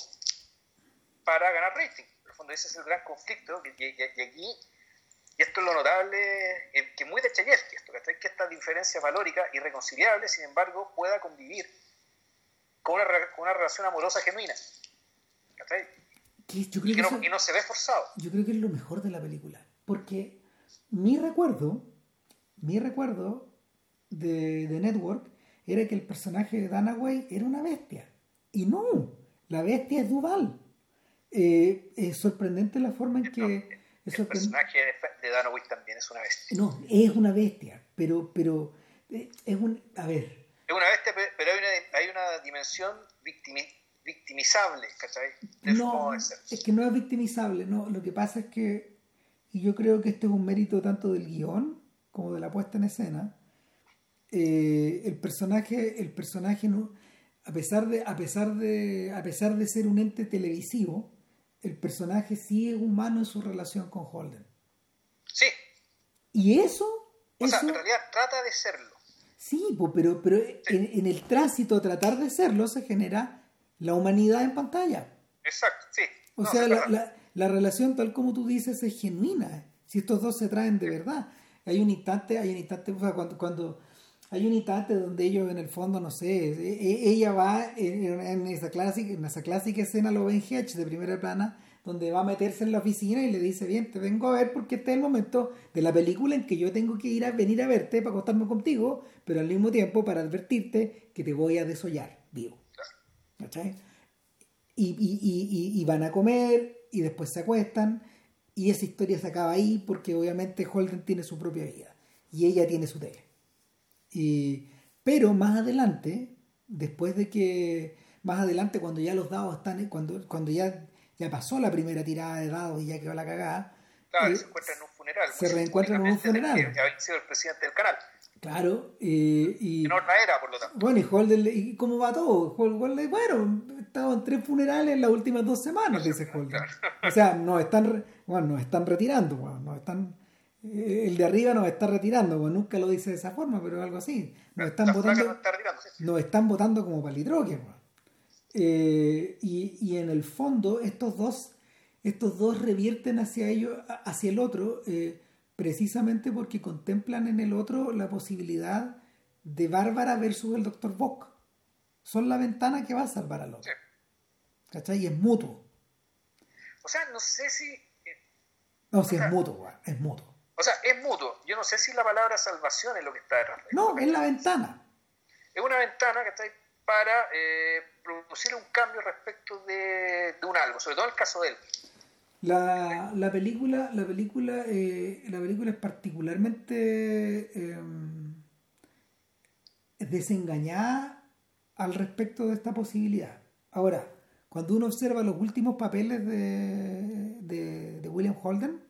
para ganar rating. En el fondo ese es el gran conflicto, y, y, y aquí, y esto es lo notable, eh, que muy de Chayefsky, esto, ¿cachai? Que esta diferencia valórica, irreconciliable, sin embargo, pueda convivir con una, con una relación amorosa genuina. ¿cachai? Yo creo y, que no, eso- y no se ve forzado. Yo creo que es lo mejor de la película. Porque mi recuerdo, mi recuerdo de, de Network era que el personaje de Danaway era una bestia. Y no, la bestia es Duval. Eh, es sorprendente la forma en que... es El personaje de, de Danowitz también es una bestia. No, es una bestia, pero, pero eh, es un... A ver, Es una bestia, pe- pero hay una, hay una dimensión victimi- victimizable, ¿cachai? De no, es que no es victimizable, no. Lo que pasa es que, y yo creo que este es un mérito tanto del guion como de la puesta en escena. eh, el personaje, el personaje no, a pesar de, a pesar de, a pesar de ser un ente televisivo, el personaje sí es humano en su relación con Holden. Sí, Y eso, o sea, en realidad trata de serlo. sí, pero, pero en, en el tránsito a tratar de serlo se genera la humanidad en pantalla. Exacto, sí. O No, sea, la- la relación tal como tú dices es genuina. Si estos dos se traen de verdad. Hay un instante, hay un instante, o sea, cuando, cuando hay un instante donde ellos en el fondo, no sé, e- e- ella va en, en esa clásica, en esa clásica escena lo ven Hedge de primera plana, donde va a meterse en la oficina y le dice, bien, te vengo a ver porque este es el momento de la película en que yo tengo que ir a venir a verte para acostarme contigo, pero al mismo tiempo para advertirte que te voy a desollar vivo. ¿Cachai? y, y- y van a comer y después se acuestan y esa historia se acaba ahí porque obviamente Holden tiene su propia vida y ella tiene su tele. Y, pero más adelante, después de que, más adelante cuando ya los dados están, cuando, cuando ya, ya pasó la primera tirada de dados y ya quedó la cagada, Claro, eh, se encuentran en un funeral. se reencuentran en un funeral. Que había sido el presidente del canal. claro, eh, y... En otra era, por lo tanto. Bueno, y Holden, ¿y cómo va todo? Hol- Holden, bueno, he estado en tres funerales en las últimas dos semanas, dice Holden. O sea, nos están, bueno, nos están retirando, bueno, nos están, eh, el de arriba nos está retirando, bueno, nunca lo dice de esa forma, pero algo así. Nos están votando, no está nos están votando como palitroques. Eh, y, y en el fondo, estos dos, estos dos revierten hacia ellos, hacia el otro, eh, precisamente porque contemplan en el otro la posibilidad de Bárbara versus el Dr. Bock. Son la ventana que va a salvar al otro. Sí. ¿Cachai? Y es mutuo. O sea, no sé si. eh, No, si es mutuo, es mutuo. O sea, es mutuo. Yo no sé si la palabra salvación es lo que está detrás. No, es la ventana. Es una ventana que está ahí para eh, producir un cambio respecto de, un algo, sobre todo en el caso de él. La, la película, la película, eh, la película es particularmente eh, desengañada al respecto de esta posibilidad. Ahora, cuando uno observa los últimos papeles de, de, William Holden,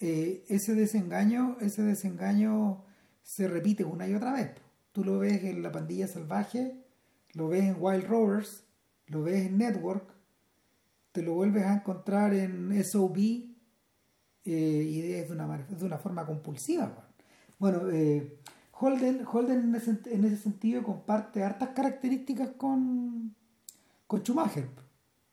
eh, ese desengaño, ese desengaño se repite una y otra vez. Tú lo ves en La Pandilla Salvaje, lo ves en Wild Rovers, lo ves en Network, te lo vuelves a encontrar en SOB eh, y es de una, de una forma compulsiva. Bueno, eh, Holden, Holden en, ese, en, ese, sentido comparte hartas características con, con Schumacher.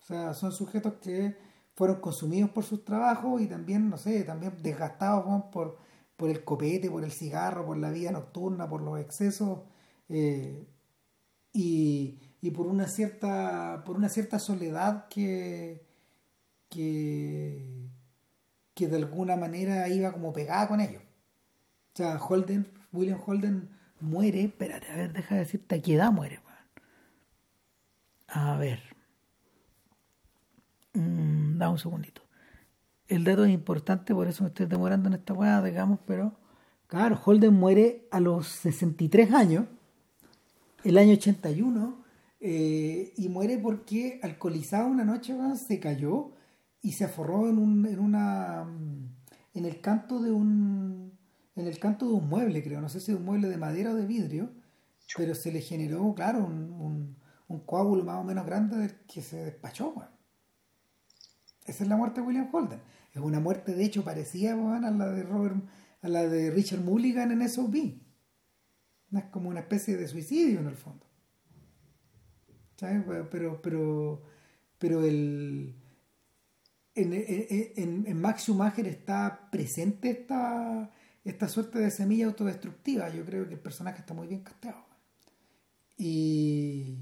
O sea, son sujetos que fueron consumidos por sus trabajos y también, no sé, también desgastados por, por el copete, por el cigarro, por la vida nocturna, por los excesos eh, y, y, por una cierta por una cierta soledad que, que, que de alguna manera iba como pegada con ellos. O sea, Holden, William Holden muere, espérate, a ver, deja de decirte a qué edad muere. A ver. Mm, da un segundito. El dato es importante, por eso me estoy demorando en esta weá, digamos, pero claro, Holden muere a los 63 años, el año 81, eh, y muere porque alcoholizado una noche se cayó y se aforró en, un, en una en el canto de un en el canto de un mueble creo no sé si es un mueble de madera o de vidrio pero se le generó claro un, un, coágulo más o menos grande que se despachó esa es la muerte de William Holden. Es una muerte, de hecho, parecida a la de Robert, a la de Richard Mulligan en SOB. Es como una especie de suicidio en el fondo. ¿Sabes? Pero, pero, pero el, en, en, en, Max Schumacher está presente esta, esta suerte de semilla autodestructiva. Yo creo que el personaje está muy bien casteado. Y,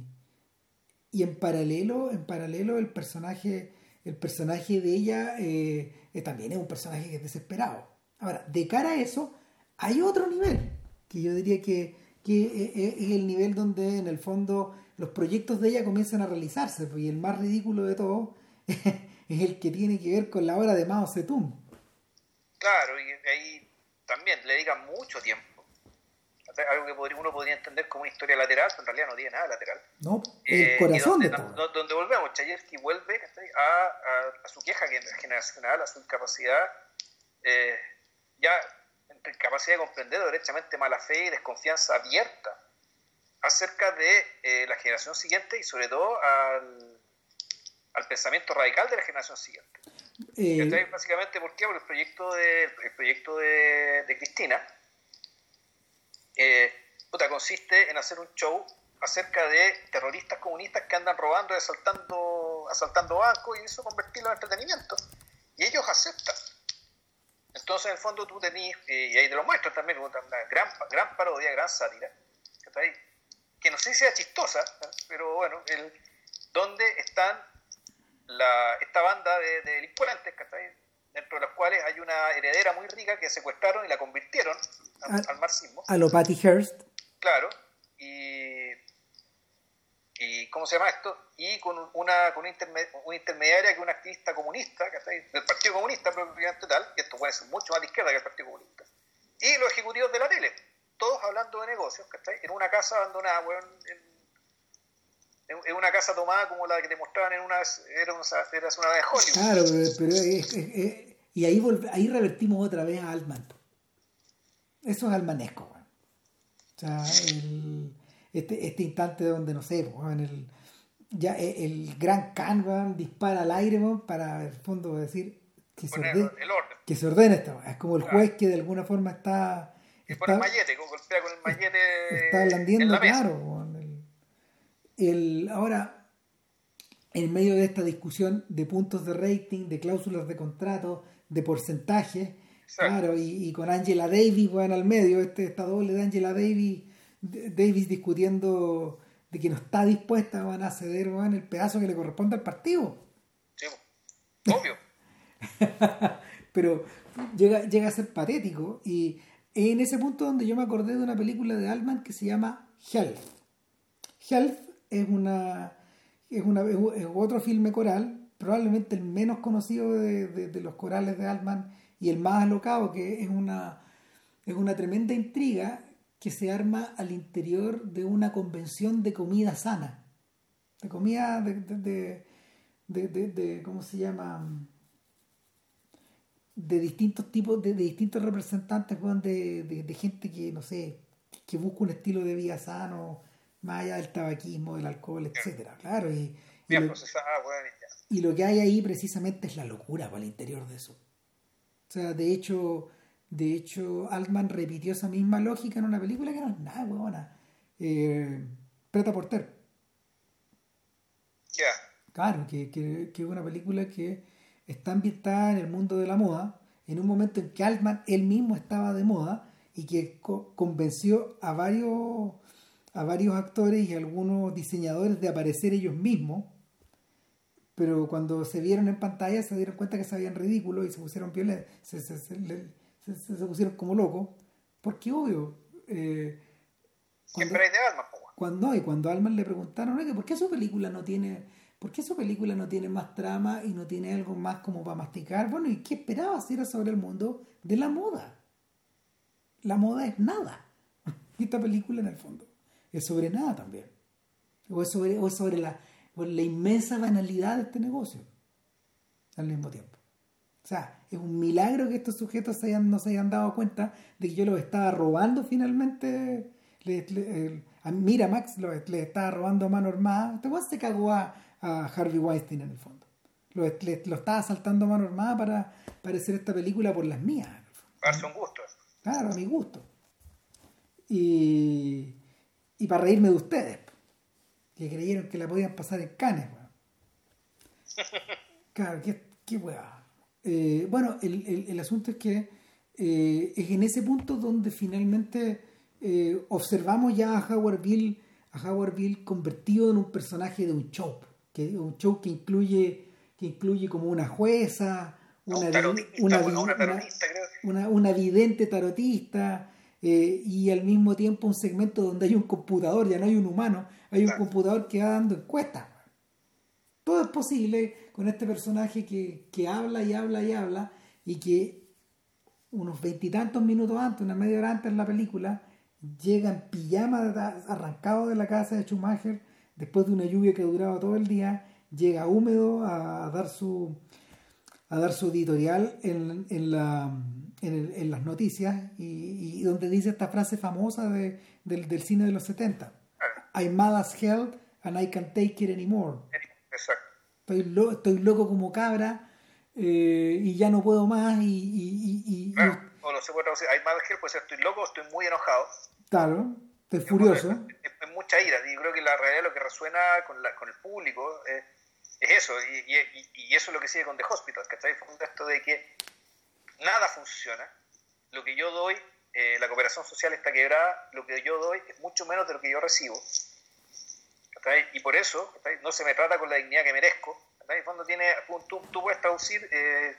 y en paralelo, en paralelo el personaje el personaje de ella eh, eh, también es un personaje que es desesperado. Ahora, de cara a eso, hay otro nivel, que yo diría que, eh, es el nivel donde en el fondo los proyectos de ella comienzan a realizarse, pues, y el más ridículo de todo es el que tiene que ver con la obra de Mao Zedong. Claro, y ahí también le dedican mucho tiempo algo que uno podría entender como una historia lateral, pero en realidad no tiene nada lateral. No, el eh, corazón donde, de todo. donde volvemos, Chayefsky vuelve a, a, su queja generacional, a su incapacidad, eh, ya entre incapacidad de comprender derechamente mala fe y desconfianza abierta acerca de eh, la generación siguiente y sobre todo al, al pensamiento radical de la generación siguiente. Eh, básicamente, ¿por qué? Por el proyecto de, proyecto de, Cristina, eh, consiste en hacer un show acerca de terroristas comunistas que andan robando y asaltando, asaltando bancos y eso convertirlo en entretenimiento. Y ellos aceptan. Entonces, en el fondo, tú tenés, eh, y ahí te lo muestro también, una gran, gran parodia, gran sátira, que no sé si sea chistosa, pero bueno, el, donde están la, esta banda de, de delincuentes, dentro de las cuales hay una heredera muy rica que secuestraron y la convirtieron al, marxismo. A lo Patty Hearst. Claro, y, y ¿cómo se llama esto? Y con una, con una, intermediaria que es una activista comunista, del Partido Comunista propiamente tal, y esto puede ser mucho más de izquierda que el Partido Comunista. Y los ejecutivos de la tele, todos hablando de negocios, ¿cachai? En una casa abandonada, en, en una casa tomada como la que te mostraban en una era una, era una de Hollywood. Claro, pero, es, y ahí ahí revertimos otra vez a Altman. Eso es almanesco, O sea, este, este instante donde, no sé, el, ya e, el, gran Khan dispara al aire para, en el fondo, decir que se, ordene, que se ordena esto. Es como el juez que de alguna forma está... está el mallete, golpea con el mallete Está blandiendo, claro. El, ahora, en medio de esta discusión de puntos de rating, de cláusulas de contrato, de porcentaje, Claro, y, con Angela Davis, bueno, al medio, este, esta doble de Angela Davis, Davis discutiendo de que no está dispuesta van a ceder el pedazo que le corresponde al partido. Sí, obvio. pero llega, llega a ser patético. Y en ese punto donde yo me acordé de una película de Altman que se llama Health. Health es una es, una, es otro filme coral, probablemente el menos conocido de, de, los corales de Altman y el más alocado, que es una, es una tremenda intriga que se arma al interior de una convención de comida sana, de comida de, de ¿cómo se llama? de distintos tipos, de, distintos representantes de, gente que, no sé, que busca un estilo de vida sano, más allá del tabaquismo, del alcohol, etcétera, claro, y, y, lo, y lo que hay ahí precisamente es la locura para el interior de eso. O sea, de hecho, de hecho, Altman repitió esa misma lógica en una película que no es nada, huevona. Eh, Preta Porter. Ya. Claro, que, que, que es una película que está ambientada en el mundo de la moda, en un momento en que Altman él mismo estaba de moda y que convenció a varios, a varios actores y algunos diseñadores de aparecer ellos mismos, pero cuando se vieron en pantalla se dieron cuenta que se habían ridículo y se pusieron violentos, se, se, se, pusieron como locos, porque obvio... Eh, cuando, Siempre hay de Alman, cuando, y cuando Alman le preguntaron, ¿por qué su película no tiene ¿Por qué su película no tiene más trama y no tiene algo más como para masticar? Bueno, ¿y qué esperaba si era sobre el mundo de la moda? La moda es nada. Y esta película, en el fondo, es sobre nada también. O es sobre, o sobre la, la inmensa banalidad de este negocio al mismo tiempo. O sea, es un milagro que estos sujetos se hayan, no se hayan dado cuenta de que yo los estaba robando finalmente. a Miramax le estaba robando a mano armada. Este se cagó a, a Harvey Weinstein en el fondo. Lo, estaba saltando a mano armada para, para hacer esta película por las mías. Darse un gusto. Claro, a mi gusto. Y, y para reírme de ustedes, que creyeron que la podían pasar en canes. Claro, qué, qué eh, bueno, el, el, el, asunto es que eh, es en ese punto donde finalmente eh, observamos ya a Howard Bill, a Howard Bill convertido en un personaje de un show que un show que incluye que incluye como una jueza una, una, una, vidente tarotista eh, y al mismo tiempo un segmento donde hay un computador, ya no hay un humano, hay un computador que va dando encuestas. Todo es posible con este personaje que, que habla y habla y habla y que unos veintitantos minutos antes, una media hora antes de la película, llega en pijama arrancado de la casa de Schumacher después de una lluvia que duraba todo el día, llega húmedo a, dar su a dar su editorial en, en, la, en, las noticias y, donde dice esta frase famosa de, del, del, cine de los 70. I'm mad as hell and I can't take it anymore. Exacto. Estoy, estoy loco como cabra eh, y ya no puedo más y... y, y o no se puede traducir, I'm mad as hell, pues estoy loco, estoy muy enojado. Claro, estoy furioso mucha ira. Y creo que la realidad lo que resuena con, la, con el público es eso. Y, y, eso es lo que sigue con The Hospital, que está difundiendo esto de que nada funciona. Lo que yo doy, eh, la cooperación social está quebrada, lo que yo doy es mucho menos de lo que yo recibo. Y por eso no se me trata con la dignidad que merezco. En fondo tiene, tú, tú puedes traducir, eh,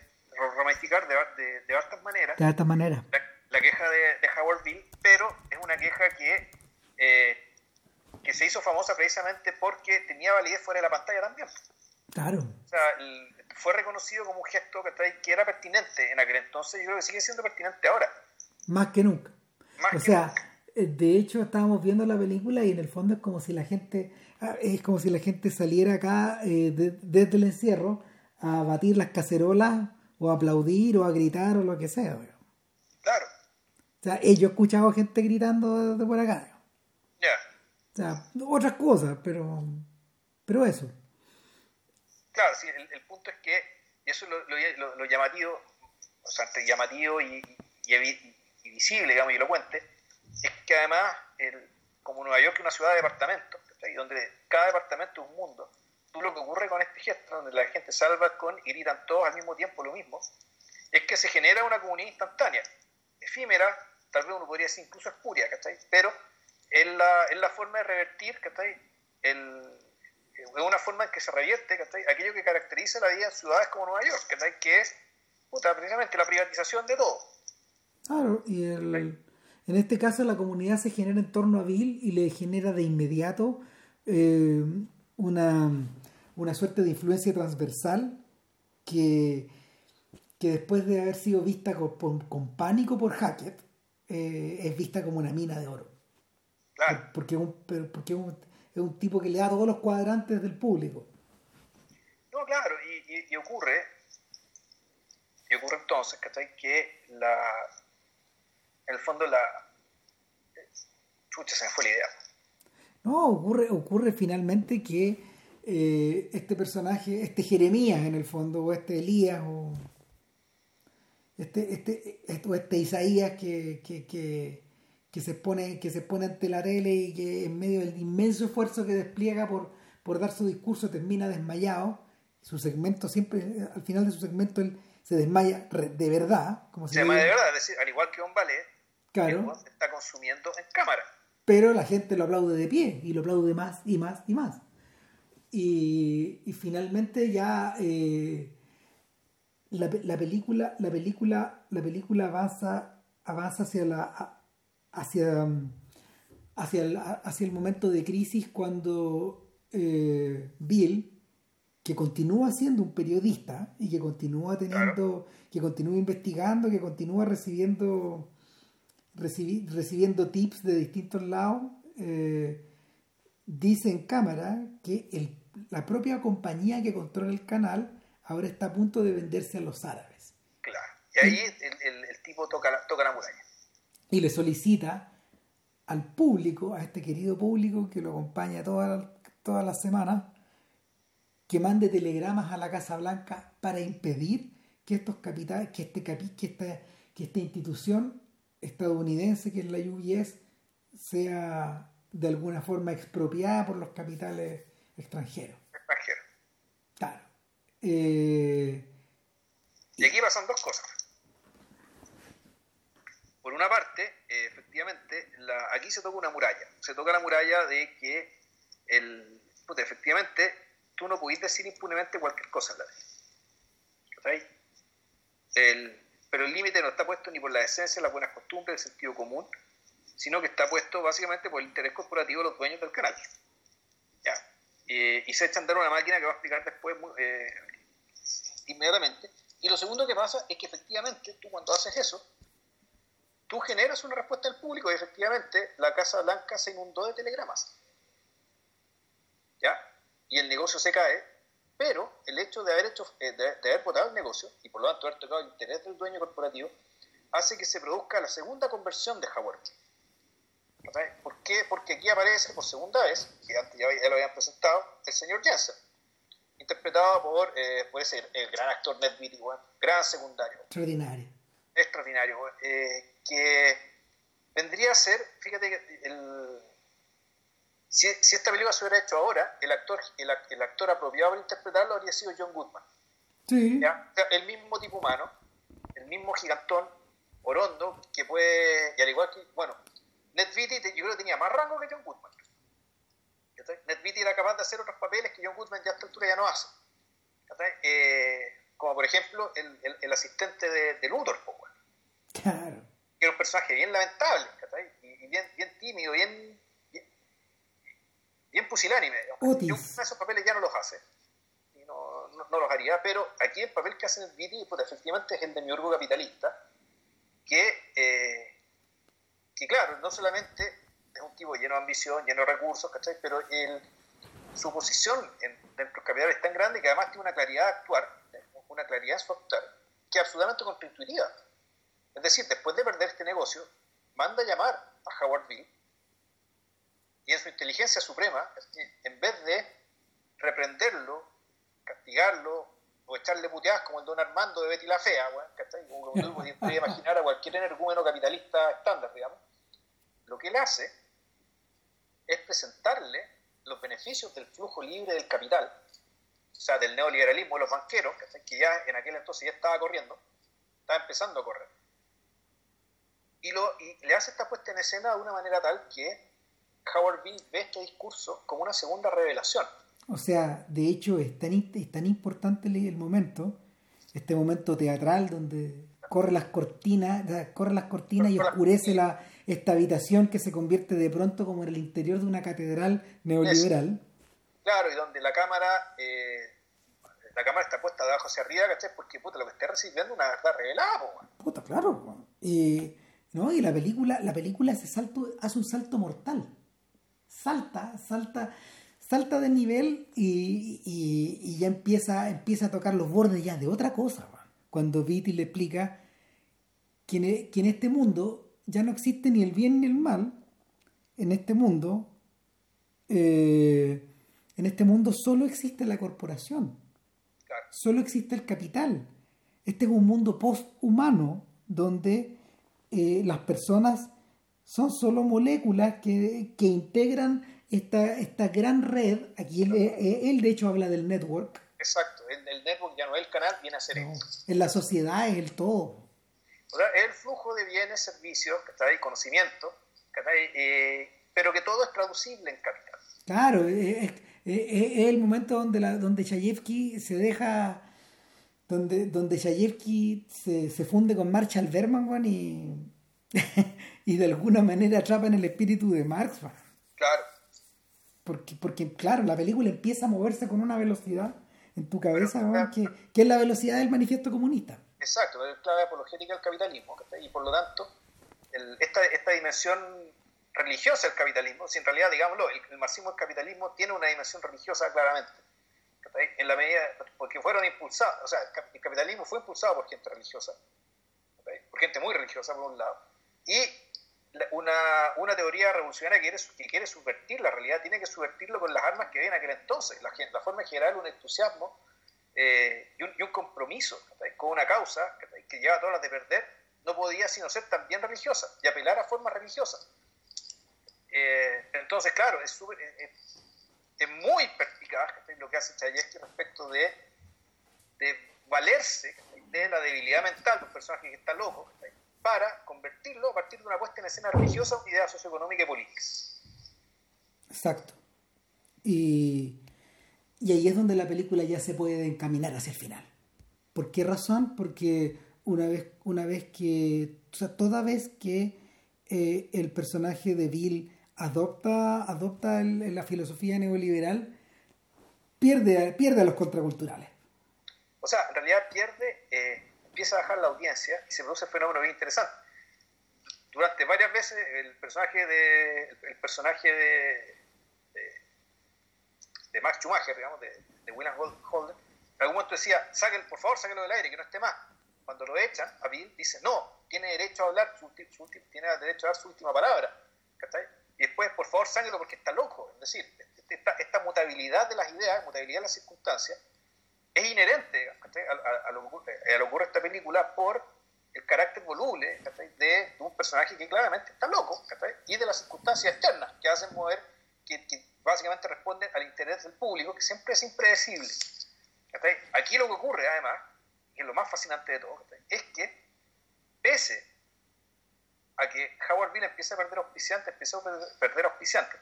ramificar de, de, de hartas maneras. De hartas maneras. La, queja de, de Howard Bill, pero es una queja que eh, que se hizo famosa precisamente porque tenía validez fuera de la pantalla también. Claro. O sea, fue reconocido como un gesto que, era pertinente en aquel entonces y creo que sigue siendo pertinente ahora. Más que nunca. o sea, eh, de hecho estábamos viendo la película y en el fondo es como si la gente ah, es como si la gente saliera acá eh, desde el encierro a batir las cacerolas o a aplaudir o a gritar o lo que sea. Claro. O sea, eh, yo he escuchado gente gritando de por acá. O sea, otras cosas, pero, pero eso. Claro, sí, el, punto es que, y eso es lo, llamativo, o sea, llamativo y, y, visible, digamos, y elocuente, es que además, el, como Nueva York es una ciudad de departamentos, donde cada departamento es un mundo, tú lo que ocurre con este gesto, donde la gente salva con y gritan todos al mismo tiempo lo mismo, es que se genera una comunidad instantánea, efímera, tal vez uno podría decir incluso espuria, ¿cachai? Pero es la, es la forma de revertir, ¿cachai? El, es una forma en que se revierte ¿cachai? aquello que caracteriza la vida en ciudades como Nueva York, ¿cachai? que es puta, precisamente la privatización de todo. Claro, y el, en este caso la comunidad se genera en torno a Bill y le genera de inmediato eh, una, una suerte de influencia transversal que, que después de haber sido vista con, con, pánico por Hackett, eh, es vista como una mina de oro. Claro. Porque, un, porque un, es un tipo que le da todos los cuadrantes del público. No, claro, y, y, ocurre, y ocurre entonces, ¿cachai? Que la, en el fondo la... Chucha, se me fue la idea. No, ocurre, ocurre finalmente que eh, este personaje, este Jeremías en el fondo, o este Elías, o este, este, este, este Isaías que, que, que, que, se pone, que se pone ante la tele y que en medio del inmenso esfuerzo que despliega por, por dar su discurso termina desmayado. Su segmento siempre, al final de su segmento, él se desmaya de verdad. Como se, desmaya de verdad, es decir, al igual que un ballet, claro. se está consumiendo en cámara. Pero la gente lo aplaude de pie y lo aplaude más y más y más. Y, y finalmente ya eh, la, la, película, la película, la película avanza, avanza hacia la hacia, hacia, el, hacia el momento de crisis cuando eh, Bill, que continúa siendo un periodista y que continúa teniendo, que continúa investigando, que continúa recibiendo recibiendo tips de distintos lados, eh, dice en cámara que el la propia compañía que controla el canal ahora está a punto de venderse a los árabes. Claro. Y ahí el, el, tipo toca la, toca la muralla. Y le solicita al público, a este querido público que lo acompaña todas toda las semanas, que mande telegramas a la Casa Blanca para impedir que estos capitales, que este que esta, que esta institución estadounidense que es la UBS sea de alguna forma expropiada por los capitales extranjero. Extranjero. Claro. Eh, y aquí pasan dos cosas. Por una parte, eh, efectivamente, la, aquí se toca una muralla. Se toca la muralla de que el, efectivamente tú no pudiste decir impunemente cualquier cosa en la ley. El, pero el límite no está puesto ni por la esencia, las buenas costumbres, el sentido común, sino que está puesto básicamente por el interés corporativo de los dueños del canal. ¿Ya? Eh, y se echa a una máquina que va a explicar después eh, inmediatamente. Y lo segundo que pasa es que efectivamente tú cuando haces eso, tú generas una respuesta del público y efectivamente la Casa Blanca se inundó de telegramas. ¿Ya? Y el negocio se cae, pero el hecho de haber, hecho, eh, de, haber votado el negocio y por lo tanto haber tocado el interés del dueño corporativo, hace que se produzca la segunda conversión de Howard. ¿Por qué? Porque aquí aparece por segunda vez, que antes ya, lo habían presentado, el señor Jensen, interpretado por, eh, puede ser el gran actor Ned Beatty, gran secundario. Extraordinario. Extraordinario, eh, que vendría a ser, fíjate que el, si, esta película se hubiera hecho ahora, el actor, el, actor apropiado para interpretarlo habría sido John Goodman. Sí. el mismo tipo humano, el mismo gigantón, orondo, que puede, y al igual que, bueno, Ned Beatty yo creo que tenía más rango que John Goodman. Ned Beatty era capaz de hacer otros papeles que John Goodman ya a esta altura ya no hace. Eh, como por ejemplo el, el, asistente de, de Luthor, Claro. Que era un personaje bien lamentable, y, bien, bien tímido, bien, bien, pusilánime. John esos papeles ya no los hace. Y no, no, los haría, pero aquí el papel que hace Ned Beatty, pues, efectivamente es el de mi orgullo capitalista, que... Eh, y claro, no solamente es un tipo lleno de ambición, lleno de recursos, ¿cachai? Pero su posición en, dentro del capital es tan grande que además tiene una claridad de actuar, una claridad en su actuar, que es absolutamente contraintuitiva. Es decir, después de perder este negocio, manda a llamar a Howard Bill y en su inteligencia suprema, en vez de reprenderlo, castigarlo o echarle puteadas como el don Armando de Betty la Fea, ¿cachai? Como podría imaginar a cualquier energúmeno capitalista estándar, digamos lo que él hace es presentarle los beneficios del flujo libre del capital, o sea, del neoliberalismo de los banqueros, que ya en aquel entonces ya estaba corriendo, estaba empezando a correr. Y, lo, y le hace esta puesta en escena de una manera tal que Howard Bean ve este discurso como una segunda revelación. O sea, de hecho es tan, es tan importante el momento Este momento teatral donde corre las cortinas, corre las cortinas y oscurece la, esta habitación que se convierte de pronto como en el interior de una catedral neoliberal. Claro, y donde la cámara, eh, la cámara está puesta de abajo hacia arriba, ¿cachai? Porque puta, lo que está recibiendo una verdad revelada, Puta, claro, y, ¿no? y la película, la película hace salto, hace un salto mortal. Salta, salta, salta de nivel y, y, ya empieza, empieza a tocar los bordes ya de otra cosa. Cuando Viti le explica que en, que en este mundo ya no existe ni el bien ni el mal. En este mundo, eh, en este mundo solo existe la corporación. Solo existe el capital. Este es un mundo post-humano donde eh, las personas son solo moléculas que, que integran esta, esta gran red. Aquí eh, él, de hecho habla del network. Exacto, el, network ya no es el canal, viene a ser En la sociedad es el todo. Es el flujo de bienes, servicios, ahí, conocimiento, eh, pero que todo es traducible en capital. Claro, es, el momento donde, la, donde Chayefsky se deja, donde, donde se, se funde con Marshall Berman y, y de alguna manera atrapa en el espíritu de Marx. Claro. Porque, porque, claro, la película empieza a moverse con una velocidad en tu cabeza, que, que, es la velocidad del manifiesto comunista. Exacto, es clave apologética del capitalismo, y por lo tanto, esta, esta dimensión religiosa del capitalismo, si en realidad, digámoslo, el, marxismo del capitalismo tiene una dimensión religiosa claramente, en la medida, porque fueron impulsados, o sea, el capitalismo fue impulsado por gente religiosa, por gente muy religiosa por un lado, y una, una teoría revolucionaria que quiere, que quiere subvertir la realidad, tiene que subvertirlo con las armas que había en aquel entonces, la, forma de generar un entusiasmo eh, y, un, compromiso con una causa que lleva todas las de perder, no podía sino ser también religiosa y apelar a formas religiosas. Eh, entonces, claro, es, eh, muy perspicaz lo que hace Chayefsky respecto de, de valerse de la debilidad mental de un personaje que está loco para convertirlo a partir de una puesta en escena religiosa una idea socioeconómica y política. Exacto. Y, y ahí es donde la película ya se puede encaminar hacia el final. ¿Por qué razón? Porque una vez, una vez que, o sea, toda vez que eh, el personaje de Bill adopta, adopta la filosofía neoliberal, pierde, pierde a los contraculturales. O sea, en realidad pierde, eh, empieza a bajar la audiencia y se produce un fenómeno bien interesante. Durante varias veces el personaje de, el, personaje de, de, Max Schumacher, digamos, de, William Holden, en algún momento decía, Sáquenlo, por favor, sáquenlo del aire, que no esté más. Cuando lo echan, Bill dice, no, tiene derecho a hablar, tiene derecho a dar su última palabra. Y después, por favor, sáquenlo porque está loco. Es decir, esta, esta mutabilidad de las ideas, mutabilidad de las circunstancias, es inherente a, lo, que ocurre esta película por el carácter voluble de, un personaje que claramente está loco y de las circunstancias externas que hacen mover, que, básicamente responden al interés del público, que siempre es impredecible. Aquí lo que ocurre, además, y es lo más fascinante de todo, es que pese a que Howard Bill empieza a perder auspiciantes, empieza a perder auspiciantes,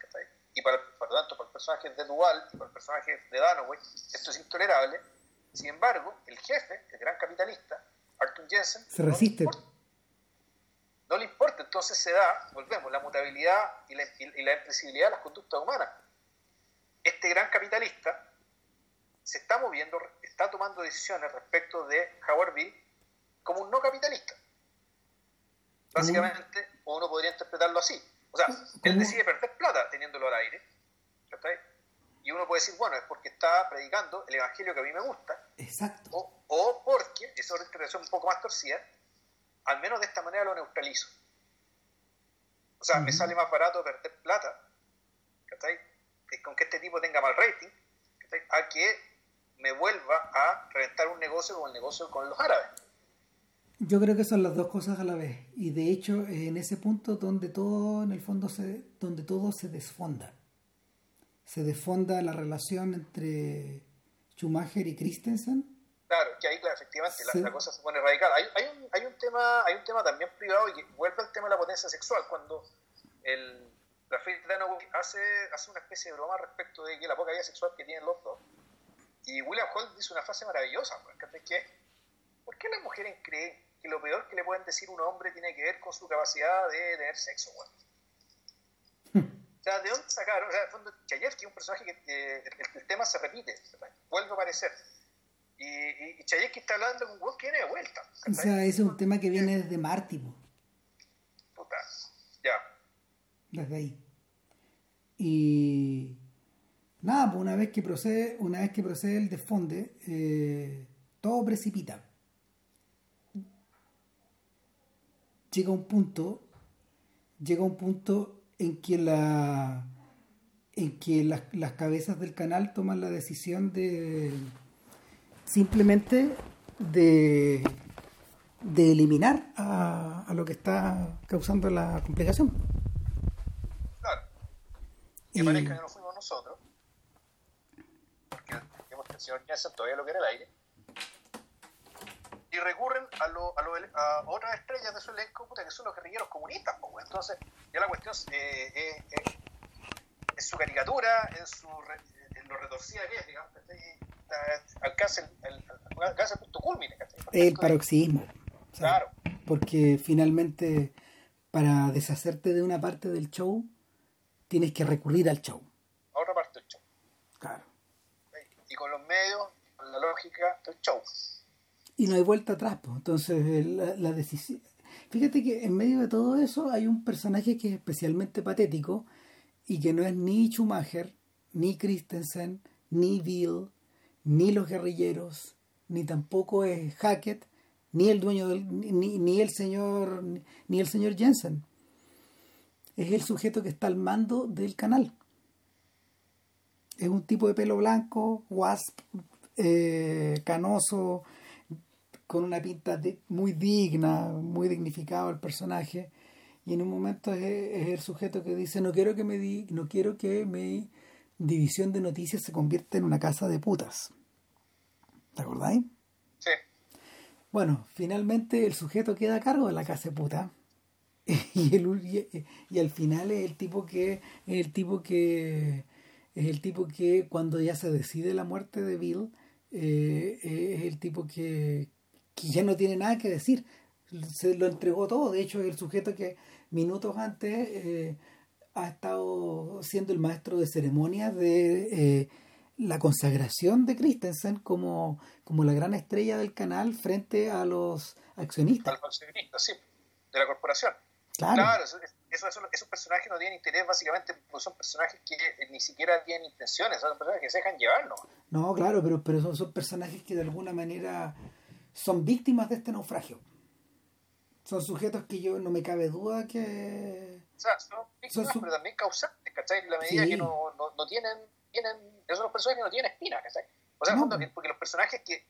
y para, por lo tanto para el personaje de Duval y para el personaje de Danoway, esto es intolerable, sin embargo, el jefe, el gran capitalista, Arthur Jensen, se resiste. No le, importa, entonces se da, volvemos, la mutabilidad y la, y la impresibilidad de las conductas humanas. Este gran capitalista se está moviendo, está tomando decisiones respecto de Howard Bill como un no capitalista. Básicamente, uno podría interpretarlo así. O sea, él decide perder plata teniéndolo al aire. Y uno puede decir, bueno, es porque está predicando el evangelio que a mí me gusta. Exacto. O, o porque, y eso es una interpretación un poco más torcida, al menos de esta manera lo neutralizo. O sea, me sale más barato perder plata, Con que este tipo tenga mal rating, A que me vuelva a reventar un negocio como el negocio con los árabes. Yo creo que son las dos cosas a la vez. Y de hecho, en ese punto donde todo, en el fondo, se, donde todo se desfonda se desfonda la relación entre Schumacher y Christensen. Claro, que ahí efectivamente la, cosa se pone radical. Hay, hay, un, hay, un tema, hay un tema también privado y que vuelve al tema de la potencia sexual, cuando el, Rafael hace, hace una especie de broma respecto de que la poca vida sexual que tienen los dos. Y William Holt dice una frase maravillosa, porque que ¿por qué las mujeres creen que lo peor que le pueden decir a un hombre tiene que ver con su capacidad de tener sexo, weón? O sea, ¿de dónde sacaron? O sea, en fondo, Chayefsky es un personaje que el, tema se repite, vuelve a aparecer. Y, y, y Chayefsky está hablando con un weón que viene de vuelta. O sea, ese es un tema que viene desde Marty. Puta, ya. Desde ahí. Y nada, pues una vez que procede, una vez que procede el desfonde, eh, todo precipita. Llega un punto, llega un punto en que la en que las, las cabezas del canal toman la decisión de simplemente de, de eliminar a, a lo que está causando la complicación. Claro. Y, parece que no fuimos nosotros, porque digamos que el señor Jensen todavía lo quiere el aire, y recurren a, lo, a, lo, a otras estrellas de su elenco, puta, que son los guerrilleros comunistas. Pues, entonces, ya la cuestión eh, eh, eh, es su caricatura, en, su, en lo retorcida que es, digamos, alcanza el, el, alcanza el punto culmine. El paroxismo. O sea, claro. Porque finalmente, para deshacerte de una parte del show, tienes que recurrir al show. A otra parte del show. Claro. Y con los medios, con la lógica del show y no hay vuelta atrás. Pues. Entonces, la, la, decisión. Fíjate que en medio de todo eso hay un personaje que es especialmente patético y que no es ni Schumacher, ni Christensen, ni Bill, ni los guerrilleros, ni tampoco es Hackett, ni el dueño del, ni, ni el señor ni el señor Jensen. Es el sujeto que está al mando del canal. Es un tipo de pelo blanco, wasp, eh, canoso, con una pinta de, muy digna, muy dignificado el personaje, y en un momento es, es, el sujeto que dice no quiero que me di, no quiero que mi división de noticias se convierta en una casa de putas. ¿Te acordáis? Sí. Bueno, finalmente el sujeto queda a cargo de la casa de puta. Y, el, y, y, al final es el tipo que es el tipo que es el tipo que cuando ya se decide la muerte de Bill eh, es el tipo que, que ya no tiene nada que decir. Se lo entregó todo. De hecho, es el sujeto que minutos antes eh, ha estado siendo el maestro de ceremonias de eh, la consagración de Christensen como, como la gran estrella del canal frente a los accionistas. A los accionistas, sí, de la corporación. Claro. claro eso, eso, eso, esos personajes no tienen interés básicamente porque son personajes que ni siquiera tienen intenciones, son personajes que se dejan llevar, ¿no? No, claro, pero, pero son, son personajes que de alguna manera son víctimas de este naufragio. Son sujetos que yo no me cabe duda que... O sea, son víctimas, son su... pero también causantes, ¿cachai? En la medida sí. que no, no, no, tienen, tienen... Esos son los personajes que no tienen espina, ¿cachai? O sea, no, porque los personajes que,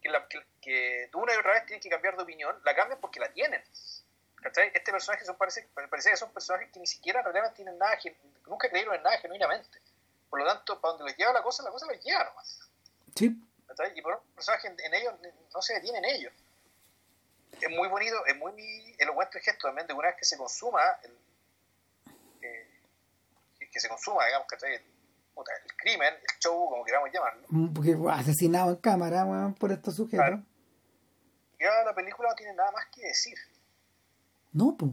que, la, que, que una y otra vez tienen que cambiar de opinión, la cambian porque la tienen. ¿Cachai? Este personaje son, parece, parece que son personajes que ni siquiera realmente tienen nada, nunca creyeron en nada genuinamente. Por lo tanto, para donde les lleva la cosa, la cosa les lleva nomás. Sí. Y por un personaje en, en, ellos no se detiene en ellos. Es muy bonito, es muy elocuente el gesto también de una vez que se consuma, el, eh, que se consuma, digamos, ¿cachai? El, el crimen, el show, como queramos llamarlo. Porque asesinado en cámara bueno, por estos sujetos. Claro. Ya la película no tiene nada más que decir. No, pues.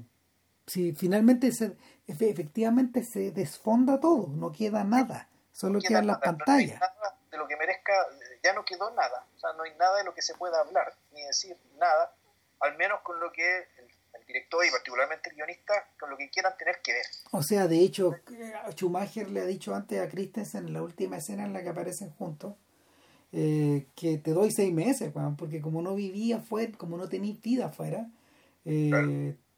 Si finalmente se, efectivamente se desfonda todo, no queda nada, solo no quedan las pantallas. No de lo que merezca, ya no quedó nada, o sea, no hay nada de lo que se pueda hablar, ni decir nada, al menos con lo que el, el director y particularmente el guionista, con lo que quieran tener que ver. O sea, de hecho, Schumacher le ha dicho antes a Christensen en la última escena en la que aparecen juntos, eh, que te doy seis meses, porque como no vivía afuera, como no tenías vida afuera, eh,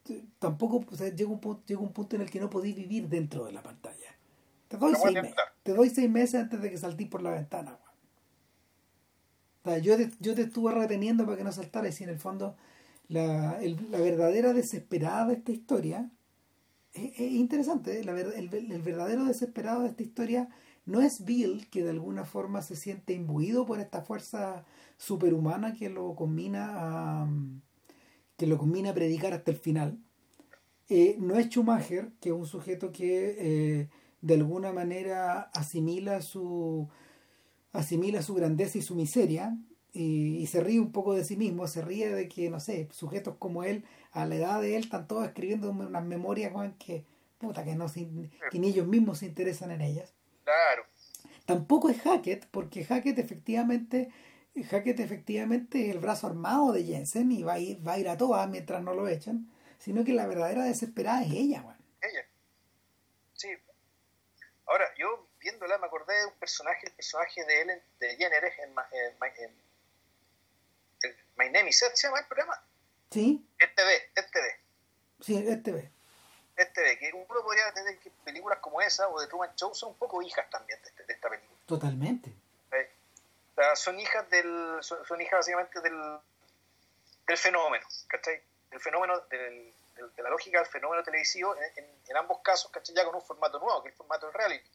claro. tampoco o sea, llega un llega un punto en el que no podéis vivir dentro de la pantalla te doy, seis, meses, te doy seis meses antes de que saltís por la ventana o sea, yo, te, yo te estuve reteniendo para que no saltaras y en el fondo la, el, la verdadera desesperada de esta historia es, es interesante ¿eh? la, el, el verdadero desesperado de esta historia no es Bill que de alguna forma se siente imbuido por esta fuerza superhumana que lo combina a que lo combina a predicar hasta el final. Eh, no es Schumacher, que es un sujeto que eh, de alguna manera asimila su asimila su grandeza y su miseria, y, se ríe un poco de sí mismo, se ríe de que, no sé, sujetos como él, a la edad de él, están todos escribiendo unas memorias que, puta, que, no que ni ellos mismos se interesan en ellas. Claro. Tampoco es Hackett, porque Hackett efectivamente, Hackett efectivamente es el brazo armado de Jensen y va a ir, va a, ir a todas mientras no lo echan, sino que la verdadera desesperada es ella. Ahora, yo viéndola me acordé de un personaje, el personaje de Ellen, de Jenner en, en, My Name is Seth, ¿se llama el programa? Sí. Este este ve. Sí, este. Este ve, que uno podría tener que películas como esa o de Truman Show son un poco hijas también de, este, de esta película. Totalmente. O sea, son hijas del, son, hijas básicamente del, del fenómeno, ¿cachai? El fenómeno del, de la lógica del fenómeno televisivo en, en, ambos casos, ¿cachai? Ya con un formato nuevo, que es el formato del reality.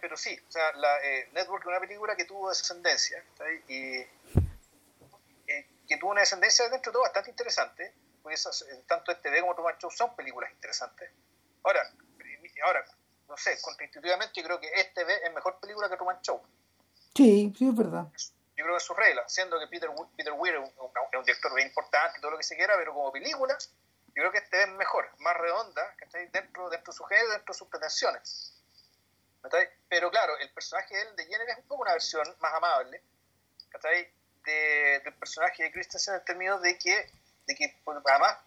Pero sí, o sea, la eh, Network es una película que tuvo descendencia y eh, que tuvo una descendencia dentro de todo bastante interesante, porque tanto este B como Truman Show son películas interesantes. Ahora, ahora no sé, contraintuitivamente yo creo que este es mejor película que Truman Show. Sí, sí, es verdad. Yo creo que es su regla, siendo que Peter, Peter Weir es un, director bien importante todo lo que se quiera, pero como película, yo creo que este es mejor, más redonda, que está dentro, dentro de su género, dentro de sus pretensiones. Pero claro, el personaje de Jenner es un poco una versión más amable de, del personaje de Christensen en términos de que, de que además,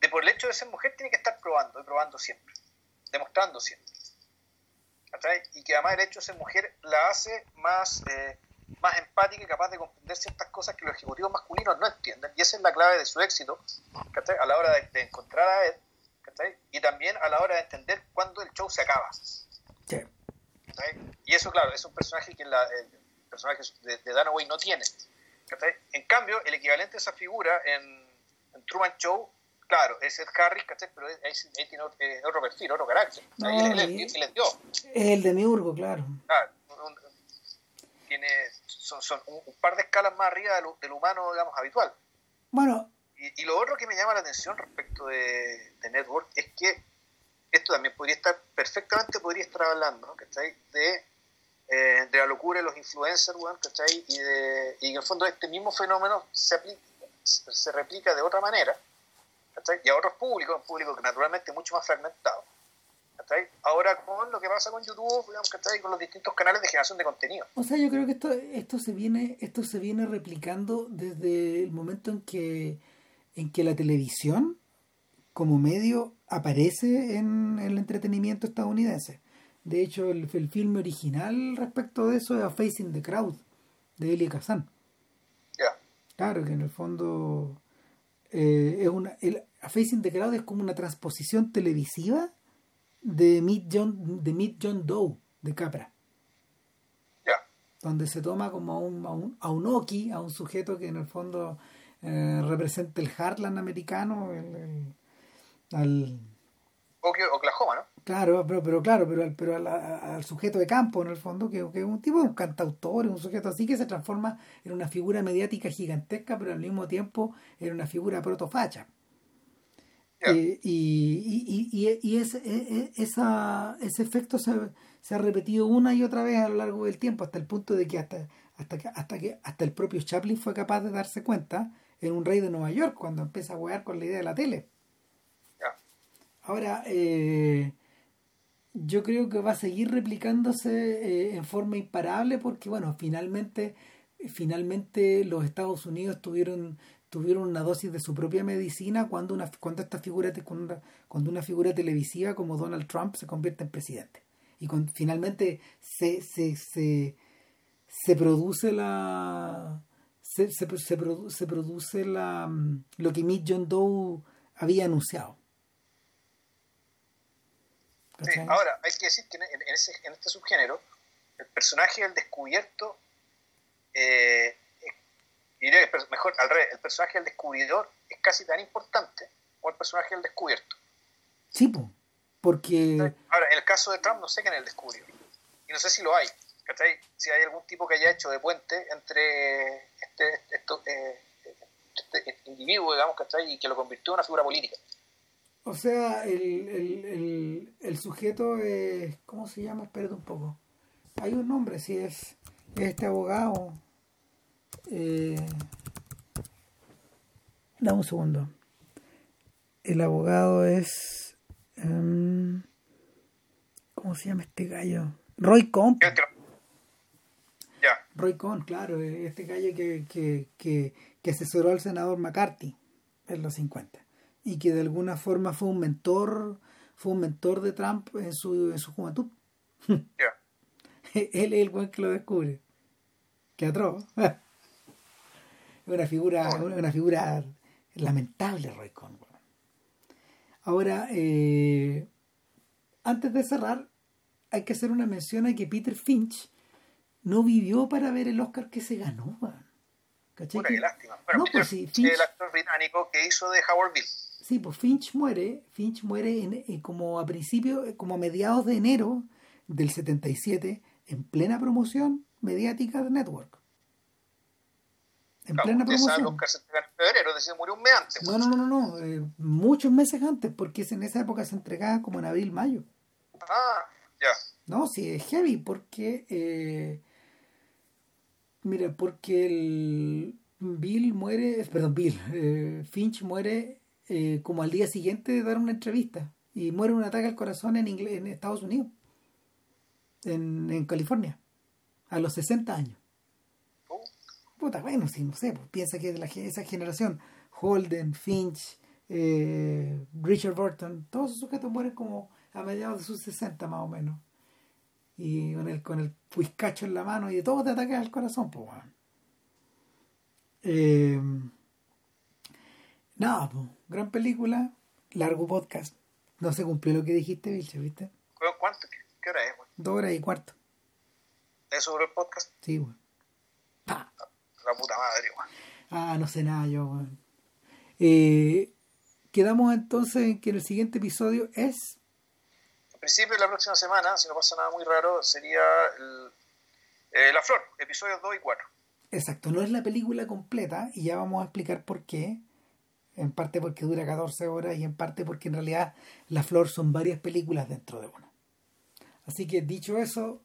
de por el hecho de ser mujer, tiene que estar probando y probando siempre, demostrando siempre. Y que además el hecho de ser mujer la hace más, eh, más empática y capaz de comprender ciertas cosas que los ejecutivos masculinos no entienden. Y esa es la clave de su éxito a la hora de, encontrar a él y también a la hora de entender cuándo el show se acaba. Y eso, claro, es un personaje que la, el personaje de, de Danaway no tiene. En cambio, el equivalente a esa figura en, Truman Show, claro, es Ed Harris, pero ahí, tiene otro, perfil, otro carácter. es el de Miurgo, claro. Tiene, son, son un, par de escalas más arriba del, humano, digamos, habitual. Bueno. Y, lo otro que me llama la atención respecto de, de Network es que esto también podría estar, perfectamente podría estar hablando, ¿cachai? De, eh, de la locura de los influencers, ¿cachai? Y, de, y en el fondo este mismo fenómeno se, aplica, se replica de otra manera, ¿cachai? Y a otros públicos, un público que naturalmente es mucho más fragmentado. ¿Cachai? Ahora con lo que pasa con YouTube, digamos, ¿cachai? con los distintos canales de generación de contenido. O sea, yo creo que esto, esto se viene, esto se viene replicando desde el momento en que, en que la televisión como medio aparece en el entretenimiento estadounidense. De hecho, el, filme original respecto de eso es A Facing the Crowd, de Elia Kazan. Claro, que en el fondo eh, es una, el, Facing the Crowd es como una transposición televisiva de Meet John, de Meet John Doe, de Capra. Donde se toma como a un, a un, a un Oki, a un sujeto que en el fondo eh, representa el Heartland americano, el al Oklahoma, ¿no? Claro, pero, pero claro, pero, pero al, sujeto de campo, en el fondo, que, es un tipo, un cantautor, un sujeto así que se transforma en una figura mediática gigantesca, pero al mismo tiempo en una figura protofacha. Eh, y, y, y, ese, e, e, esa, ese efecto se, se, ha repetido una y otra vez a lo largo del tiempo, hasta el punto de que hasta, hasta, que, hasta, que, hasta el propio Chaplin fue capaz de darse cuenta en un rey de Nueva York, cuando empieza a jugar con la idea de la tele. Ahora, eh, yo creo que va a seguir replicándose eh, en forma imparable porque, bueno, finalmente, finalmente los Estados Unidos tuvieron tuvieron una dosis de su propia medicina cuando una cuando esta figura cuando, cuando una figura televisiva como Donald Trump se convierte en presidente. Y cuando finalmente se, se, se, se produce la se, se, se, se produce la mm, lo que Mick John Doe había anunciado. Ahora, hay que decir que en, ese, en, este subgénero, el personaje del descubierto, eh, mejor al revés, el personaje del descubridor es casi tan importante como el personaje del descubierto. Sí, porque... Ahora, en el caso de Trump no sé quién es el descubridor. Y no sé si lo hay. Si hay algún tipo que haya hecho de puente entre este, eh, este individuo, digamos, ¿cachai? Y que lo convirtió en una figura política. O sea, el, el, el, el, sujeto es. ¿Cómo se llama? Espérate un poco. Hay un nombre, sí, es. este abogado. Eh, dame un segundo. El abogado es. em, ¿Cómo se llama este gallo? Roy Cohn. Roy Cohn, claro, eh, este gallo que, que, que, que asesoró al senador McCarthy en los 50 y que de alguna forma fue un mentor fue un mentor de Trump en su, en su juventud. ya. Él es el buen que lo descubre. Qué atroz. Una figura, una figura lamentable, Roy Cohn. Ahora, eh, antes de cerrar, hay que hacer una mención a que Peter Finch no vivió para ver el Oscar que se ganó. ¿Cachai? Que- qué lástima. Bueno, No, Peter pues sí, Finch, el actor británico que hizo de Howard Bill. Sí, pues Finch muere, Finch muere en- eh, como a principios, eh, como a mediados de enero del 77, en plena promoción mediática de Network. En Claro, plena promoción. Se en febrero, es decir, murió un mes antes. No, no, no, no, no, eh, muchos meses antes, porque en esa época se entregaba como en abril, mayo. Ah, ya. No, sí, es heavy, porque. eh, mira, porque el. Bill muere. Perdón, Bill. eh, Finch muere eh, como al día siguiente de dar una entrevista. Y muere un ataque al corazón en, Estados Unidos. En, en California. A los 60 años. Puta, bueno, sí, no sé, pues piensa que de la, esa generación, Holden, Finch, eh, Richard Burton, todos esos sujetos mueren como a mediados de sus 60 más o menos. Y con el, con el puiscacho en la mano y de todo te ataca al corazón, pues, weón. Eh, nada, pues, gran película, largo podcast. No se cumplió lo que dijiste, Vilche, ¿viste? ¿cu- ¿Cuánto? ¿Qué, hora es, güey? Dos horas y cuarto. ¿Es sobre el podcast? Sí, weón. La puta madre. Ah, no sé nada yo, weón. Eh, quedamos entonces en que en el siguiente episodio es. En principio, la próxima semana, si no pasa nada muy raro, sería el, eh, La Flor, episodios 2 y 4. Exacto, no es la película completa y ya vamos a explicar por qué. En parte porque dura 14 horas y en parte porque en realidad La Flor son varias películas dentro de una. Así que dicho eso,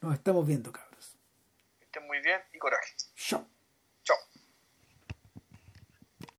nos estamos viendo, cabros. Que estén muy bien y coraje.